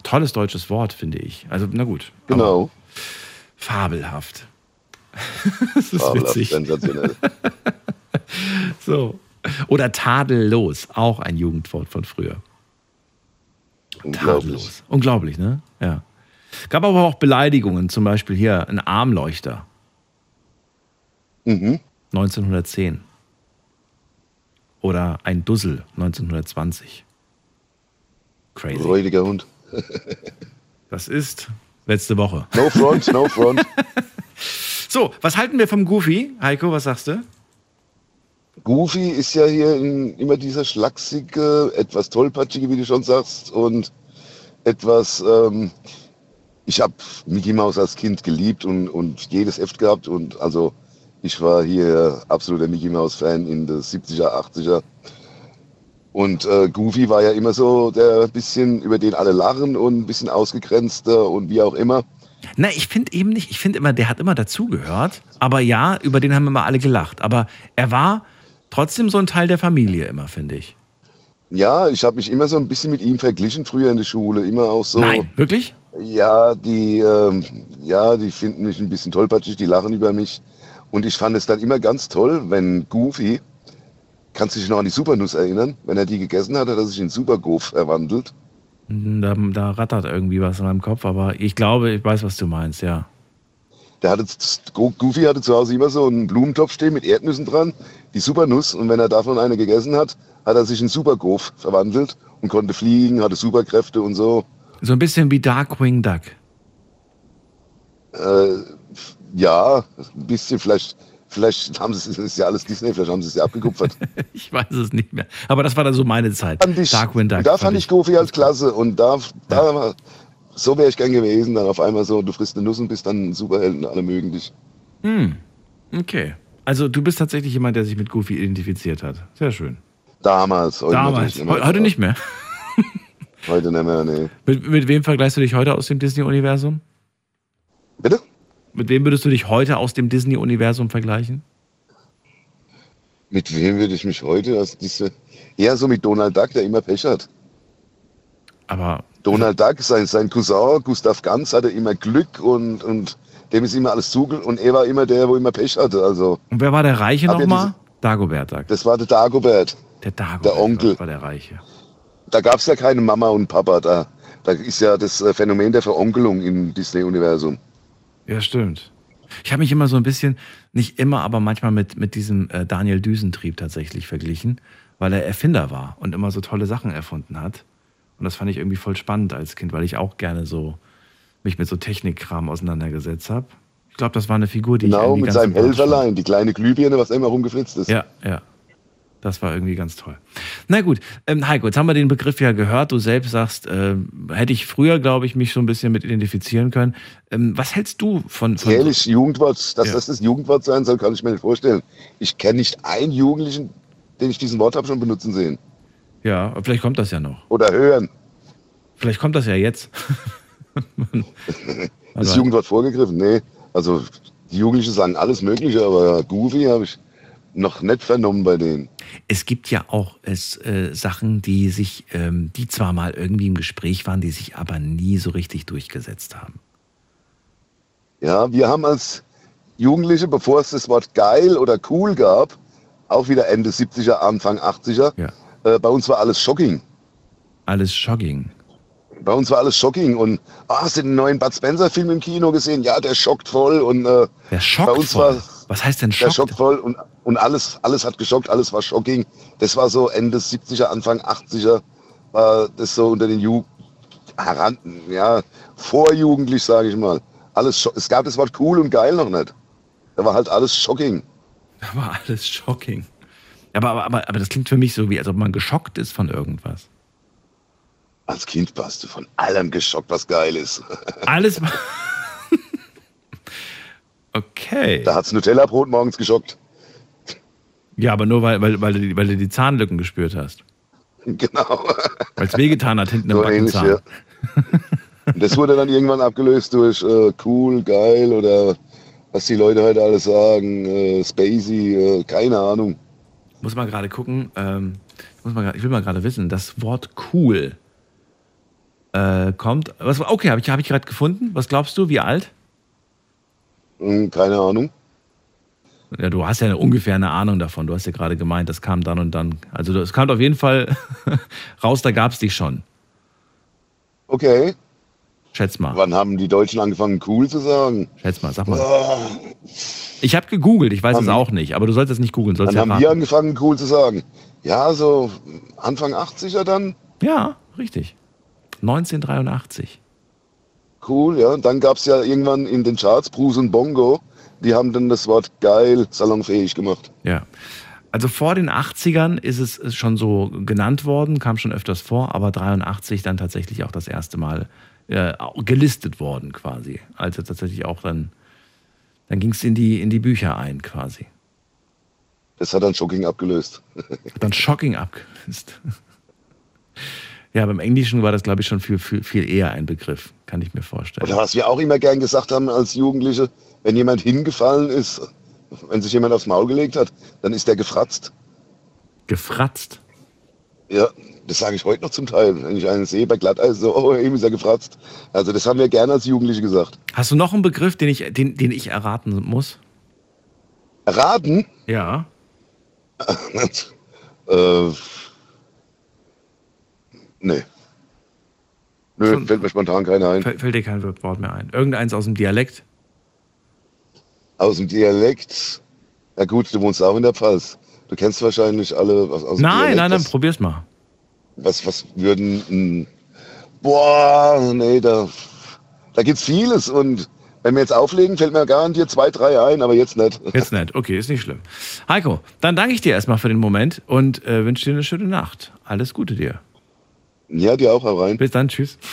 tolles deutsches Wort, finde ich. Also na gut. Genau. Fabelhaft. *laughs* das ist Fabelhaft, witzig. sensationell. *laughs* So. Oder tadellos, auch ein Jugendwort von früher. Unglaublich. Unglaublich, ne? Ja. Gab aber auch Beleidigungen, zum Beispiel hier ein Armleuchter. Mhm. 1910. Oder ein Dussel 1920. Crazy. Räudiger Hund. *laughs* Das ist letzte Woche. No front, no front. *laughs* So, was halten wir vom Goofy? Heiko, was sagst du? Goofy ist ja hier in, immer dieser schlachsige, etwas tollpatschige, wie du schon sagst, und etwas, ähm, ich habe Mickey Mouse als Kind geliebt und, und jedes Heft gehabt und also ich war hier absoluter Mickey Mouse Fan in den 70er, 80er. Und äh, Goofy war ja immer so der bisschen, über den alle lachen und ein bisschen ausgegrenzter und wie auch immer. Na, ich finde eben nicht. Ich finde immer, der hat immer dazugehört. Aber ja, über den haben immer alle gelacht. Aber er war trotzdem so ein Teil der Familie immer, finde ich. Ja, ich habe mich immer so ein bisschen mit ihm verglichen früher in der Schule, immer auch so. Nein, wirklich? Ja, die, ähm, ja, die finden mich ein bisschen tollpatschig, die lachen über mich. Und ich fand es dann immer ganz toll, wenn Goofy, kannst du dich noch an die Supernuss erinnern? Wenn er die gegessen hat, hat er sich in Supergoof verwandelt. Da, da rattert irgendwie was in meinem Kopf, aber ich glaube, ich weiß, was du meinst, ja. Der hatte, Go- Goofy hatte zu Hause immer so einen Blumentopf stehen mit Erdnüssen dran, die Supernuss. Und wenn er davon eine gegessen hat, hat er sich in Supergoof verwandelt und konnte fliegen, hatte Superkräfte und so. So ein bisschen wie Darkwing Duck. Äh, ja, ein bisschen, vielleicht, vielleicht haben sie es, ist ja alles Disney, vielleicht haben sie es ja abgekupfert. *laughs* Ich weiß es nicht mehr. Aber das war dann so meine Zeit. fand ich, Darkwing Duck. da fand ich Goofy als klasse und da, da war, so wäre ich gern gewesen, dann auf einmal so, du frisst eine Nuss und bist dann ein Superheld und alle mögen dich. Hm. Okay. Also du bist tatsächlich jemand, der sich mit Goofy identifiziert hat. Sehr schön. Damals, heute Damals. nicht Heute nicht mehr. *laughs* Heute nicht mehr, nee. Mit, mit wem vergleichst du dich heute aus dem Disney-Universum? Bitte? Mit wem würdest du dich heute aus dem Disney-Universum vergleichen? Mit wem würde ich mich heute, also diese, eher so mit Donald Duck, der immer Pech hat. Aber Donald Duck, sein, sein Cousin Gustav Ganz hatte immer Glück und, und dem ist immer alles zugel und er war immer der, wo immer Pech hatte. Also Und wer war der Reiche ja nochmal? Dagobert sagt. das war der Dagobert. Der Dagobert der Onkel. war der Reiche. Da gab es ja keine Mama und Papa. Da, da ist ja das äh, Phänomen der Veronkelung im Disney-Universum. Ja, stimmt. Ich habe mich immer so ein bisschen, nicht immer, aber manchmal mit, mit diesem äh, Daniel Düsentrieb tatsächlich verglichen, weil er Erfinder war und immer so tolle Sachen erfunden hat. Und das fand ich irgendwie voll spannend als Kind, weil ich auch gerne so mich mit so Technikkram auseinandergesetzt habe. Ich glaube, das war eine Figur, die ich Genau, irgendwie mit seinem. Helferlein, die kleine Glühbirne, was immer rumgeflitzt ist. Ja, ja. Das war irgendwie ganz toll. Na gut, ähm, Heiko, jetzt haben wir den Begriff ja gehört. Du selbst sagst, ähm, hätte ich früher, glaube ich, mich so ein bisschen mit identifizieren können. Ähm, was hältst du von. von Ehrlich, Jugendwort, dass Ja. das das Jugendwort sein soll, kann ich mir nicht vorstellen. Ich kenne nicht einen Jugendlichen, den ich diesen Wort habe schon benutzen sehen. Ja, vielleicht kommt das ja noch. Oder hören. Vielleicht kommt das ja jetzt. *laughs* Das Jugendwort vorgegriffen? Nee. Also die Jugendlichen sagen alles Mögliche, aber Goofy habe ich noch nicht vernommen bei denen. Es gibt ja auch es, äh, Sachen, die sich, ähm, die zwar mal irgendwie im Gespräch waren, die sich aber nie so richtig durchgesetzt haben. Ja, wir haben als Jugendliche, bevor es das Wort geil oder cool gab, auch wieder Ende 70er, Anfang 80er, Ja. Äh, bei uns war alles shocking. Alles Shocking. Bei uns war alles shocking und ah, hast du den neuen Bud Spencer Film im Kino gesehen? Ja, der schockt voll und äh, Der Schock bei uns voll. war Was heißt denn der Schock? schockt voll und, und alles, alles hat geschockt, alles war shocking. Das war so Ende 70er, Anfang 80er, war das so unter den Ju heran, ja, vorjugendlich, sage ich mal. Alles, es gab das Wort cool und geil noch nicht. Da war halt alles shocking. Da war alles Shocking. Aber, aber, aber, aber das klingt für mich so, wie als ob man geschockt ist von irgendwas. Als Kind warst du von allem geschockt, was geil ist. *laughs* Alles. war- *laughs* okay. Da hat's Nutella-Brot morgens geschockt. Ja, aber nur weil, weil, weil, du, die- weil du die Zahnlücken gespürt hast. *laughs* Genau. Weil es wehgetan hat hinten im So ähnlich, Backenzahn. ja. Und das wurde dann irgendwann abgelöst durch äh, cool, geil oder was die Leute heute alles sagen, äh, spacey, äh, keine Ahnung. Muss mal gerade gucken. Ähm, ich, muss mal, grad- ich will mal gerade wissen, das Wort cool äh, kommt. Was, okay, habe ich, hab ich gerade gefunden. Was glaubst du, wie alt? Hm, keine Ahnung. Ja, du hast ja eine, ungefähr eine Ahnung davon. Du hast ja gerade gemeint, das kam dann und dann. Also es kam auf jeden Fall *laughs* raus, da gab es dich schon. Okay. Schätz mal. Wann haben die Deutschen angefangen, cool zu sagen? Schätz mal, sag mal. Ah, Ich habe gegoogelt, ich weiß es Wann- auch nicht, aber du solltest es nicht googeln, sollst Wann haben wir angefangen, cool zu sagen? Ja, so Anfang 80er dann. Ja, richtig. 1983. Cool, ja. Und dann gab es ja irgendwann in den Charts Bruce und Bongo. Die haben dann das Wort geil salonfähig gemacht. Ja. Also vor den 80ern ist es schon so genannt worden, kam schon öfters vor, aber 83 dann tatsächlich auch das erste Mal äh, gelistet worden quasi. Also tatsächlich auch dann, dann ging es in die, in die Bücher ein quasi. Das hat dann Shocking abgelöst. Dann Shocking abgelöst. Ja, beim Englischen war das, glaube ich, schon viel, viel, viel eher ein Begriff, kann ich mir vorstellen. Oder was wir auch immer gern gesagt haben als Jugendliche, wenn jemand hingefallen ist, wenn sich jemand aufs Maul gelegt hat, dann ist der gefratzt. Gefratzt. Ja, das sage ich heute noch zum Teil. Wenn ich einen sehe bei Glatteis, so, oh, eben ist er gefratzt. Also das haben wir gerne als Jugendliche gesagt. Hast du noch einen Begriff, den ich, den, den ich erraten muss? Erraten? Ja. *laughs* äh, nee. Nö, Schon- fällt mir spontan keiner ein. Fällt, dir kein Wort mehr ein. Irgendeins aus dem Dialekt? Aus dem Dialekt. Ja gut, du wohnst auch in der Pfalz. Du kennst wahrscheinlich alle was aus dem Nein, Dialekt. nein, nein, was, probier's mal. Was, was würden. mh, boah, nee, da, da gibt's vieles. Und wenn wir jetzt auflegen, fällt mir garantiert zwei, drei ein, aber jetzt nicht. *laughs* Jetzt nicht. Okay, ist nicht schlimm. Heiko, dann danke ich dir erstmal für den Moment und äh, wünsche dir eine schöne Nacht. Alles Gute dir. Ja, dir auch herein. Bis dann, tschüss. *laughs*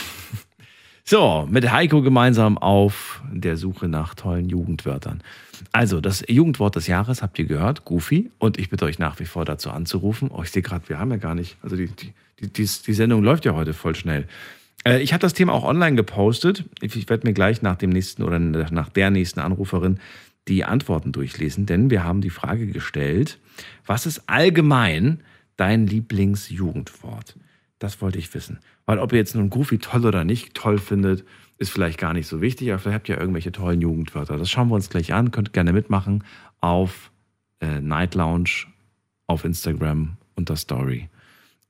So, mit Heiko gemeinsam auf der Suche nach tollen Jugendwörtern. Also, das Jugendwort des Jahres habt ihr gehört, Goofy. Und ich bitte euch nach wie vor dazu anzurufen. Oh, ich sehe gerade, wir haben ja gar nicht, also die, die, die, die, die Sendung läuft ja heute voll schnell. Äh, ich habe das Thema auch online gepostet. Ich, ich werde mir gleich nach dem nächsten oder nach der nächsten Anruferin die Antworten durchlesen, denn wir haben die Frage gestellt, was ist allgemein dein Lieblingsjugendwort? Das wollte ich wissen. Weil ob ihr jetzt nun Goofy toll oder nicht toll findet, ist vielleicht gar nicht so wichtig, aber vielleicht habt ihr irgendwelche tollen Jugendwörter. Das schauen wir uns gleich an. Könnt gerne mitmachen auf äh, Night Lounge, auf Instagram unter Story.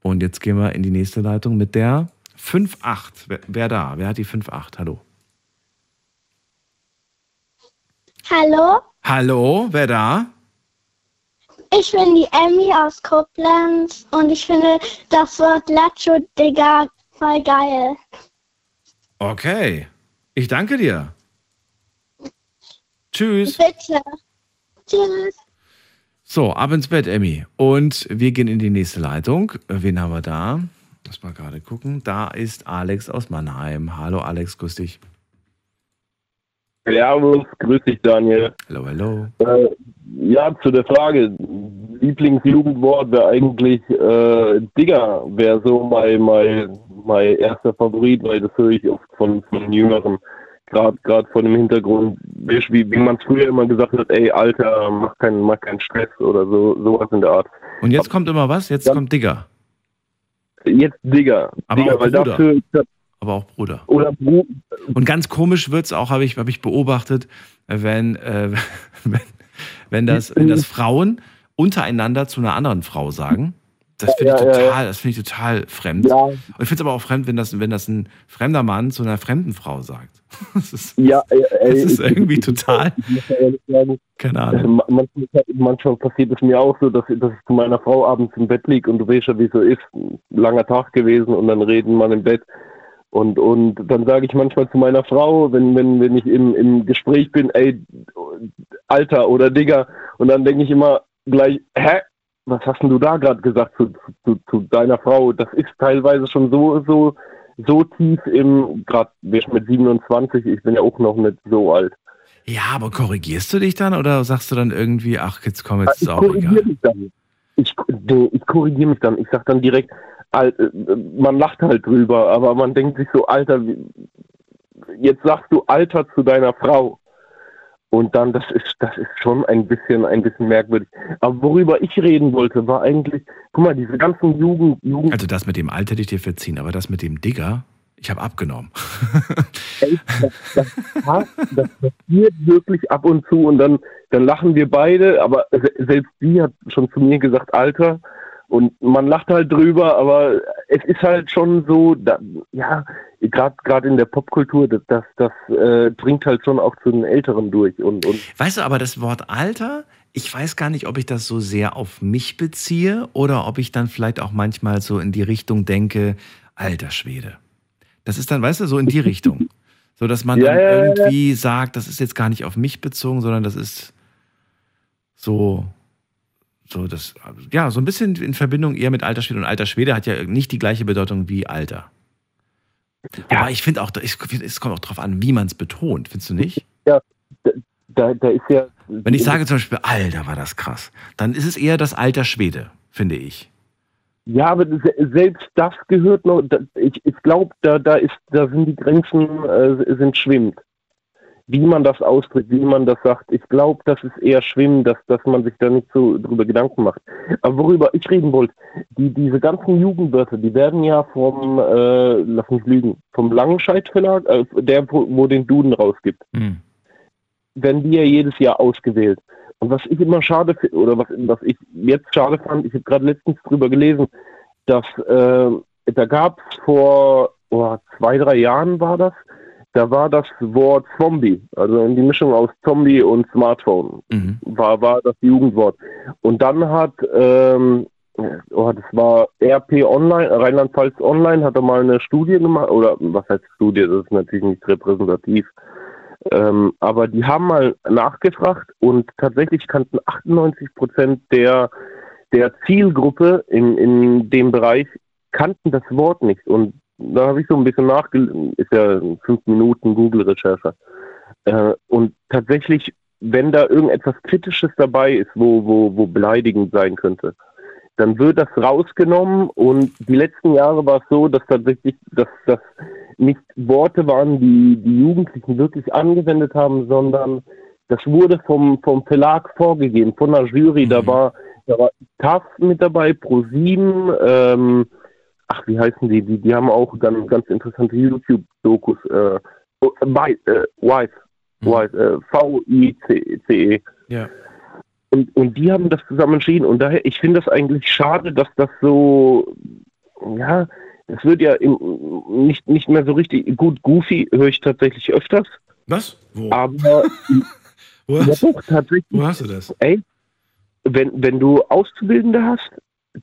Und jetzt gehen wir in die nächste Leitung mit der 5.8. Wer, wer da? Wer hat die 5.8? Hallo. Hallo, Hallo, wer da? ich bin die Emmy aus Koblenz und ich finde das Wort Lacho Digga voll geil. Okay. Ich danke dir. Tschüss. Bitte. Tschüss. So, ab ins Bett, Emmy. Und wir gehen in die nächste Leitung. Wen haben wir da? Lass mal gerade gucken. Da ist Alex aus Mannheim. Hallo Alex, grüß dich. Servus, grüß dich Daniel. Hallo, hallo. Äh, ja, zu der Frage. Lieblingsjugendwort wäre eigentlich äh, Digger, wäre so mein, mein, mein erster Favorit, weil das höre ich oft von, von Jüngeren. Gerade gerade von dem Hintergrund, wie, wie man es früher immer gesagt hat, ey Alter, mach keinen mach keinen Stress oder so, sowas in der Art. Und jetzt kommt immer was? Jetzt kommt Digger. Jetzt Digger. Aber Digger, auch weil Bruder. dafür, Aber auch Bruder. oder Bru Und ganz komisch wird's auch, habe ich, hab ich beobachtet, wenn, äh, *laughs* wenn, wenn, das, wenn das Frauen untereinander zu einer anderen Frau sagen. Das finde ich Ja, ja, ja. total, das finde ich total fremd. Ja. Und ich finde es aber auch fremd, wenn das, wenn das ein fremder Mann zu einer fremden Frau sagt. *laughs* Das ist, Ja, ey, ey, das ist ich- irgendwie ich- total, sagen, keine Ahnung. ma- manchmal, manchmal passiert es mir auch so, dass, dass ich zu meiner Frau abends im Bett liege und du weißt ja, wie es so ist. Ein langer Tag gewesen und dann reden man im Bett. Und, und dann sage ich manchmal zu meiner Frau, wenn, wenn, wenn ich im, im Gespräch bin, ey, Alter oder Digger, und dann denke ich immer gleich, hä? Was hast denn du da gerade gesagt zu, zu, zu deiner Frau? Das ist teilweise schon so, so, so tief im, gerade mit 27, ich bin ja auch noch nicht so alt. Ja, aber korrigierst du dich dann oder sagst du dann irgendwie, ach, jetzt komm, jetzt ist ich auch egal. korrigiere mich dann. Ich, du, ich korrigiere mich dann. Ich sag dann direkt, äh, man lacht halt drüber, aber man denkt sich so, Alter, wie- jetzt sagst du Alter zu deiner Frau. Und dann, das ist, das ist schon ein bisschen, ein bisschen merkwürdig. Aber worüber ich reden wollte, war eigentlich, guck mal, diese ganzen Jugend, Jugend, Also das mit dem Alter hätte ich dir verziehen, aber das mit dem Digger, ich habe abgenommen. *laughs* das, das, das passiert wirklich ab und zu und dann, dann lachen wir beide, aber se- selbst die hat schon zu mir gesagt, Alter, und man lacht halt drüber, aber es ist halt schon so, da, ja, gerade in der Popkultur, das, das, das äh, dringt halt schon auch zu den Älteren durch und, und Weißt du, aber das Wort Alter, ich weiß gar nicht, ob ich das so sehr auf mich beziehe oder ob ich dann vielleicht auch manchmal so in die Richtung denke, alter Schwede. Das ist dann, weißt du, so in die *laughs* Richtung. So, dass man Ja, dann ja, ja, ja. irgendwie sagt, das ist jetzt gar nicht auf mich bezogen, sondern das ist so, so das, ja, so ein bisschen in Verbindung eher mit alter Schwede. Und alter Schwede hat ja nicht die gleiche Bedeutung wie Alter. Aber ich finde auch, ich es kommt auch drauf an, wie man es betont, findest du nicht? ja, da, da, ist ja. Wenn ich sage zum Beispiel, Alter, war das krass, dann ist es eher das Alter Schwede, finde ich. Ja, aber se- selbst das gehört noch, ich, ich glaube, da, da ist, da sind die Grenzen, äh, sind schwimmend. Wie man das ausdrückt, wie man das sagt, ich glaube, das ist eher schwimmend, dass, dass man sich da nicht so drüber Gedanken macht. Aber worüber ich reden wollte, die, diese ganzen Jugendwörter, die werden ja vom, äh, lass mich lügen, vom Langenscheidt Verlag, äh, der, wo, wo den Duden rausgibt, werden die ja jedes Jahr ausgewählt. Und was ich immer schade finde, oder was, was ich jetzt schade fand, ich habe gerade letztens drüber gelesen, dass äh, da gab es vor oh, zwei, drei Jahren war das, da war das Wort Zombie, also die Mischung aus Zombie und Smartphone, war, war das Jugendwort. Und dann hat, ähm, oh, das war RP Online, Rheinland-Pfalz Online, hat da mal eine Studie gemacht, oder was heißt Studie, das ist natürlich nicht repräsentativ, ähm, aber die haben mal nachgefragt und tatsächlich kannten 98 Prozent der, der Zielgruppe in, in dem Bereich kannten das Wort nicht. Und da habe ich so ein bisschen nachgelesen, ist ja fünf Minuten Google-Recherche. Äh, und tatsächlich, wenn da irgendetwas Kritisches dabei ist, wo, wo, wo beleidigend sein könnte, dann wird das rausgenommen und die letzten Jahre war es so, dass tatsächlich, dass das nicht Worte waren, die die Jugendlichen wirklich angewendet haben, sondern das wurde vom, vom Verlag vorgegeben, von der Jury. Da war, da war TAF mit dabei, ProSieben, ähm, ach, wie heißen die? Die, die haben auch ganz, ganz interessante YouTube-Dokus, äh, äh, Wise, äh, V-I-C-E. Ja. Und, und die haben das zusammen entschieden. Und daher, ich finde das eigentlich schade, dass das so, ja, es wird ja im, nicht, nicht mehr so richtig, gut, Goofy höre ich tatsächlich öfters. Was? Wo? Aber, *laughs* Wo ja hast, doch, tatsächlich. wo hast du das? Ey, wenn, wenn du Auszubildende hast,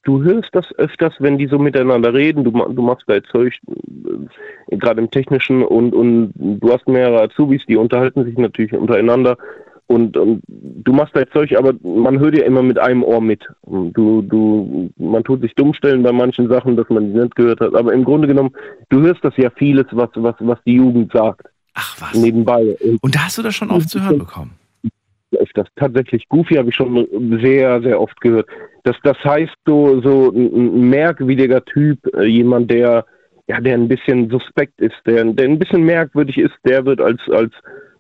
du hörst das öfters, wenn die so miteinander reden. Du, du machst da jetzt Zeug, äh, gerade im Technischen, und, und du hast mehrere Azubis, die unterhalten sich natürlich untereinander. Und, und du machst jetzt Zeug, aber man hört ja immer mit einem Ohr mit. Du, du, man tut sich dumm stellen bei manchen Sachen, dass man die nicht gehört hat. Aber im Grunde genommen, du hörst das ja vieles, was, was, was die Jugend sagt. Ach was. Nebenbei. Und, Und da hast du das schon oft zu hören bekommen. Öfters. Tatsächlich, Goofy habe ich schon sehr, sehr oft gehört. Das, das heißt, so, so ein, merkwürdiger Typ, äh, jemand, der, ja, der ein bisschen suspekt ist, der, der ein bisschen merkwürdig ist, der wird als, als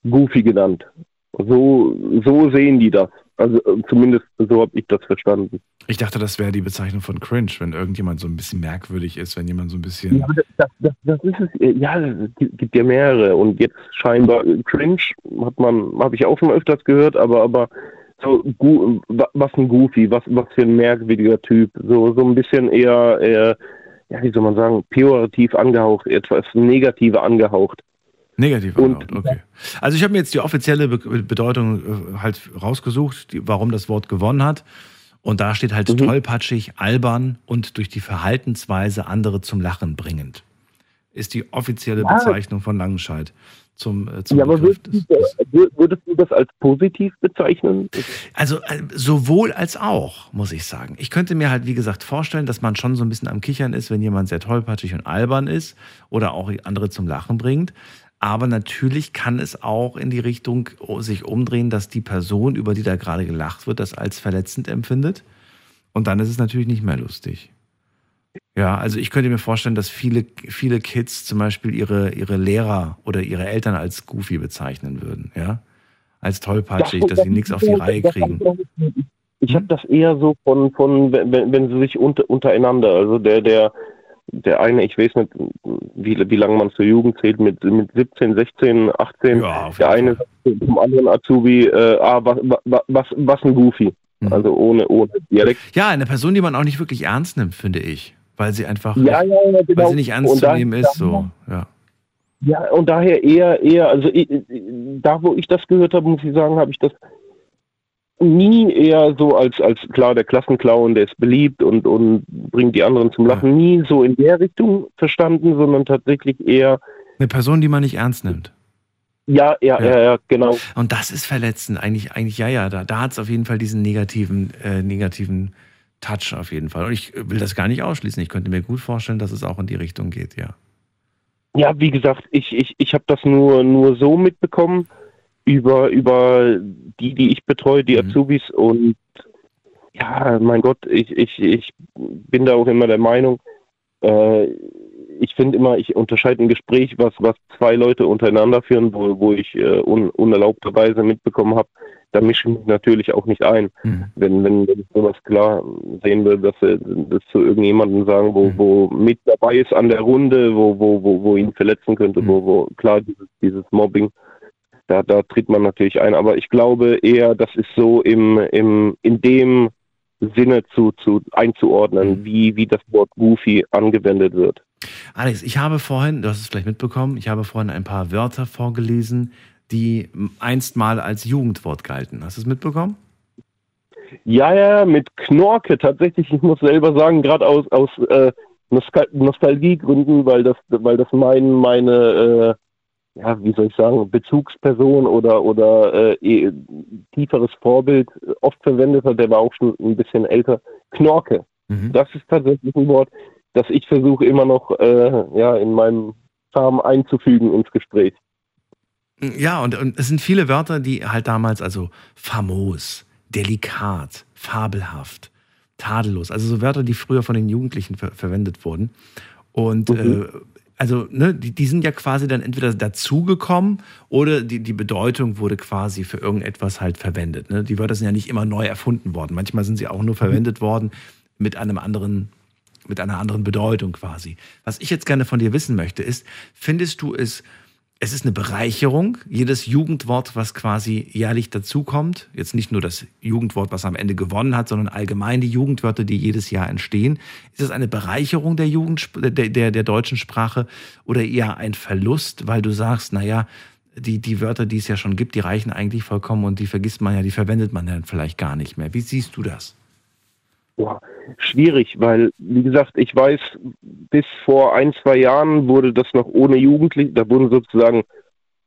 Goofy genannt. So, so sehen die das. Also äh, zumindest so habe ich das verstanden. Ich dachte, das wäre die Bezeichnung von Cringe, wenn irgendjemand so ein bisschen merkwürdig ist, wenn jemand so ein bisschen. Ja, das, das, das ist es. äh, Ja, es gibt ja mehrere und jetzt scheinbar äh, Cringe hat man, habe ich auch schon öfters gehört, aber aber so was ein Goofy, was was für ein merkwürdiger Typ, so so ein bisschen eher, eher ja wie soll man sagen, pejorativ angehaucht, etwas Negative angehaucht. Negativ angehaucht, okay. Also ich habe mir jetzt die offizielle Be Bedeutung äh, halt rausgesucht, die, warum das Wort gewonnen hat. Und da steht halt tollpatschig, albern und durch die Verhaltensweise andere zum Lachen bringend. Ist die offizielle Ja. Bezeichnung von Langenscheid zum, äh, zum Ja, aber würdest du, wür- würdest du das als positiv bezeichnen? Also äh, sowohl als auch, muss ich sagen. Ich könnte mir halt, wie gesagt, vorstellen, dass man schon so ein bisschen am Kichern ist, wenn jemand sehr tollpatschig und albern ist oder auch andere zum Lachen bringt. Aber natürlich kann es auch in die Richtung oh, sich umdrehen, dass die Person, über die da gerade gelacht wird, das als verletzend empfindet. Und dann ist es natürlich nicht mehr lustig. Ja, also ich könnte mir vorstellen, dass viele, viele Kids zum Beispiel ihre, ihre Lehrer oder ihre Eltern als Goofy bezeichnen würden, ja. Als tollpatschig, dass sie nichts auf die Reihe kriegen. Ich habe das eher so von, von wenn, wenn- wenn sie sich unter, untereinander, also der, der, der eine, ich weiß nicht, wie, wie lange man zur Jugend zählt, mit, mit 17, 16, 18, der eine sagt zum anderen Azubi, äh, ah, was, was, was, was ein Goofy. Mhm. Also ohne, ohne Dialekt. Ja, eine Person, die man auch nicht wirklich ernst nimmt, finde ich. Weil sie einfach, Ja, ja, ja, genau. weil sie nicht ernst zu nehmen ist, so, ja. Ja, und daher eher, eher, also ich, da wo ich das gehört habe, muss ich sagen, habe ich das nie eher so als, als klar, der Klassenclown, der ist beliebt und, und bringt die anderen zum Lachen, nie so in der Richtung verstanden, sondern tatsächlich eher, Eine Person, die man nicht ernst nimmt. ja, ja, ja, ja, genau. Und das ist verletzend. Eigentlich, eigentlich ja, ja. Da, da hat es auf jeden Fall diesen negativen, äh, negativen Touch auf jeden Fall. Und ich will das gar nicht ausschließen. Ich könnte mir gut vorstellen, dass es auch in die Richtung geht, ja. Ja, wie gesagt, ich, ich, ich habe das nur, nur so mitbekommen über, über die, die ich betreue, die Azubis und ja, mein Gott, ich, ich, ich bin da auch immer der Meinung, äh, ich finde immer, ich unterscheide ein Gespräch, was, was zwei Leute untereinander führen, wo, wo ich äh, un, unerlaubterweise mitbekommen habe, da mische ich mich natürlich auch nicht ein. Wenn, wenn, wenn ich sowas klar sehen will, dass sie das zu irgendjemandem sagen, wo, wo mit dabei ist an der Runde, wo, wo, wo, wo ihn verletzen könnte, wo, wo klar dieses, dieses Mobbing, da, da tritt man natürlich ein. Aber ich glaube eher, das ist so im, im, in dem Sinne zu, zu einzuordnen, wie, wie das Wort Goofy angewendet wird. Alex, ich habe vorhin, du hast es vielleicht mitbekommen, ich habe vorhin ein paar Wörter vorgelesen, die einst mal als Jugendwort galten. Hast du es mitbekommen? Ja, ja, mit Knorke tatsächlich. Ich muss selber sagen, gerade aus, aus äh, Nostal Nostalgiegründen, weil das, weil das mein, meine, äh, ja, wie soll ich sagen, Bezugsperson oder, oder äh, eh, tieferes Vorbild oft verwendet hat, der war auch schon ein bisschen älter. Knorke. Das ist tatsächlich ein Wort, das ich versuche immer noch äh, ja, in meinem Charme einzufügen ins Gespräch. Ja, und, und es sind viele Wörter, die halt damals, also famos, delikat, fabelhaft, tadellos, also so Wörter, die früher von den Jugendlichen ver verwendet wurden. Und Mhm. äh, also, ne, die, die sind ja quasi dann entweder dazugekommen oder die, die Bedeutung wurde quasi für irgendetwas halt verwendet. Ne? Die Wörter sind ja nicht immer neu erfunden worden. Manchmal sind sie auch nur verwendet worden mit einem anderen, mit einer anderen Bedeutung quasi. Was ich jetzt gerne von dir wissen möchte, ist, findest du es, es ist eine Bereicherung, jedes Jugendwort, was quasi jährlich dazukommt, jetzt nicht nur das Jugendwort, was am Ende gewonnen hat, sondern allgemein die Jugendwörter, die jedes Jahr entstehen. Ist es eine Bereicherung der, Jugend, der, der, der deutschen Sprache oder eher ein Verlust, weil du sagst, naja, die, die Wörter, die es ja schon gibt, die reichen eigentlich vollkommen und die vergisst man ja, die verwendet man dann vielleicht gar nicht mehr. Wie siehst du das? Boah, schwierig, weil, wie gesagt, ich weiß, bis vor ein, zwei Jahren wurde das noch ohne Jugendlich, da wurden sozusagen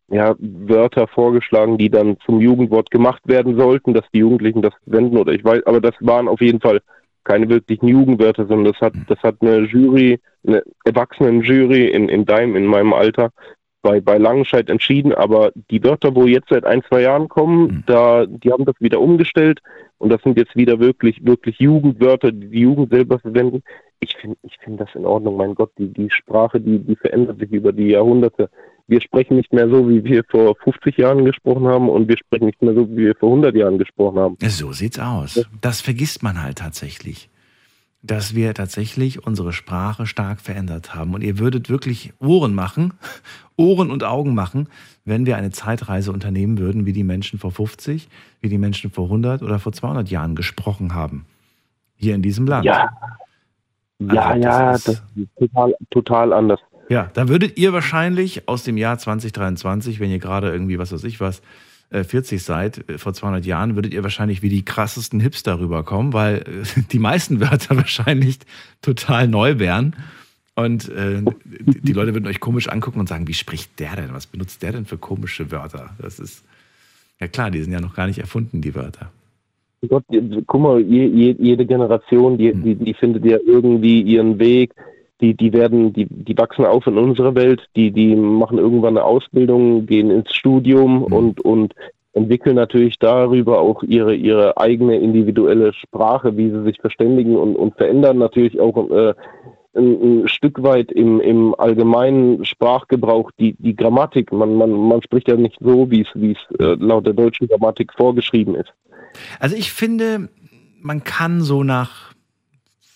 ja, Wörter vorgeschlagen, die dann zum Jugendwort gemacht werden sollten, dass die Jugendlichen das wenden oder ich weiß, aber das waren auf jeden Fall keine wirklichen Jugendwörter, sondern das hat, das hat eine Jury, eine Erwachsenenjury in, in deinem, in meinem Alter bei, bei Langenscheid entschieden, aber die Wörter, wo jetzt seit ein, zwei Jahren kommen, Mhm. da, die haben das wieder umgestellt und das sind jetzt wieder wirklich, wirklich Jugendwörter, die die Jugend selber verwenden. Ich finde, ich finde das in Ordnung. Mein Gott, die, die Sprache, die, die verändert sich über die Jahrhunderte. Wir sprechen nicht mehr so, wie wir vor 50 Jahren gesprochen haben und wir sprechen nicht mehr so, wie wir vor 100 Jahren gesprochen haben. So sieht's aus. Das vergisst man halt tatsächlich. Dass wir tatsächlich unsere Sprache stark verändert haben. Und ihr würdet wirklich Ohren machen, *laughs* Ohren und Augen machen, wenn wir eine Zeitreise unternehmen würden, wie die Menschen vor 50, wie die Menschen vor 100 oder vor 200 Jahren gesprochen haben. Hier in diesem Land. Ja, ja, Also, ja, das das ist- ist total, total anders. Ja, da würdet ihr wahrscheinlich aus dem Jahr 2023, wenn ihr gerade irgendwie, was weiß ich was, 40 seid, äh, vor 200 Jahren, würdet ihr wahrscheinlich wie die krassesten Hipster rüberkommen, weil äh, die meisten *laughs* Wörter wahrscheinlich total neu wären. Und äh, die Leute würden euch komisch angucken und sagen, wie spricht der denn? Was benutzt der denn für komische Wörter? Das ist, ja klar, die sind ja noch gar nicht erfunden, die Wörter. Gott, guck mal, je, je, jede Generation, die, die, die findet ja irgendwie ihren Weg. Die, die werden, die, die wachsen auf in unserer Welt, die, die machen irgendwann eine Ausbildung, gehen ins Studium und, und entwickeln natürlich darüber auch ihre, ihre eigene individuelle Sprache, wie sie sich verständigen und, und verändern natürlich auch äh, ein, ein Stück weit im, im allgemeinen Sprachgebrauch die, die Grammatik. Man, man, man spricht ja nicht so, wie es, wie es äh, laut der deutschen Grammatik vorgeschrieben ist. Also ich finde, man kann so nach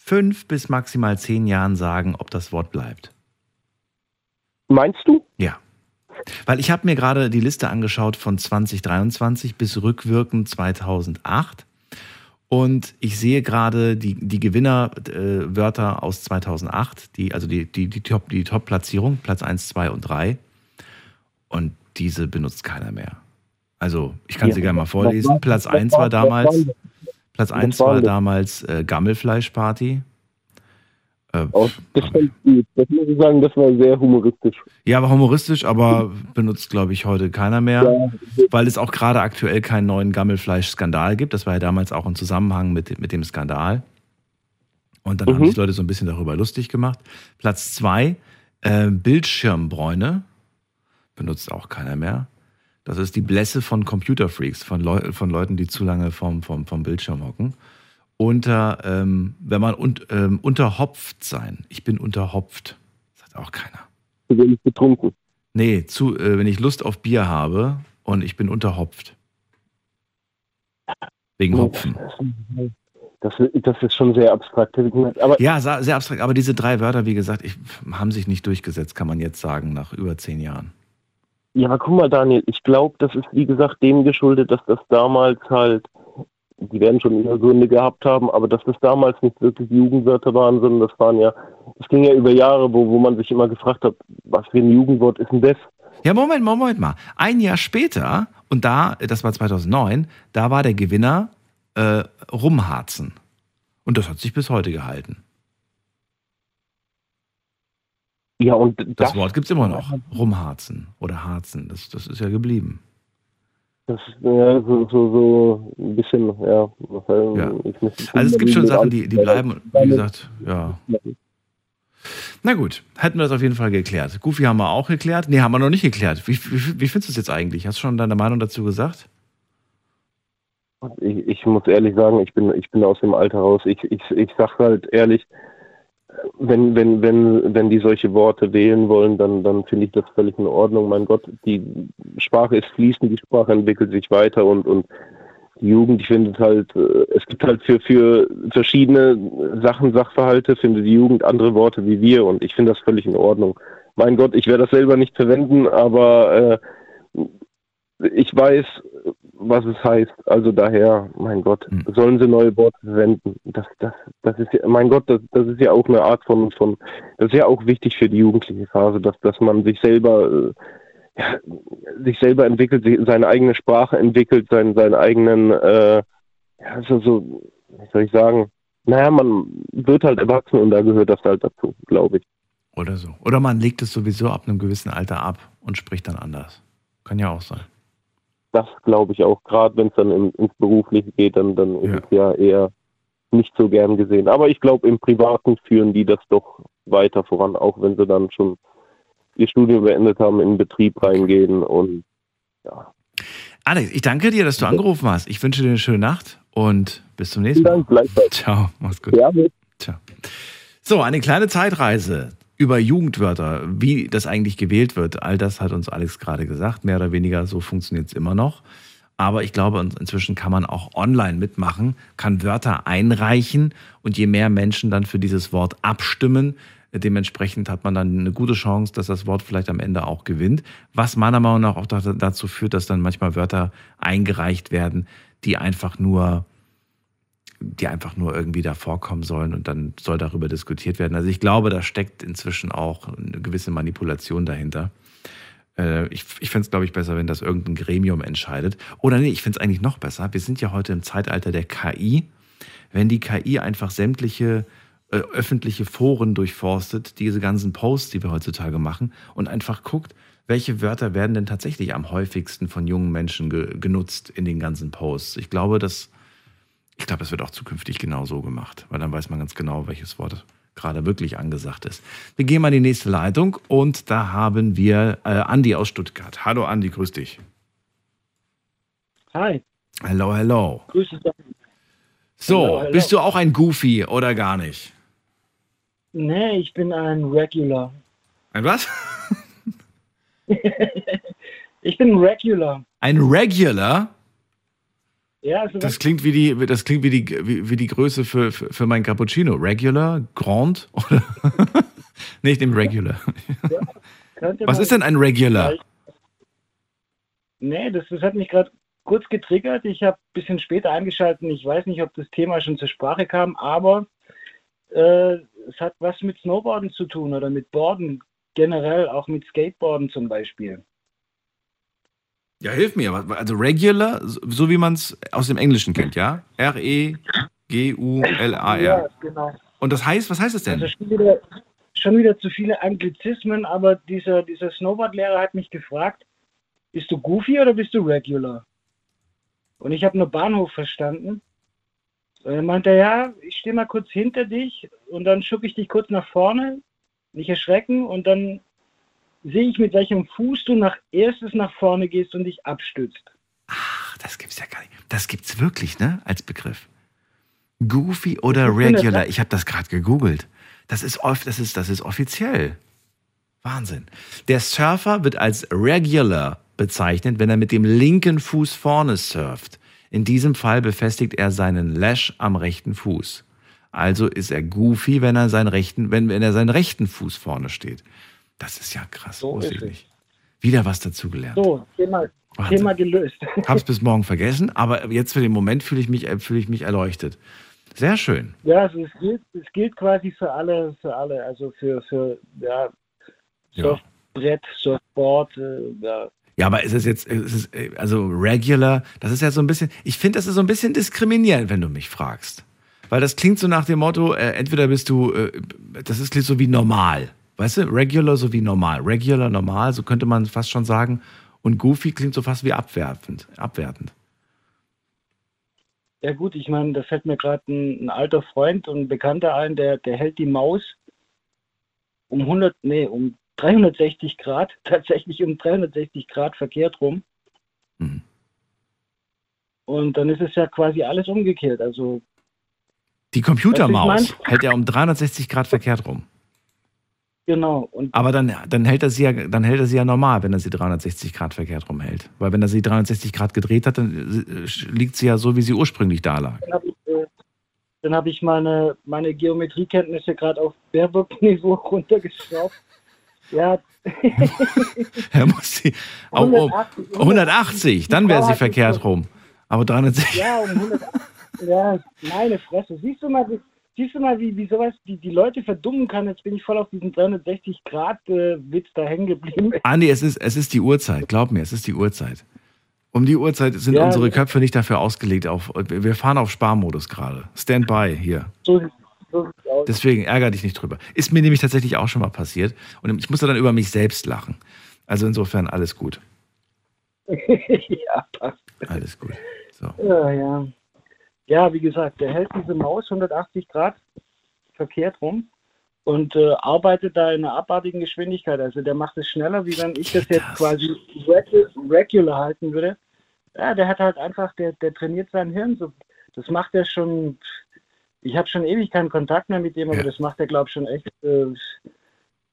fünf bis maximal zehn Jahren sagen, ob das Wort bleibt. Meinst du? Ja. Weil ich habe mir gerade die Liste angeschaut von 2023 bis rückwirkend 2008. Und ich sehe gerade die, die Gewinnerwörter aus 2008, die, also die, die, die Top- die Top-Platzierung, Platz 1, 2 und 3. Und diese benutzt keiner mehr. Also, ich kann Ja. sie gerne mal vorlesen. war- Platz was 1 war- war damals, das? Platz Was 1 waren war damals äh, Gammelfleischparty. Äh, Oh, das, gut. muss ich sagen, das war sehr humoristisch. Ja, war humoristisch, aber benutzt, glaube ich, heute keiner mehr, weil es auch gerade aktuell keinen neuen Gammelfleisch-Skandal gibt. Das war ja damals auch im Zusammenhang mit, mit dem Skandal. Und dann haben Mhm. sich Leute so ein bisschen darüber lustig gemacht. Platz zwei, äh, Bildschirmbräune. Benutzt auch keiner mehr. Das ist die Blässe von Computerfreaks, von, Leu von Leuten, die zu lange vom, vom, vom Bildschirm hocken. Unter, ähm, wenn man un ähm, unterhopft sein. Ich bin unterhopft. Sagt auch keiner. Zu wenig getrunken. Nee, zu, äh, wenn ich Lust auf Bier habe und ich bin unterhopft. Wegen Hopfen. Das, das ist schon sehr abstrakt. Aber Ja, sehr abstrakt. Aber diese drei Wörter, wie gesagt, ich, haben sich nicht durchgesetzt, kann man jetzt sagen, nach über zehn Jahren. Ja, guck mal, Daniel, ich glaube, das ist wie gesagt dem geschuldet, dass das damals halt, die werden schon ihre Gründe gehabt haben, aber dass das damals nicht wirklich Jugendwörter waren, sondern das waren ja, es ging ja über Jahre, wo, wo man sich immer gefragt hat, was für ein Jugendwort ist denn das? Ja, Moment, Moment mal. Ein Jahr später, und da, das war 2009, da war der Gewinner äh, Rumharzen. Und das hat sich bis heute gehalten. Ja, und Das, das, Wort gibt es immer noch. Rumharzen oder Harzen. Das, das ist ja geblieben. das ist ja, so, so, so ein bisschen, ja. Ja. Muss- Also es gibt schon Sachen, die, die bleiben. Wie gesagt, ja. Na gut, hätten wir das auf jeden Fall geklärt. Goofy haben wir auch geklärt. Nee, haben wir noch nicht geklärt. Wie, wie, wie findest du es jetzt eigentlich? Hast du schon deine Meinung dazu gesagt? Ich, ich muss ehrlich sagen, ich bin, ich bin aus dem Alter raus. Ich, ich, ich sag halt ehrlich, wenn, wenn, wenn, wenn die solche Worte wählen wollen, dann, dann finde ich das völlig in Ordnung. Mein Gott, die Sprache ist fließend, die Sprache entwickelt sich weiter und, und die Jugend, die findet halt, äh, es gibt halt für, für verschiedene Sachen, Sachverhalte, findet die Jugend andere Worte wie wir und ich finde das völlig in Ordnung. Mein Gott, ich werde das selber nicht verwenden, aber äh, ich weiß, was es heißt. Also daher, mein Gott, sollen sie neue Worte verwenden. Das, das, das ist ja, mein Gott, das, das ist ja auch eine Art von, von, das ist ja auch wichtig für die jugendliche Phase, dass, dass man sich selber, äh, ja, sich selber entwickelt, seine eigene Sprache entwickelt, seinen, seinen eigenen, äh, ja, so, so, wie soll ich sagen, naja, man wird halt erwachsen und da gehört das halt dazu, glaube ich. Oder so. Oder man legt es sowieso ab einem gewissen Alter ab und spricht dann anders. Kann ja auch sein. Das glaube ich auch, gerade wenn es dann in, ins Berufliche geht, dann, dann ist Ja. es ja eher nicht so gern gesehen. Aber ich glaube, im Privaten führen die das doch weiter voran, auch wenn sie dann schon ihr Studium beendet haben, in den Betrieb reingehen und ja. Alex, ich danke dir, dass du angerufen hast. Ich wünsche dir eine schöne Nacht und bis zum nächsten Mal. Vielen Dank, gleichfalls. Ciao, mach's gut. Servus. Ciao. So, eine kleine Zeitreise über Jugendwörter, wie das eigentlich gewählt wird. All das hat uns Alex gerade gesagt. Mehr oder weniger so funktioniert es immer noch. Aber ich glaube, in- inzwischen kann man auch online mitmachen, kann Wörter einreichen und je mehr Menschen dann für dieses Wort abstimmen, dementsprechend hat man dann eine gute Chance, dass das Wort vielleicht am Ende auch gewinnt. Was meiner Meinung nach auch da- dazu führt, dass dann manchmal Wörter eingereicht werden, die einfach nur die einfach nur irgendwie da vorkommen sollen und dann soll darüber diskutiert werden. Also ich glaube, da steckt inzwischen auch eine gewisse Manipulation dahinter. Äh, Ich, ich fände es, glaube ich, besser, wenn das irgendein Gremium entscheidet. Oder nee, ich finde es eigentlich noch besser. Wir sind ja heute im Zeitalter der KI. Wenn die KI einfach sämtliche äh, öffentliche Foren durchforstet, diese ganzen Posts, die wir heutzutage machen, und einfach guckt, welche Wörter werden denn tatsächlich am häufigsten von jungen Menschen ge genutzt in den ganzen Posts. Ich glaube, dass ich glaube, es wird auch zukünftig genau so gemacht, weil dann weiß man ganz genau, welches Wort gerade wirklich angesagt ist. Wir gehen mal in die nächste Leitung und da haben wir äh, Andi aus Stuttgart. Hallo Andi, grüß dich. Hi, Hello, hello. grüße dich. So, Hello, hello. bist du auch ein Goofy oder gar nicht? Nee, ich bin ein Regular. Ein was? *laughs* ich bin Regular. Ein Regular? Ja, also Das klingt wie die, das klingt wie die, wie, wie die Größe für, für, für mein Cappuccino. Regular? Grand? *laughs* Oder? nee, ich nehme Regular. könnte Was ist denn ein Regular? Nee, das, das hat mich gerade kurz getriggert. Ich habe ein bisschen später eingeschaltet. Ich weiß nicht, ob das Thema schon zur Sprache kam, aber äh, es hat was mit Snowboarden zu tun oder mit Boarden generell, auch mit Skateboarden zum Beispiel. Ja, hilf mir. Also Regular, so wie man es aus dem Englischen kennt, ja? E R-E-G-U-L-A-R. Ja, genau. Und das heißt, was heißt es denn? Also schon wieder, schon wieder zu viele Anglizismen, aber dieser, dieser Snowboard-Lehrer hat mich gefragt, bist du Goofy oder bist du Regular? Und ich habe nur Bahnhof verstanden. Und er meinte, ja, ich stehe mal kurz hinter dich und dann schucke ich dich kurz nach vorne, nicht erschrecken und dann sehe ich, mit welchem Fuß du nach erstes nach vorne gehst und dich abstützt. Ach, das gibt's ja gar nicht. Das gibt's wirklich, ne? Als Begriff. Goofy oder Regular? Ich habe das gerade gegoogelt. Das ist, off, das, ist, das ist offiziell. Wahnsinn. Der Surfer wird als Regular bezeichnet, wenn er mit dem linken Fuß vorne surft. In diesem Fall befestigt er seinen Lash am rechten Fuß. Also ist er goofy, wenn er seinen rechten, wenn, wenn er seinen rechten Fuß vorne steht. Das ist ja krass. So ist ich. Wieder was dazugelernt. So, Thema, Wahnsinn. Thema gelöst. *laughs* Hab's bis morgen vergessen, aber jetzt für den Moment fühle ich mich, äh, fühle ich mich erleuchtet. Sehr schön. Ja, also es gilt, es gilt quasi für alle, für alle, also für, für ja, Ja. Surfbrett, Surfboard, äh, ja. Ja, aber ist es jetzt, ist es, äh, also regular, das ist ja so ein bisschen, ich finde, das ist so ein bisschen diskriminierend, wenn du mich fragst. Weil das klingt so nach dem Motto, äh, entweder bist du, äh, das ist klingt so wie normal. Weißt du, regular so wie normal. Regular, normal, so könnte man fast schon sagen. Und goofy klingt so fast wie abwertend. abwertend. Ja gut, ich meine, da fällt mir gerade ein, ein alter Freund und ein Bekannter ein, der, der hält die Maus um 100, nee, um 360 Grad, *laughs* tatsächlich um 360 Grad verkehrt rum. Mhm. Und dann ist es ja quasi alles umgekehrt. Also Die Computermaus hält er um 360 Grad verkehrt rum. Genau. Und Aber dann, dann, hält er sie ja, dann hält er sie ja normal, wenn er sie 360 Grad verkehrt rumhält. Weil wenn er sie 360 Grad gedreht hat, dann äh, liegt sie ja so, wie sie ursprünglich da lag. dann habe ich, äh, hab ich meine, meine Geometriekenntnisse gerade auf Baerbock-Niveau *laughs* runtergeschraubt. Ja, *laughs* Er muss sie oh, 180, 180, dann wäre sie verkehrt rum. Aber 360. Ja, um 180. ja, meine Fresse. Siehst du mal, siehst du mal, wie, wie sowas die, die Leute verdummen kann? Jetzt bin ich voll auf diesen 360-Grad-Witz da hängen geblieben. *laughs* Andi, es ist, es ist die Uhrzeit. Glaub mir, es ist die Uhrzeit. Um die Uhrzeit sind Ja. unsere Köpfe nicht dafür ausgelegt. Auf, wir fahren auf Sparmodus gerade. Standby hier. So, so. Deswegen ärgere dich nicht drüber. Ist mir nämlich tatsächlich auch schon mal passiert. Und ich musste dann über mich selbst lachen. Also insofern alles gut. *laughs* ja, passt. Alles gut. So. Ja, ja. Ja, wie gesagt, der hält diese Maus 180 Grad verkehrt rum und äh, arbeitet da in einer abartigen Geschwindigkeit. Also der macht es schneller, wie wenn ich das jetzt quasi regu regular halten würde. Ja, der hat halt einfach, der, der trainiert sein Hirn. So, das macht er schon, ich habe schon ewig keinen Kontakt mehr mit dem, aber das macht er, glaube ich, schon echt äh,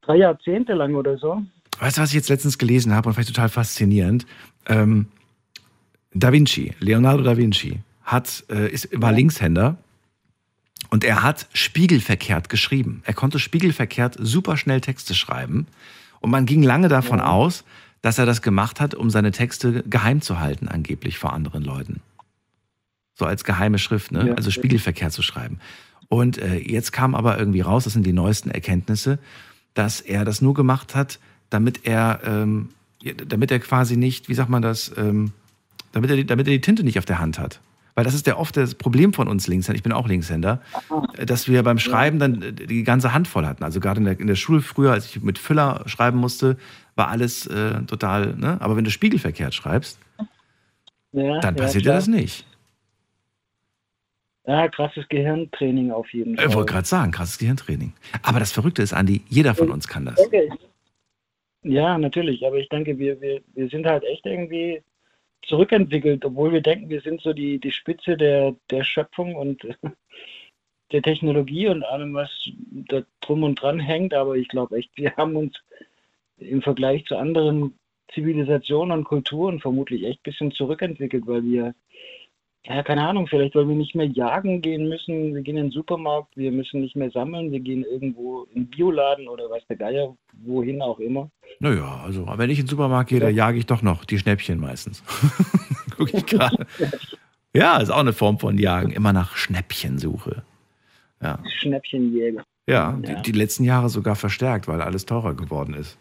drei Jahrzehnte lang oder so. Weißt du, was ich jetzt letztens gelesen habe und vielleicht total faszinierend? Ähm, da Vinci, Leonardo da Vinci, hat, äh, ist, war Linkshänder und er hat spiegelverkehrt geschrieben. Er konnte spiegelverkehrt super schnell Texte schreiben und man ging lange davon aus, dass er das gemacht hat, um seine Texte geheim zu halten, angeblich vor anderen Leuten. So als geheime Schrift, ne? Ja. also spiegelverkehrt zu schreiben. Und äh, jetzt kam aber irgendwie raus, das sind die neuesten Erkenntnisse, dass er das nur gemacht hat, damit er, ähm, ja, damit er quasi nicht, wie sagt man das, ähm, damit, er, damit er die Tinte nicht auf der Hand hat. Weil das ist ja oft das Problem von uns Linkshänder, ich bin auch Linkshänder, dass wir beim Schreiben dann die ganze Hand voll hatten. Also gerade in der, in der Schule früher, als ich mit Füller schreiben musste, war alles äh, total, ne? aber wenn du spiegelverkehrt schreibst, Ja, dann ja, passiert dir klar. das nicht. Ja, krasses Gehirntraining auf jeden Fall. Ich wollte gerade sagen, krasses Gehirntraining. Aber das Verrückte ist, Andi, jeder von uns kann das. Okay. Ja, natürlich, aber ich denke, wir, wir, wir sind halt echt irgendwie zurückentwickelt, obwohl wir denken, wir sind so die, die Spitze der, der Schöpfung und *laughs* der Technologie und allem, was da drum und dran hängt. Aber ich glaube echt, wir haben uns im Vergleich zu anderen Zivilisationen und Kulturen vermutlich echt ein bisschen zurückentwickelt, weil wir, ja, keine Ahnung, vielleicht, weil wir nicht mehr jagen gehen müssen. Wir gehen in den Supermarkt, wir müssen nicht mehr sammeln, wir gehen irgendwo in den Bioladen oder weiß der Geier, wohin auch immer. Naja, also wenn ich in den Supermarkt gehe, da jage ich doch noch die Schnäppchen meistens. *laughs* Guck ich gerade. Ja, ist auch eine Form von Jagen. Immer nach Schnäppchen suche. Ja, Schnäppchenjäger. ja, Die, die letzten Jahre sogar verstärkt, weil alles teurer geworden ist.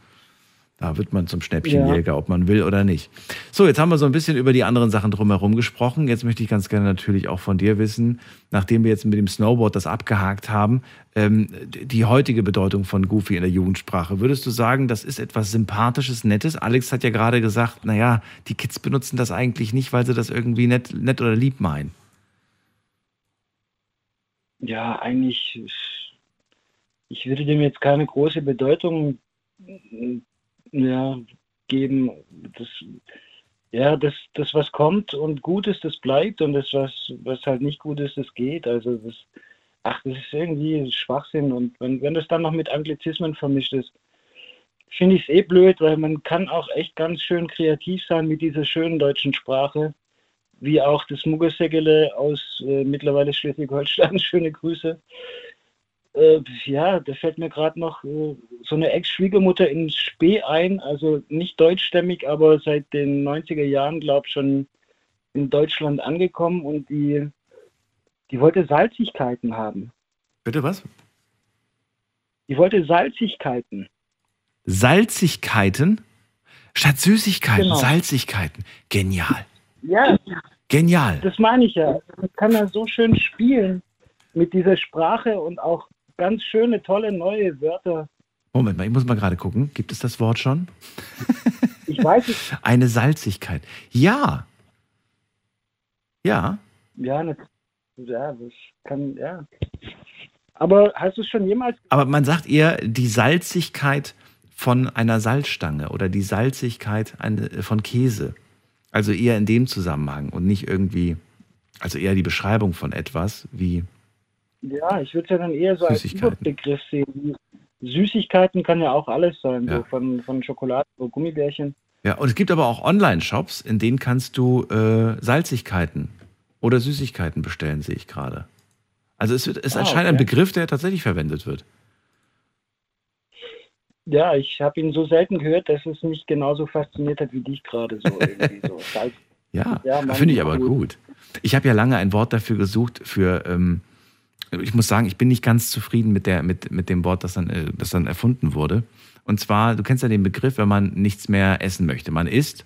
Da wird man zum Schnäppchenjäger, ob man will oder nicht. So, jetzt haben wir so ein bisschen über die anderen Sachen drumherum gesprochen. Jetzt möchte ich ganz gerne natürlich auch von dir wissen, nachdem wir jetzt mit dem Snowboard das abgehakt haben, ähm, die heutige Bedeutung von Goofy in der Jugendsprache. Würdest du sagen, das ist etwas Sympathisches, Nettes? Alex hat ja gerade gesagt, naja, die Kids benutzen das eigentlich nicht, weil sie das irgendwie nett, nett oder lieb meinen. Ja, eigentlich, ich würde dem jetzt keine große Bedeutung äh, ja, geben. Das, ja, das, das, was kommt und gut ist, das bleibt und das, was, was halt nicht gut ist, das geht. Also das, ach, das ist irgendwie Schwachsinn und wenn, wenn das dann noch mit Anglizismen vermischt ist, finde ich es eh blöd, weil man kann auch echt ganz schön kreativ sein mit dieser schönen deutschen Sprache, wie auch das Muggersegele aus äh, mittlerweile Schleswig-Holstein. *laughs* Schöne Grüße. Äh, ja, da fällt mir gerade noch äh, so eine Ex-Schwiegermutter in Spee ein, also nicht deutschstämmig, aber seit den 90er Jahren, glaube ich, schon in Deutschland angekommen und die, die wollte Salzigkeiten haben. Bitte was? Die wollte Salzigkeiten. Salzigkeiten statt Süßigkeiten, Genau. Salzigkeiten. Genial. Ja, Genial. das meine ich ja. Man kann da so schön spielen mit dieser Sprache und auch ganz schöne, tolle neue Wörter. Moment mal, ich muss mal gerade gucken. Gibt es das Wort schon? Ich weiß es. *laughs* Eine Salzigkeit. Ja. Ja. Ja, das, ja, das kann, ja. Aber hast du es schon jemals Aber man sagt eher die Salzigkeit von einer Salzstange oder die Salzigkeit eine- von Käse. Also eher in dem Zusammenhang und nicht irgendwie, also eher die Beschreibung von etwas wie, Ja, ich würde es ja dann eher so als. Überbegriff sehen. Süßigkeiten kann ja auch alles sein, Ja. so von, von Schokolade oder Gummibärchen. ja. Und es gibt aber auch Online-Shops, in denen kannst du äh, Salzigkeiten oder Süßigkeiten bestellen, sehe ich gerade. Also es wird, ist Ah, anscheinend ein okay. Begriff, der tatsächlich verwendet wird. Ja, ich habe ihn so selten gehört, dass es mich genauso fasziniert hat wie dich gerade so so. Salz. *laughs* Ja, Ja, finde ich aber gut. gut. Ich habe ja lange ein Wort dafür gesucht, für, ähm, ich muss sagen, ich bin nicht ganz zufrieden mit, der, mit, mit dem Wort, das dann, äh, das dann erfunden wurde. Und zwar, du kennst ja den Begriff, wenn man nichts mehr essen möchte. Man isst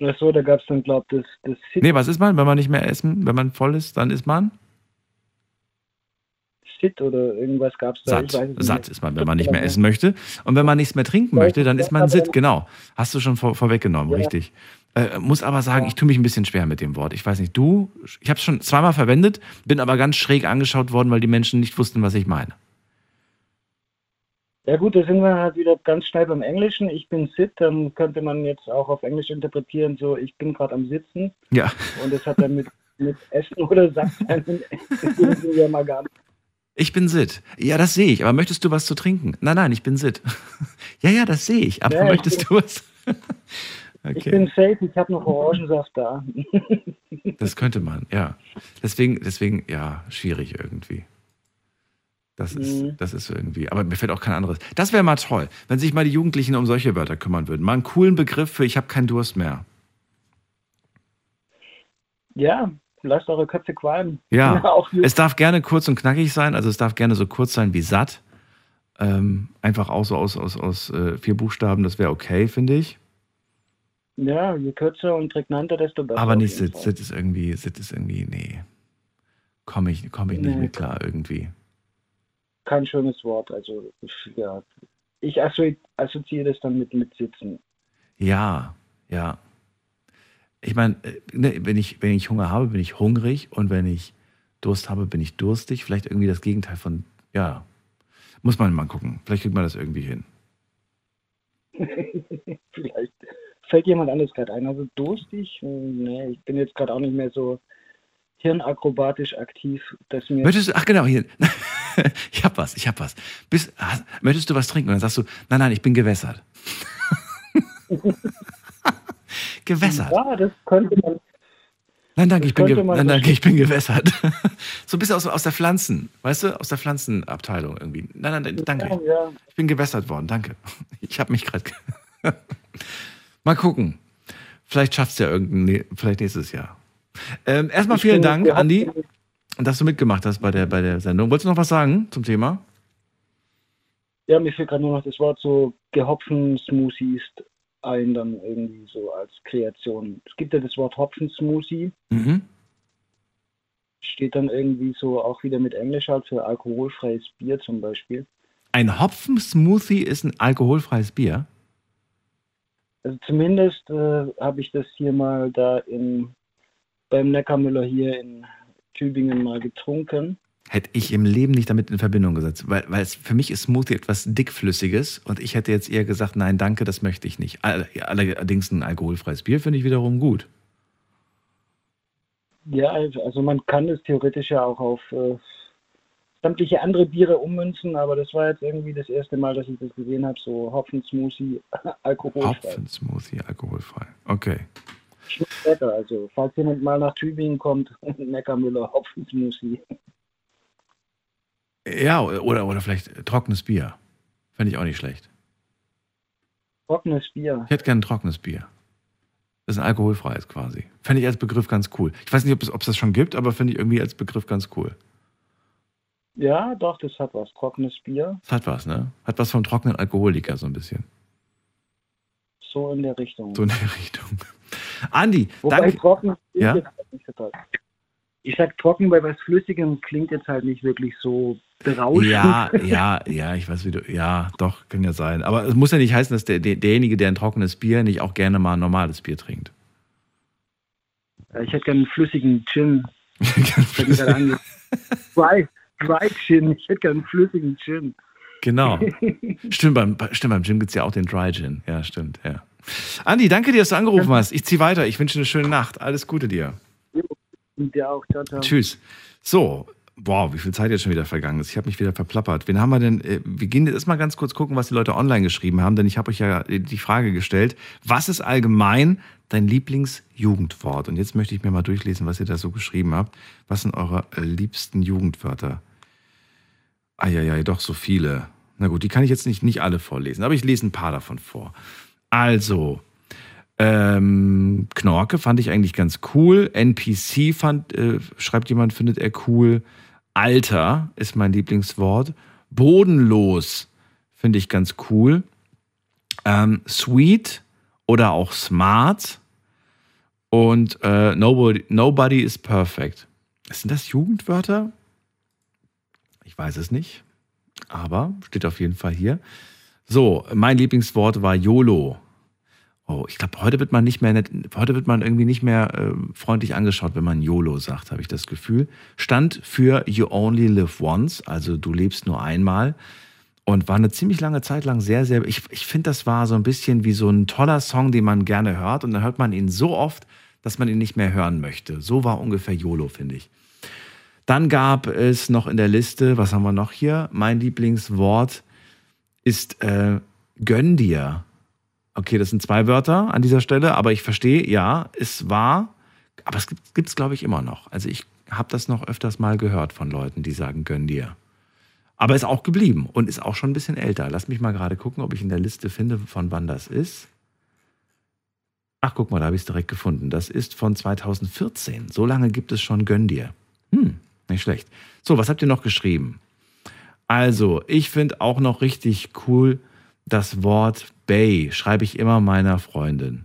Achso, da gab es dann, glaube ich, das, das Sit, Nee, was ist man, wenn man nicht mehr essen, wenn man voll ist, dann ist man Sit oder irgendwas gab es da. satt. Satt ist man, wenn man nicht mehr essen möchte. Und wenn man nichts mehr trinken möchte, dann ist man sitt, genau. Hast du schon vor, vorweggenommen, richtig. Äh, muss aber sagen, ich tue mich ein bisschen schwer mit dem Wort. Ich weiß nicht, du, ich habe es schon zweimal verwendet, bin aber ganz schräg angeschaut worden, weil die Menschen nicht wussten, was ich meine. Ja gut, da sind wir halt wieder ganz schnell beim Englischen. Ich bin Sit, dann könnte man jetzt auch auf Englisch interpretieren, so ich bin gerade am Sitzen. Ja. Und das hat dann mit, mit Essen oder Sattsein ja mal gar nicht. Ich bin Sitt. Ja, das sehe ich. Aber möchtest du was zu trinken? Nein, nein, ich bin Sitt. *laughs* ja, ja, das sehe ich. Aber Ja, ich möchtest du was? *laughs* Ich bin safe, ich habe noch Orangensaft da. *laughs* Das könnte man, ja. Deswegen, deswegen, ja, schwierig irgendwie. Das ist, Mhm. das ist irgendwie, aber mir fällt auch kein anderes. Das wäre mal toll, wenn sich mal die Jugendlichen um solche Wörter kümmern würden. Mal einen coolen Begriff für ich habe keinen Durst mehr. ja, lasst eure Köpfe qualmen. Ja, *laughs* auch es darf gerne kurz und knackig sein, also es darf gerne so kurz sein wie satt. Ähm, einfach auch so aus, aus, aus äh, vier Buchstaben, das wäre okay, finde ich. Ja, je kürzer und prägnanter, desto besser. Aber nicht jeden Sit. Fall. Sit ist irgendwie, Sit ist irgendwie, nee. Komme ich, komm ich nicht Nee. mit klar irgendwie. Kein schönes Wort. Also, ja. Ich assozi assoziiere das dann mit, mit Sitzen. Ja, ja. Ich meine, äh, ne, wenn, ich, wenn ich Hunger habe, bin ich hungrig und wenn ich Durst habe, bin ich durstig. Vielleicht irgendwie das Gegenteil von, ja. Muss man mal gucken. Vielleicht kriegt man das irgendwie hin. *laughs* Vielleicht fällt jemand anderes gerade ein. Also durstig? Hm, Nee, ich bin jetzt gerade auch nicht mehr so hirnakrobatisch aktiv, dass mir. Möchtest du, ach genau, hier. *laughs* ich hab was, ich hab was. Bist, hast, möchtest du was trinken? Und dann sagst du, nein, nein, ich bin gewässert. *laughs* gewässert. Ja, das könnte man. Nein, danke, ich bin, nein, danke, ich bin gewässert. *laughs* so ein bisschen aus, aus der Pflanzen, weißt du, aus der Pflanzenabteilung irgendwie. Nein, nein, danke. Ja, ja. Ich bin gewässert worden, danke. Ich habe mich gerade. Mal gucken. Vielleicht schaffst du ja irgendein, vielleicht nächstes Jahr. Ähm, erstmal vielen Dank, Andi, dass du mitgemacht hast bei der, bei der Sendung. Wolltest du noch was sagen zum Thema? Ja, mir fällt gerade nur noch das Wort so gehopfen Smoothies ein, dann irgendwie so als Kreation. Es gibt ja das Wort Hopfen-Smoothie, Mhm. steht dann irgendwie so auch wieder mit Englisch halt für alkoholfreies Bier zum Beispiel. Ein Hopfen-Smoothie ist ein alkoholfreies Bier. Also zumindest äh, habe ich das hier mal da in, beim Neckarmüller hier in Tübingen mal getrunken. Hätte ich im Leben nicht damit in Verbindung gesetzt, weil, weil es für mich ist Smoothie etwas dickflüssiges und ich hätte jetzt eher gesagt, nein, danke, das möchte ich nicht. All- Allerdings ein alkoholfreies Bier finde ich wiederum gut. Ja, also man kann es theoretisch ja auch auf äh, sämtliche andere Biere ummünzen, aber das war jetzt irgendwie das erste Mal, dass ich das gesehen habe, so Hopfen-Smoothie, *laughs* alkoholfrei. Hopfen-Smoothie, alkoholfrei. Okay. Schmeckt besser. Also, falls jemand mal nach Tübingen kommt, *laughs* Neckarmüller Hopfen-Smoothie. Ja, oder, oder vielleicht trockenes Bier. Fände ich auch nicht schlecht. Trockenes Bier. Ich hätte gerne ein trockenes Bier. Das ist ein alkoholfreies quasi. Fände ich als Begriff ganz cool. Ich weiß nicht, ob es, ob es das schon gibt, aber finde ich irgendwie als Begriff ganz cool. Ja, doch, das hat was. Trockenes Bier, Das hat was, ne? Hat was vom trockenen Alkoholiker so ein bisschen. so in der Richtung. So in der Richtung. Andi, Wobei danke. trocken Ja? halt so. Ich sag trocken bei was Flüssigem klingt jetzt halt nicht wirklich so berauschend. Ja, ja, ja, ich weiß, wie du. Ja, doch, kann ja sein. Aber es muss ja nicht heißen, dass der, der, derjenige, der ein trockenes Bier nicht auch gerne mal ein normales Bier trinkt. Ich hätte gerne einen flüssigen Gin. Mir gerade an. Dry, Gin. Ich hätte gerne einen flüssigen Gin. Genau. *laughs* stimmt, beim, stimmt, beim Gin gibt es ja auch den Dry Gin. Ja, stimmt, ja. Andi, danke dir, dass du angerufen hast. Ich ziehe weiter. Ich wünsche eine schöne Nacht. Alles Gute dir. Und dir auch. Ciao, ciao. Tschüss. So, wow, wie viel Zeit jetzt schon wieder vergangen ist. Ich habe mich wieder verplappert. Wen haben wir denn? äh, Wir gehen jetzt mal ganz kurz gucken, was die Leute online geschrieben haben, denn ich habe euch ja die Frage gestellt, was ist allgemein dein Lieblingsjugendwort? Und jetzt möchte ich mir mal durchlesen, was ihr da so geschrieben habt. Was sind eure äh, liebsten Jugendwörter? Eieiei, doch so viele. Na gut, die kann ich jetzt nicht, nicht alle vorlesen, aber ich lese ein paar davon vor. Also, ähm, Knorke fand ich eigentlich ganz cool. NPC fand, äh, schreibt jemand, findet er cool. Alter ist mein Lieblingswort. Bodenlos finde ich ganz cool. Ähm, sweet oder auch smart Und äh, nobody, nobody is perfect. Sind das Jugendwörter? Ich weiß es nicht. Aber steht auf jeden Fall hier. So, mein Lieblingswort war YOLO. Oh, ich glaube, heute wird man nicht mehr nett, heute wird man irgendwie nicht mehr äh, freundlich angeschaut, wenn man YOLO sagt, habe ich das Gefühl. Stand für You Only Live Once, also du lebst nur einmal. Und war eine ziemlich lange Zeit lang sehr, sehr. Ich, ich finde, das war so ein bisschen wie so ein toller Song, den man gerne hört. Und dann hört man ihn so oft, dass man ihn nicht mehr hören möchte. So war ungefähr YOLO, finde ich. Dann gab es noch in der Liste, was haben wir noch hier? Mein Lieblingswort ist äh, gönn dir. Okay, das sind zwei Wörter an dieser Stelle, aber ich verstehe, ja, es war, aber es gibt es, glaube ich, immer noch. Also ich habe das noch öfters mal gehört von Leuten, die sagen, gönn dir. Aber ist auch geblieben und ist auch schon ein bisschen älter. Lass mich mal gerade gucken, ob ich in der Liste finde, von wann das ist. Ach, guck mal, da habe ich es direkt gefunden. Das ist von 2014. So lange gibt es schon Gönn dir. Hm, nicht schlecht. So, was habt ihr noch geschrieben? Also, ich finde auch noch richtig cool das Wort Bay schreibe ich immer meiner Freundin.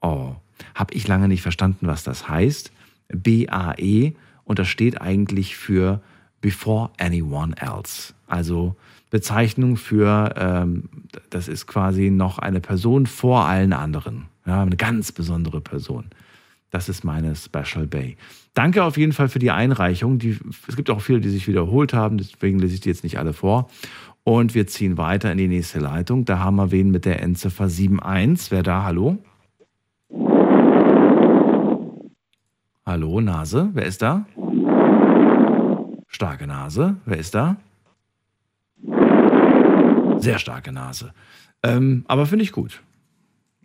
Oh, habe ich lange nicht verstanden, was das heißt. B-A-E und das steht eigentlich für Before Anyone Else. Also Bezeichnung für, ähm, das ist quasi noch eine Person vor allen anderen. Ja, eine ganz besondere Person. Das ist meine Special Bay. Danke auf jeden Fall für die Einreichung. Die, es gibt auch viele, die sich wiederholt haben, deswegen lese ich die jetzt nicht alle vor. Und wir ziehen weiter in die nächste Leitung. Da haben wir wen mit der Endziffer 71. Wer da? Hallo? Hallo, Nase. Wer ist da? Starke Nase. Wer ist da? Sehr starke Nase. Ähm, aber finde ich gut.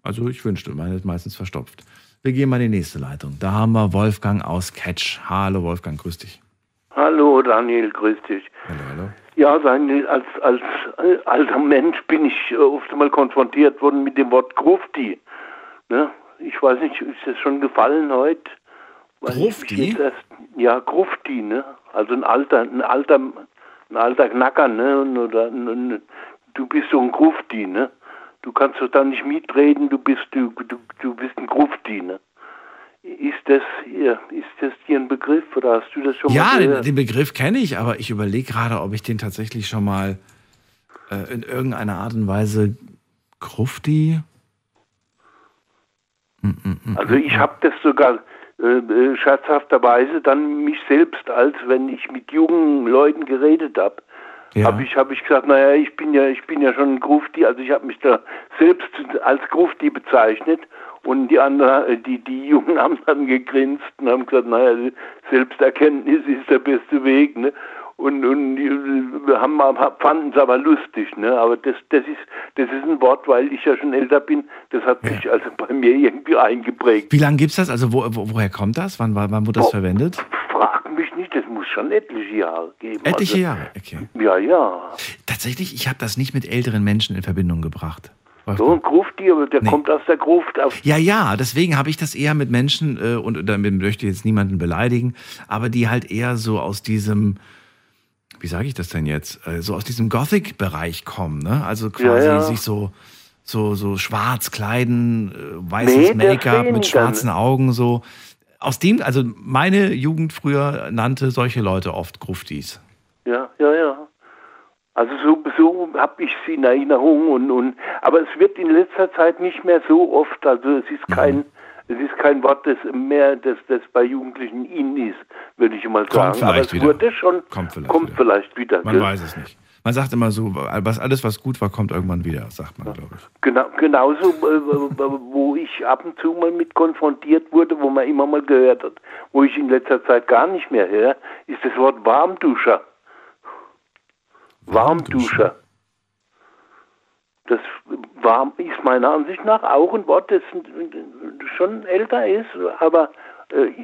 Also ich wünschte, meine ist meistens verstopft. Wir gehen mal in die nächste Leitung. Da haben wir Wolfgang aus Catch. Hallo Wolfgang, grüß dich. Hallo Daniel, grüß dich. Hallo, hallo. Ja, als, als alter Mensch bin ich äh, oft einmal konfrontiert worden mit dem Wort Grufti. Ne? Ich weiß nicht, ist das schon gefallen heute? Grufti? Ja, Grufti, ne? Also ein alter, ein alter, ein alter Knacker, ne? Oder ein, ein, du bist so ein Grufti, ne? Du kannst doch da nicht mitreden, du bist du, du, du bist ein Grufti, ne? Ist das, ist das dir ein Begriff oder hast du das schon ja, mal den, gehört? den Begriff kenne ich, aber ich überlege gerade, ob ich den tatsächlich schon mal äh, in irgendeiner Art und Weise Krufti. Mm, mm, mm, Also ich habe das sogar äh, äh, scherzhafterweise dann mich selbst, als wenn ich mit jungen Leuten geredet habe, Ja. habe ich, hab ich gesagt, naja, ich bin ja, ich bin ja schon ein Grufti, also ich habe mich da selbst als Grufti bezeichnet und die anderen, äh, die, die Jungen *laughs* haben dann gegrinst und haben gesagt, naja, Selbsterkenntnis ist der beste Weg, ne? Und, und äh, haben, fanden es aber lustig, ne? Aber das, das ist, das ist ein Wort, weil ich ja schon älter bin, das hat sich also bei mir irgendwie eingeprägt. Wie lange gibt es das? Also wo, wo, woher kommt das? Wann, wann wurde das verwendet? Frag das muss schon etliche Jahre geben. Etliche also, Jahre, okay. Ja, ja. Tatsächlich, ich habe das nicht mit älteren Menschen in Verbindung gebracht. So ein Grufti, aber der kommt aus der Gruft. Auf, Ja, ja, deswegen habe ich das eher mit Menschen, äh, und damit möchte ich jetzt niemanden beleidigen, aber die halt eher so aus diesem, wie sage ich das denn jetzt, äh, so aus diesem Gothic-Bereich kommen, ne? Also quasi Ja, ja. sich so, so, so schwarz kleiden, äh, weißes Nee, Make-up mit schwarzen. Augen, so. Aus dem, also meine Jugend früher nannte solche Leute oft Gruftis. ja, ja, ja. Also so, so habe ich sie in Erinnerung und, und aber es wird in letzter Zeit nicht mehr so oft, also es ist Mhm. kein es ist kein Wort, das mehr, das, das bei Jugendlichen in ist, würde ich mal Kommt sagen. Aber vielleicht es wieder. wurde schon, Kommt vielleicht kommt wieder. vielleicht wieder. Man gell? weiß es nicht. Man sagt immer so, was, alles, was gut war, kommt irgendwann wieder, sagt man, glaube ich. Genau, genauso, äh, wo ich ab und zu mal mit konfrontiert wurde, wo man immer mal gehört hat, wo ich in letzter Zeit gar nicht mehr höre, ist das Wort Warmduscher. Warmduscher. Das warm ist meiner Ansicht nach auch ein Wort, das schon älter ist, aber äh,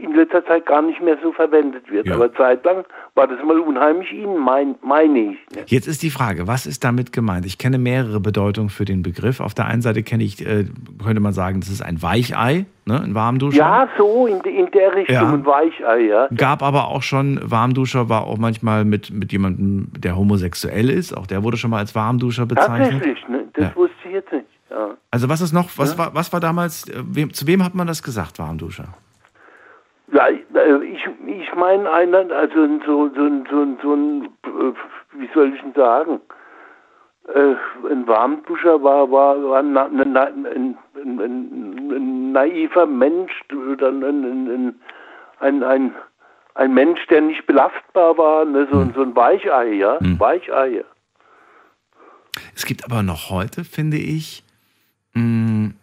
in letzter Zeit gar nicht mehr so verwendet wird. Ja. Aber zeitlang war das mal unheimlich in, mein, meine ich. Ne? Jetzt ist die Frage, was ist damit gemeint? Ich kenne mehrere Bedeutungen für den Begriff. Auf der einen Seite kenne ich, äh, könnte man sagen, das ist ein Weichei, ne, ein Warmduscher. Ja, so in, in der Richtung, Ja. ein Weichei, ja. Gab aber auch schon, Warmduscher war auch manchmal mit, mit jemandem, der homosexuell ist. Auch der wurde schon mal als Warmduscher bezeichnet. Tatsächlich, ne? das Ja. wusste ich jetzt nicht. Also was ist noch, was war, was war damals, äh, wem, zu wem hat man das gesagt, Warmduscher? Ja, äh, ich, ich meine einer, also so, so, so, so ein, äh, wie soll ich denn sagen, äh, ein Warmduscher war, war, war ein, ein, ein, ein, naiver Mensch oder ein, ein, ein, ein, Mensch, der nicht belastbar war, ne? so, Hm. so ein Weichei, ja, Weichei. Es gibt aber noch heute, finde ich,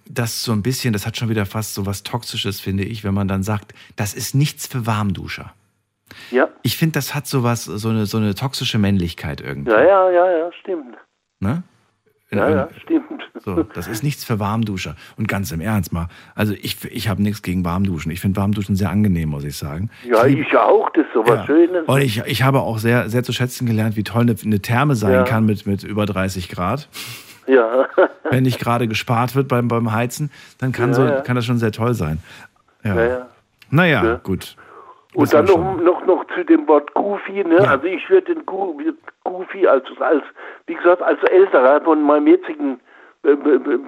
das so ein bisschen, das hat schon wieder fast so was Toxisches, finde ich, wenn man dann sagt, das ist nichts für Warmduscher. Ja. Ich finde, das hat sowas, so eine, so eine toxische Männlichkeit irgendwie. Ja, ja, ja, ja, stimmt. Ne? Ja, ja, stimmt. So, das ist nichts für Warmduscher. Und ganz im Ernst mal, also ich, ich habe nichts gegen Warmduschen. Ich finde Warmduschen sehr angenehm, muss ich sagen. Ja, ich auch, das ist so was Schönes. Und ich, ich habe auch sehr, sehr zu schätzen gelernt, wie toll eine, eine Therme sein Ja. kann mit, mit über 30 Grad. Ja. *laughs* Wenn nicht gerade gespart wird beim, beim Heizen, dann kann, Ja, so, ja. kann das schon sehr toll sein. Ja. Ja, ja. Naja, Ja. gut. Und dann noch, noch, noch zu dem Wort Goofy, ne? Also ich würde den Goofy als, als, wie gesagt, als älterer von meinem jetzigen äh, be- be-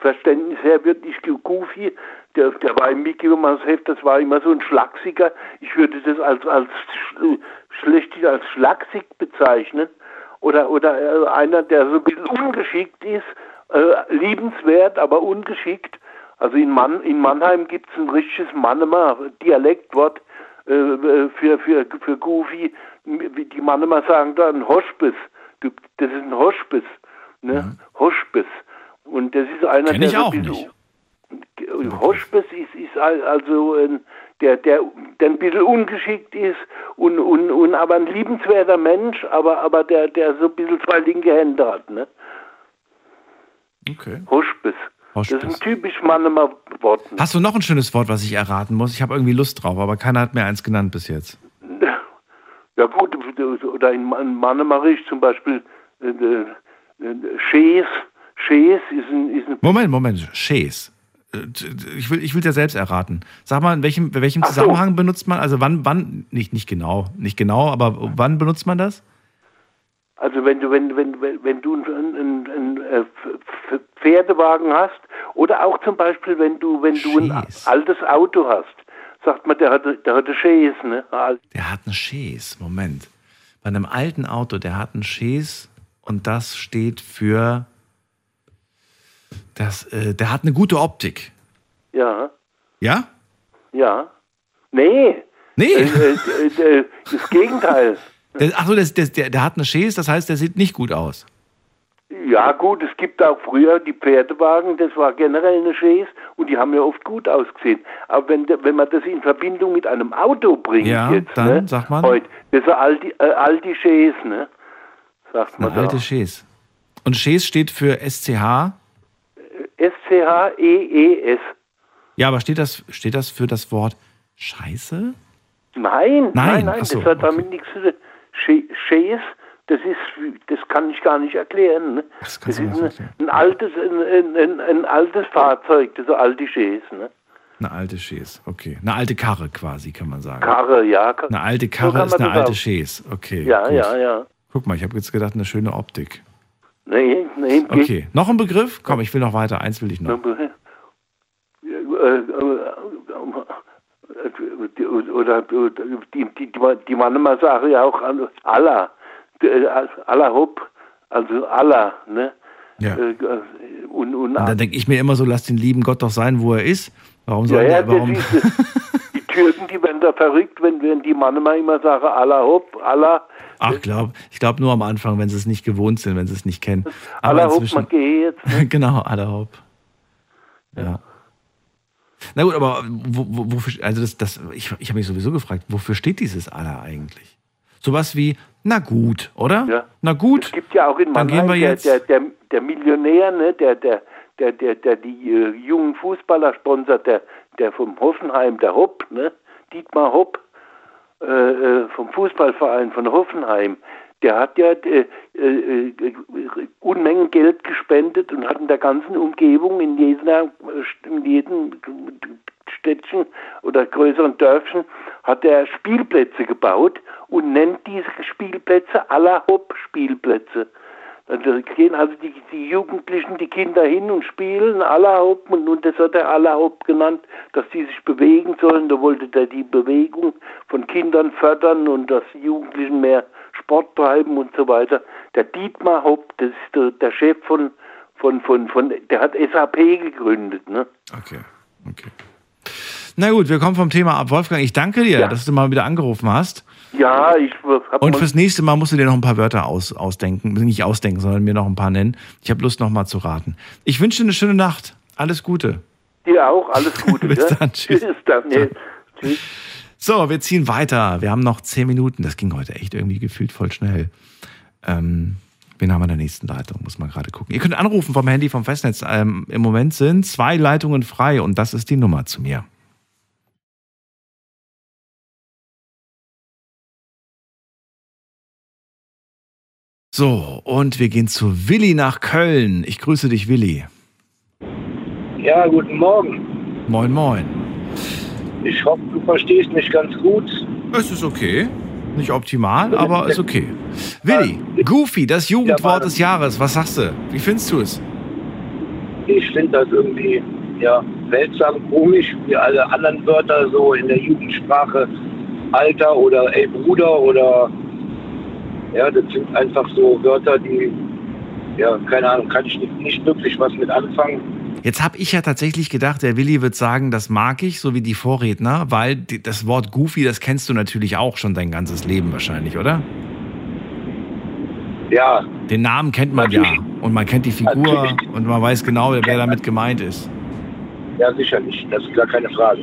Verständnis her würde ich Goofy, der, der war im Mickey Mouse Heft, das war immer so ein Schlachsiger. Ich würde das als, als sch- schlechthin als schlaksig bezeichnen. Oder, oder äh, einer, der so ein bisschen ungeschickt ist, äh, liebenswert, aber ungeschickt. Also in, Mann, in Mannheim gibt es ein richtiges Mannemer Dialektwort äh, äh, für, für, für Goofy. Die Mannemer sagen da ein Hospice. Du- Das ist ein Hospice. Ne? Hospice. Und das ist einer, Kenn der ich so auch nicht. Hospice ist, ist al- also ein, der, der, der ein bisschen ungeschickt ist und, und, und aber ein liebenswerter Mensch, aber, aber der, der so ein bisschen zwei linke Hände hat. Ne? Okay. Hospice. Das ist ein typisch Mannemer Wort. Hast du noch ein schönes Wort, was ich erraten muss? Ich habe irgendwie Lust drauf, aber keiner hat mir eins genannt bis jetzt. *laughs* Ja gut, oder in Man- Mannemarisch zum Beispiel äh, äh, äh, Schees. Schees ist ein, ist ein Moment, Moment, Chaise. Äh, Ich will, ich will ja selbst erraten. Sag mal, in welchem, in welchem Ach so. Zusammenhang benutzt man, also wann, wann, nicht, nicht genau, nicht genau, aber wann benutzt man das? Also wenn du wenn wenn wenn, du einen, einen, einen äh, Pferdewagen hast oder auch zum Beispiel wenn du wenn du ein altes Auto hast, sagt man der hat der hat eine Chaise, ne? Der hat eine Chaise, Moment. Bei einem alten Auto, der hat eine Chaise und das steht für, das, äh, der hat eine gute Optik. Ja, Ja? ja. Nee. Nee. Äh, äh, äh, das Gegenteil. Der, ach so, das, das, der, der hat eine Chaise, das heißt, der sieht nicht gut aus. Ja gut, es gibt auch früher die Pferdewagen, das war generell eine Chaise und die haben ja oft gut ausgesehen. Aber wenn, wenn man das in Verbindung mit einem Auto bringt Ja, jetzt, dann ne, sagt man? heute, das ist eine alte, äh, alte Chaise, ne? Sagt man Eine alte da. Chaise. Und Chaise steht für SCH. S-C-H-E-E-S. Ja, aber steht das, steht das für das Wort Scheiße? Nein, nein, Nein, nein, so, das hat damit nichts zu tun. Chaise, das ist, das kann ich gar nicht erklären. Ne? Das, kannst ist ein, ein altes, ein, ein, ein, altes Fahrzeug, das ist eine alte Chaise, ne? Eine alte Chaise, okay. Eine alte Karre quasi, kann man sagen. Karre, ja. Eine alte So Karre kann ist eine das alte Chaise, okay. Ja, gut. ja, ja. Guck mal, ich habe jetzt gedacht, eine schöne Optik. Nee, nee, Okay, noch ein Begriff? Komm, ich will noch weiter. Eins will ich noch. Äh, äh, oder die, die, die Mannemer sagen ja auch Allah, Allah Hopp, also Allah, ne? Ja. Äh, Und, und, Und dann denke ich mir immer so, lass den lieben Gott doch sein, wo er ist. Warum ja, soll ja, der, warum? *laughs* Türken, die werden da verrückt, wenn, wenn die Mannemer immer sagen Allah Hopp, Allah, Ach, glaub, ich glaube nur am Anfang, wenn sie es nicht gewohnt sind, wenn sie es nicht kennen. Aber Allah Hopp, man geht jetzt. Ne? *laughs* genau, aller Hopp. Ja. Na gut, aber wo, wo, wofür, also das, das, ich, ich habe mich sowieso gefragt, wofür steht dieses Allah eigentlich? Sowas wie, na gut, oder? Ja. Na gut. Es gibt ja auch in Dann Mannheim gehen wir der, jetzt- der, der, der Millionär, ne, der, der, der, der, der die äh, jungen Fußballer sponsert, der, der vom Hoffenheim, der Hopp, ne, Dietmar Hopp, äh, äh, vom Fußballverein von Hoffenheim, der hat ja äh, äh, äh, Unmengen Geld gespendet und hat in der ganzen Umgebung, in, jeder, in jedem Städtchen oder größeren Dörfchen, hat er Spielplätze gebaut und nennt diese Spielplätze aller Hopp-Spielplätze. Da gehen also die, die Jugendlichen, die Kinder hin und spielen Allerhaupt und, und das hat er Allerhaupt genannt, dass die sich bewegen sollen. Da wollte er die Bewegung von Kindern fördern und dass die Jugendlichen mehr Sport treiben und so weiter. Der Dietmar Haupt, das ist der, der Chef von, von, von, von, der hat SAP gegründet. Ne? Okay, okay. Na gut, wir kommen vom Thema ab. Wolfgang, ich danke dir, dass du mal wieder angerufen hast. Ja, ich hab Und fürs nächste Mal musst du dir noch ein paar Wörter aus, ausdenken. Nicht ausdenken, sondern mir noch ein paar nennen. Ich habe Lust, noch mal zu raten. Ich wünsche dir eine schöne Nacht. Alles Gute. dir auch alles *laughs* Gute. Bis gell? dann, tschüss. Tschüss, Daniel. Tschüss. So, wir ziehen weiter. Wir haben noch zehn Minuten. Das ging heute echt irgendwie gefühlt voll schnell. Ähm, wen haben wir in der nächsten Leitung? Muss man gerade gucken. Ihr könnt anrufen vom Handy, vom Festnetz. Ähm, Im Moment sind zwei Leitungen frei und das ist die Nummer zu mir. So, und wir gehen zu Willi nach Köln. Ich grüße dich, Willi. Ja, guten Morgen. Moin, moin. Ich hoffe, du verstehst mich ganz gut. Es ist okay. Nicht optimal, *laughs* aber ist okay. Willi, Goofy, das Jugendwort des Jahres. Was sagst du? Wie findest du es? Ich finde das irgendwie ja, seltsam komisch, wie alle anderen Wörter so in der Jugendsprache. Alter oder ey Bruder oder ja, das sind einfach so Wörter, die ja, keine Ahnung, kann ich nicht, nicht wirklich was mit anfangen. Jetzt habe ich ja tatsächlich gedacht, der Willi wird sagen, das mag ich, so wie die Vorredner, weil das Wort Goofy, das kennst du natürlich auch schon dein ganzes Leben wahrscheinlich, oder? Ja. Den Namen kennt man ja und man kennt die Figur und man weiß genau, wer damit gemeint ist. Ja, sicherlich, das ist gar keine Frage.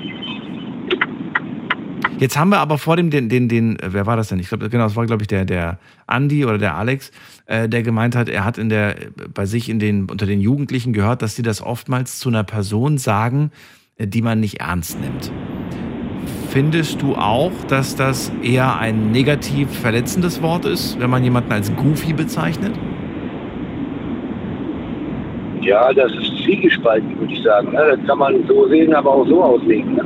Jetzt haben wir aber vor dem den, den, den, äh, wer war das denn? Ich glaube, genau, das war, glaube ich, der, der Andi oder der Alex, äh, der gemeint hat, er hat in der, bei sich in den, unter den Jugendlichen gehört, dass sie das oftmals zu einer Person sagen, äh, die man nicht ernst nimmt. Findest du auch, dass das eher ein negativ verletzendes Wort ist, wenn man jemanden als Goofy bezeichnet? Ja, das ist zwiegespalten, würde ich sagen. Ne? Das kann man so sehen, aber auch so auslegen.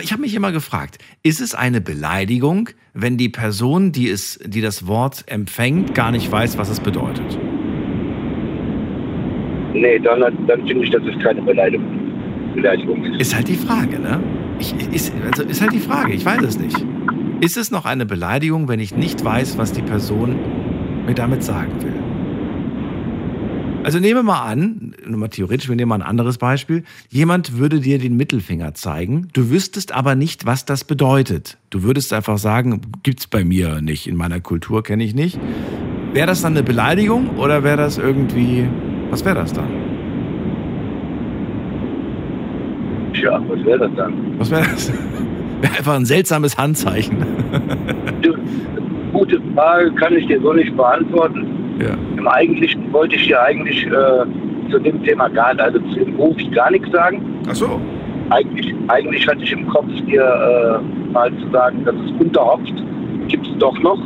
Ich habe mich immer gefragt, ist es eine Beleidigung, wenn die Person, die, es, die das Wort empfängt, gar nicht weiß, was es bedeutet? Nee, dann, dann finde ich, dass es keine Beleidigung, Beleidigung ist. Ist halt die Frage, ne? Ich, ist, also ist halt die Frage, ich weiß es nicht. Ist es noch eine Beleidigung, wenn ich nicht weiß, was die Person mir damit sagen will? Also nehme mal an, mal theoretisch, wir nehmen mal ein anderes Beispiel. Jemand würde dir den Mittelfinger zeigen, du wüsstest aber nicht, was das bedeutet. Du würdest einfach sagen, gibt's bei mir nicht, in meiner Kultur kenne ich nicht. Wäre das dann eine Beleidigung oder wäre das irgendwie, was wäre das dann? Tja, was wäre das dann? Was wäre das? *laughs* Wäre einfach ein seltsames Handzeichen. *laughs* Gute Frage, kann ich dir so nicht beantworten. Ja. Im Eigentlichen wollte ich dir eigentlich äh, zu dem Thema gar also zu dem Profi gar nichts sagen. Ach so. Eigentlich, eigentlich hatte ich im Kopf dir äh, mal zu sagen, dass es unterhopft gibt es doch noch.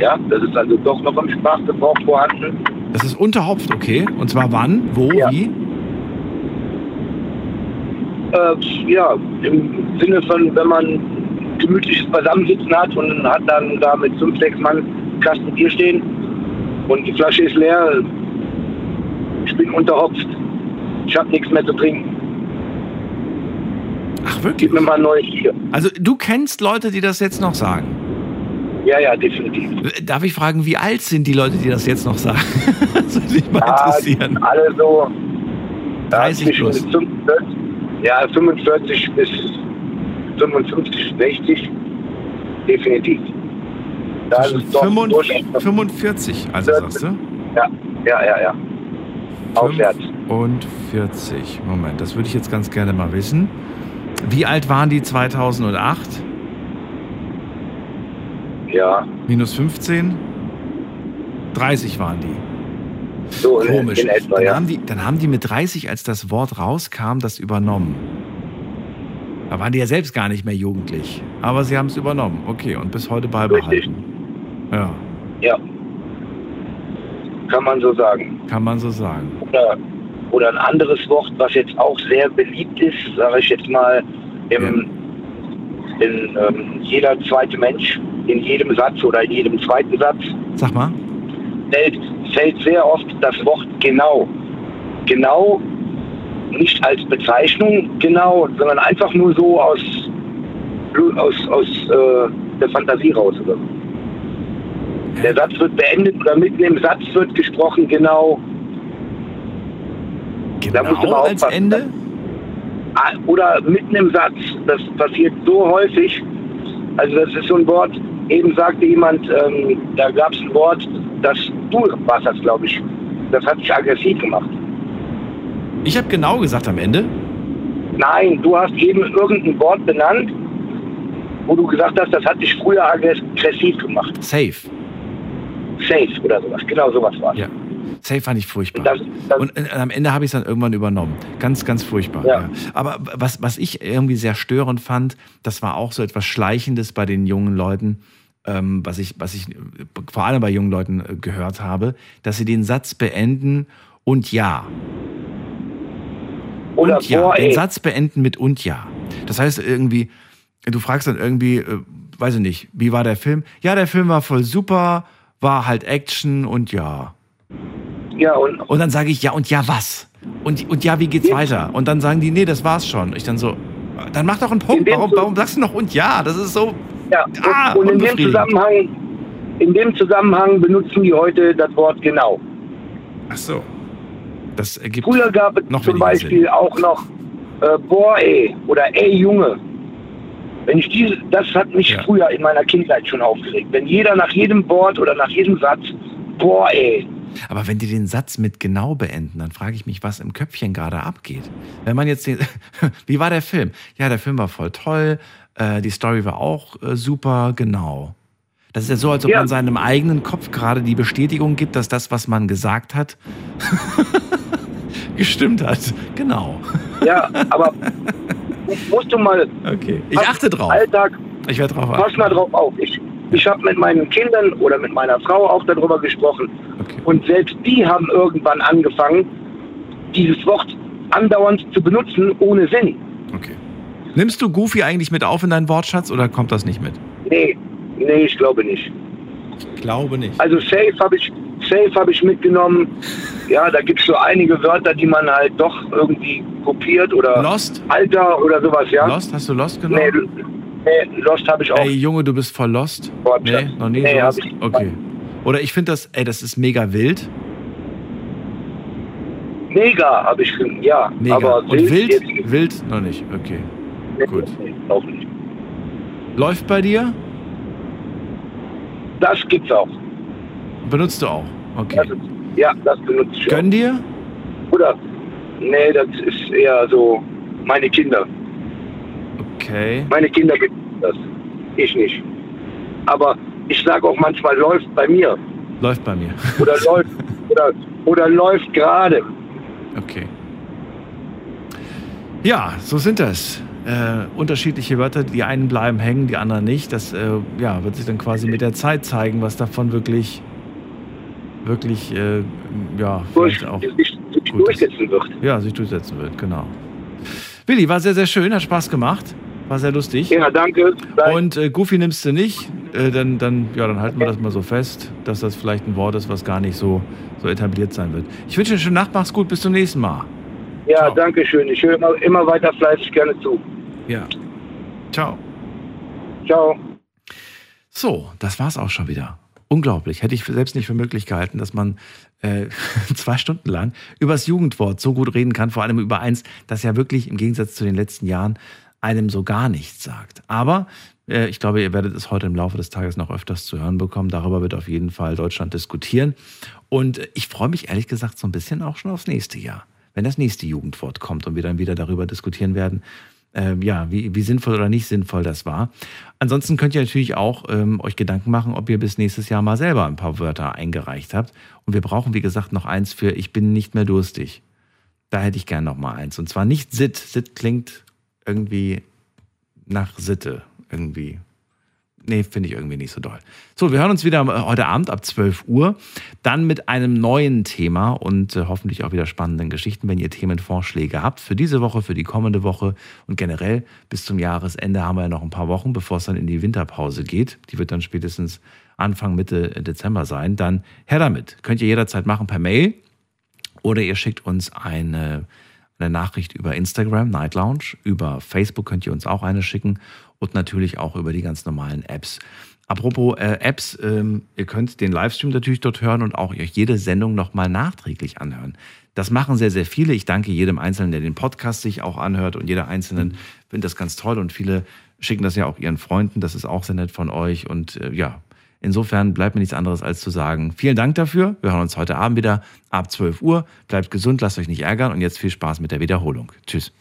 Ja, das ist also doch noch im Sprachgebrauch vorhanden. Das ist unterhopft, okay. Und zwar wann, wo, wie? Äh, ja, im Sinne von, wenn man gemütliches Beisammensitzen hat und hat dann da mit fünf, sechs Mann Kasten Bier stehen und die Flasche ist leer. Ich bin unterhopft. Ich habe nichts mehr zu trinken. Ach wirklich? Gib mir mal ein neues Bier. Also du kennst Leute, die das jetzt noch sagen? Ja, ja, definitiv. Darf ich fragen, wie alt sind die Leute, die das jetzt noch sagen? *laughs* das würde mich mal Ja, interessieren. alle so 30 zwischen plus. 45, ja, 45 bis 55, 60. Definitiv. Da ist es doch 45, 45 also sagst du? Ja, ja, ja, ja. Aufwärts. Und 40. Moment, das würde ich jetzt ganz gerne mal wissen. Wie alt waren die 2008? Ja. Minus 15? 30 waren die. So Komisch. in etwa, dann, ja. haben die, dann haben die mit 30, als das Wort rauskam, das übernommen. Da waren die ja selbst gar nicht mehr jugendlich. Aber sie haben es übernommen. Okay, und bis heute beibehalten. Ja, Ja. Kann man so sagen. kann man so sagen. Oder, oder ein anderes Wort, was jetzt auch sehr beliebt ist, sage ich jetzt mal, im, in ähm, jeder zweite Mensch in jedem Satz oder in jedem zweiten Satz Sag mal. fällt, fällt sehr oft das Wort genau. Genau nicht als Bezeichnung genau, sondern einfach nur so aus, aus, aus äh, der Fantasie raus. Oder? so. Der Satz wird beendet oder mitten im Satz wird gesprochen, genau. da musst du Genau als aufpassen. Ende? Ah, Oder mitten im Satz. Das passiert so häufig. Also das ist so ein Wort, eben sagte jemand, ähm, da gab es ein Wort, das du warst das, glaube ich. Das hat dich aggressiv gemacht. Ich habe genau gesagt am Ende. Nein, du hast eben irgendein Wort benannt, wo du gesagt hast, das hat dich früher aggressiv gemacht. Safe. Safe oder sowas. Genau sowas war es. Ja. Safe fand ich furchtbar. Das, das, Und äh, am Ende habe ich es dann irgendwann übernommen. Ganz, ganz furchtbar. Ja. Aber was, was ich irgendwie sehr störend fand, das war auch so etwas Schleichendes bei den jungen Leuten, ähm, was, ich, was ich äh, vor allem bei jungen Leuten äh, gehört habe, dass sie den Satz beenden und ja. Oder und ja. boah, den. Satz beenden mit und ja. Das heißt irgendwie, du fragst dann irgendwie, äh, weiß ich nicht, wie war der Film? Ja, der Film war voll super, war halt Action und ja. Ja, und, und dann sage ich, ja, und ja, was? Und, und ja, wie geht's weiter? Und dann sagen die, nee, das war's schon. Ich dann so, dann mach doch einen Punkt. Warum, warum sagst du noch und ja? Das ist so. Ja, ah, und in dem. Zusammenhang, in dem Zusammenhang benutzen die heute das Wort genau. Ach so. Das ergibt Früher gab es noch zum Beispiel Sinn. auch noch äh, boah ey oder ey Junge. Wenn ich diese, das hat mich früher in meiner Kindheit schon aufgeregt. Wenn jeder nach jedem Wort oder nach jedem Satz boah ey. Aber wenn die den Satz mit genau beenden, dann frage ich mich, was im Köpfchen gerade abgeht. Wenn man jetzt den, *laughs* wie war der Film? Ja, der Film war voll toll, äh, die Story war auch äh, super, genau. Das ist ja so, als ob Ja. man seinem eigenen Kopf gerade die Bestätigung gibt, dass das, was man gesagt hat, *laughs* gestimmt hat. Genau. Ja, aber *laughs* musst du mal. Okay. Ich achte drauf. Alltag. Ich werde drauf Pass achten. mal drauf auf. Ich, ich habe mit meinen Kindern oder mit meiner Frau auch darüber gesprochen. Und selbst die haben irgendwann angefangen, dieses Wort andauernd zu benutzen ohne Sinn. Nimmst du Goofy eigentlich mit auf in deinen Wortschatz oder kommt das nicht mit? Nee, nee, ich glaube nicht. Ich glaube nicht. Also safe habe ich, safe habe ich mitgenommen. Ja, da gibt es so einige Wörter, die man halt doch irgendwie kopiert oder Lost? Alter oder sowas, ja. Lost? Hast du Lost genommen? Nee, nee Lost habe ich auch. Ey, Junge, du bist voll lost. Nee, noch nie Nee, sowas? Okay. Oder ich finde das, ey, das ist mega wild. Mega habe ich, ja. Mega. Aber Und wild? jetzt- Wild? Noch nicht. Okay. Gut. Nee, auch nicht. Läuft bei dir? Das gibt's auch. Benutzt du auch? Okay. Das ist, ja, das benutze ich Gönn dir? Oder? Nee, das ist eher so meine Kinder. Okay. Meine Kinder benutzen das. Ich nicht. Aber ich sage auch manchmal, läuft bei mir. Läuft bei mir. Oder *laughs* läuft, oder, oder läuft gerade. Okay. Ja, so sind das. Äh, unterschiedliche Wörter, die einen bleiben hängen, die anderen nicht. Das äh, ja, wird sich dann quasi mit der Zeit zeigen, was davon wirklich, wirklich, äh, ja, vielleicht auch sich, sich durchsetzen wird. Ja, sich durchsetzen wird, genau. Willi, war sehr, sehr schön, hat Spaß gemacht, war sehr lustig. Ja, danke. Und äh, Goofy nimmst du nicht, äh, dann, dann, ja, dann halten wir das mal so fest, dass das vielleicht ein Wort ist, was gar nicht so, so etabliert sein wird. Ich wünsche dir eine schöne Nacht, mach's gut, bis zum nächsten Mal. Ja, danke schön. Ich höre immer, immer weiter fleißig gerne zu. Ja. Ciao. Ciao. So, das war's auch schon wieder. Unglaublich. Hätte ich selbst nicht für möglich gehalten, dass man äh, *laughs* zwei Stunden lang über das Jugendwort so gut reden kann, vor allem über eins, das ja wirklich im Gegensatz zu den letzten Jahren einem so gar nichts sagt. Aber äh, ich glaube, ihr werdet es heute im Laufe des Tages noch öfters zu hören bekommen. Darüber wird auf jeden Fall Deutschland diskutieren. Und äh, ich freue mich ehrlich gesagt so ein bisschen auch schon aufs nächste Jahr. Wenn das nächste Jugendwort kommt und wir dann wieder darüber diskutieren werden, ähm, ja, wie, wie sinnvoll oder nicht sinnvoll das war. Ansonsten könnt ihr natürlich auch ähm, euch Gedanken machen, ob ihr bis nächstes Jahr mal selber ein paar Wörter eingereicht habt. Und wir brauchen, wie gesagt, noch eins für Ich bin nicht mehr durstig. Da hätte ich gern noch mal eins. Und zwar nicht Sitt. Sitt klingt irgendwie nach Sitte. Irgendwie. Nee, finde ich irgendwie nicht so doll. So, wir hören uns wieder äh, heute Abend ab 12 Uhr. Dann mit einem neuen Thema und äh, hoffentlich auch wieder spannenden Geschichten, wenn ihr Themenvorschläge habt für diese Woche, für die kommende Woche und generell bis zum Jahresende haben wir ja noch ein paar Wochen, bevor es dann in die Winterpause geht. Die wird dann spätestens Anfang, Mitte Dezember sein. Dann her damit. Könnt ihr jederzeit machen per Mail oder ihr schickt uns eine, eine Nachricht über Instagram, Night Lounge. Über Facebook könnt ihr uns auch eine schicken und natürlich auch über die ganz normalen Apps. Apropos äh, Apps, ähm, ihr könnt den Livestream natürlich dort hören und auch euch jede Sendung nochmal nachträglich anhören. Das machen sehr, sehr viele. Ich danke jedem Einzelnen, der den Podcast sich auch anhört und jeder Einzelnen findet das ganz toll und viele schicken das ja auch ihren Freunden. Das ist auch sehr nett von euch und äh, ja, Insofern bleibt mir nichts anderes als zu sagen, vielen Dank dafür. Wir hören uns heute Abend wieder ab 12 Uhr. Bleibt gesund, lasst euch nicht ärgern und jetzt viel Spaß mit der Wiederholung. Tschüss.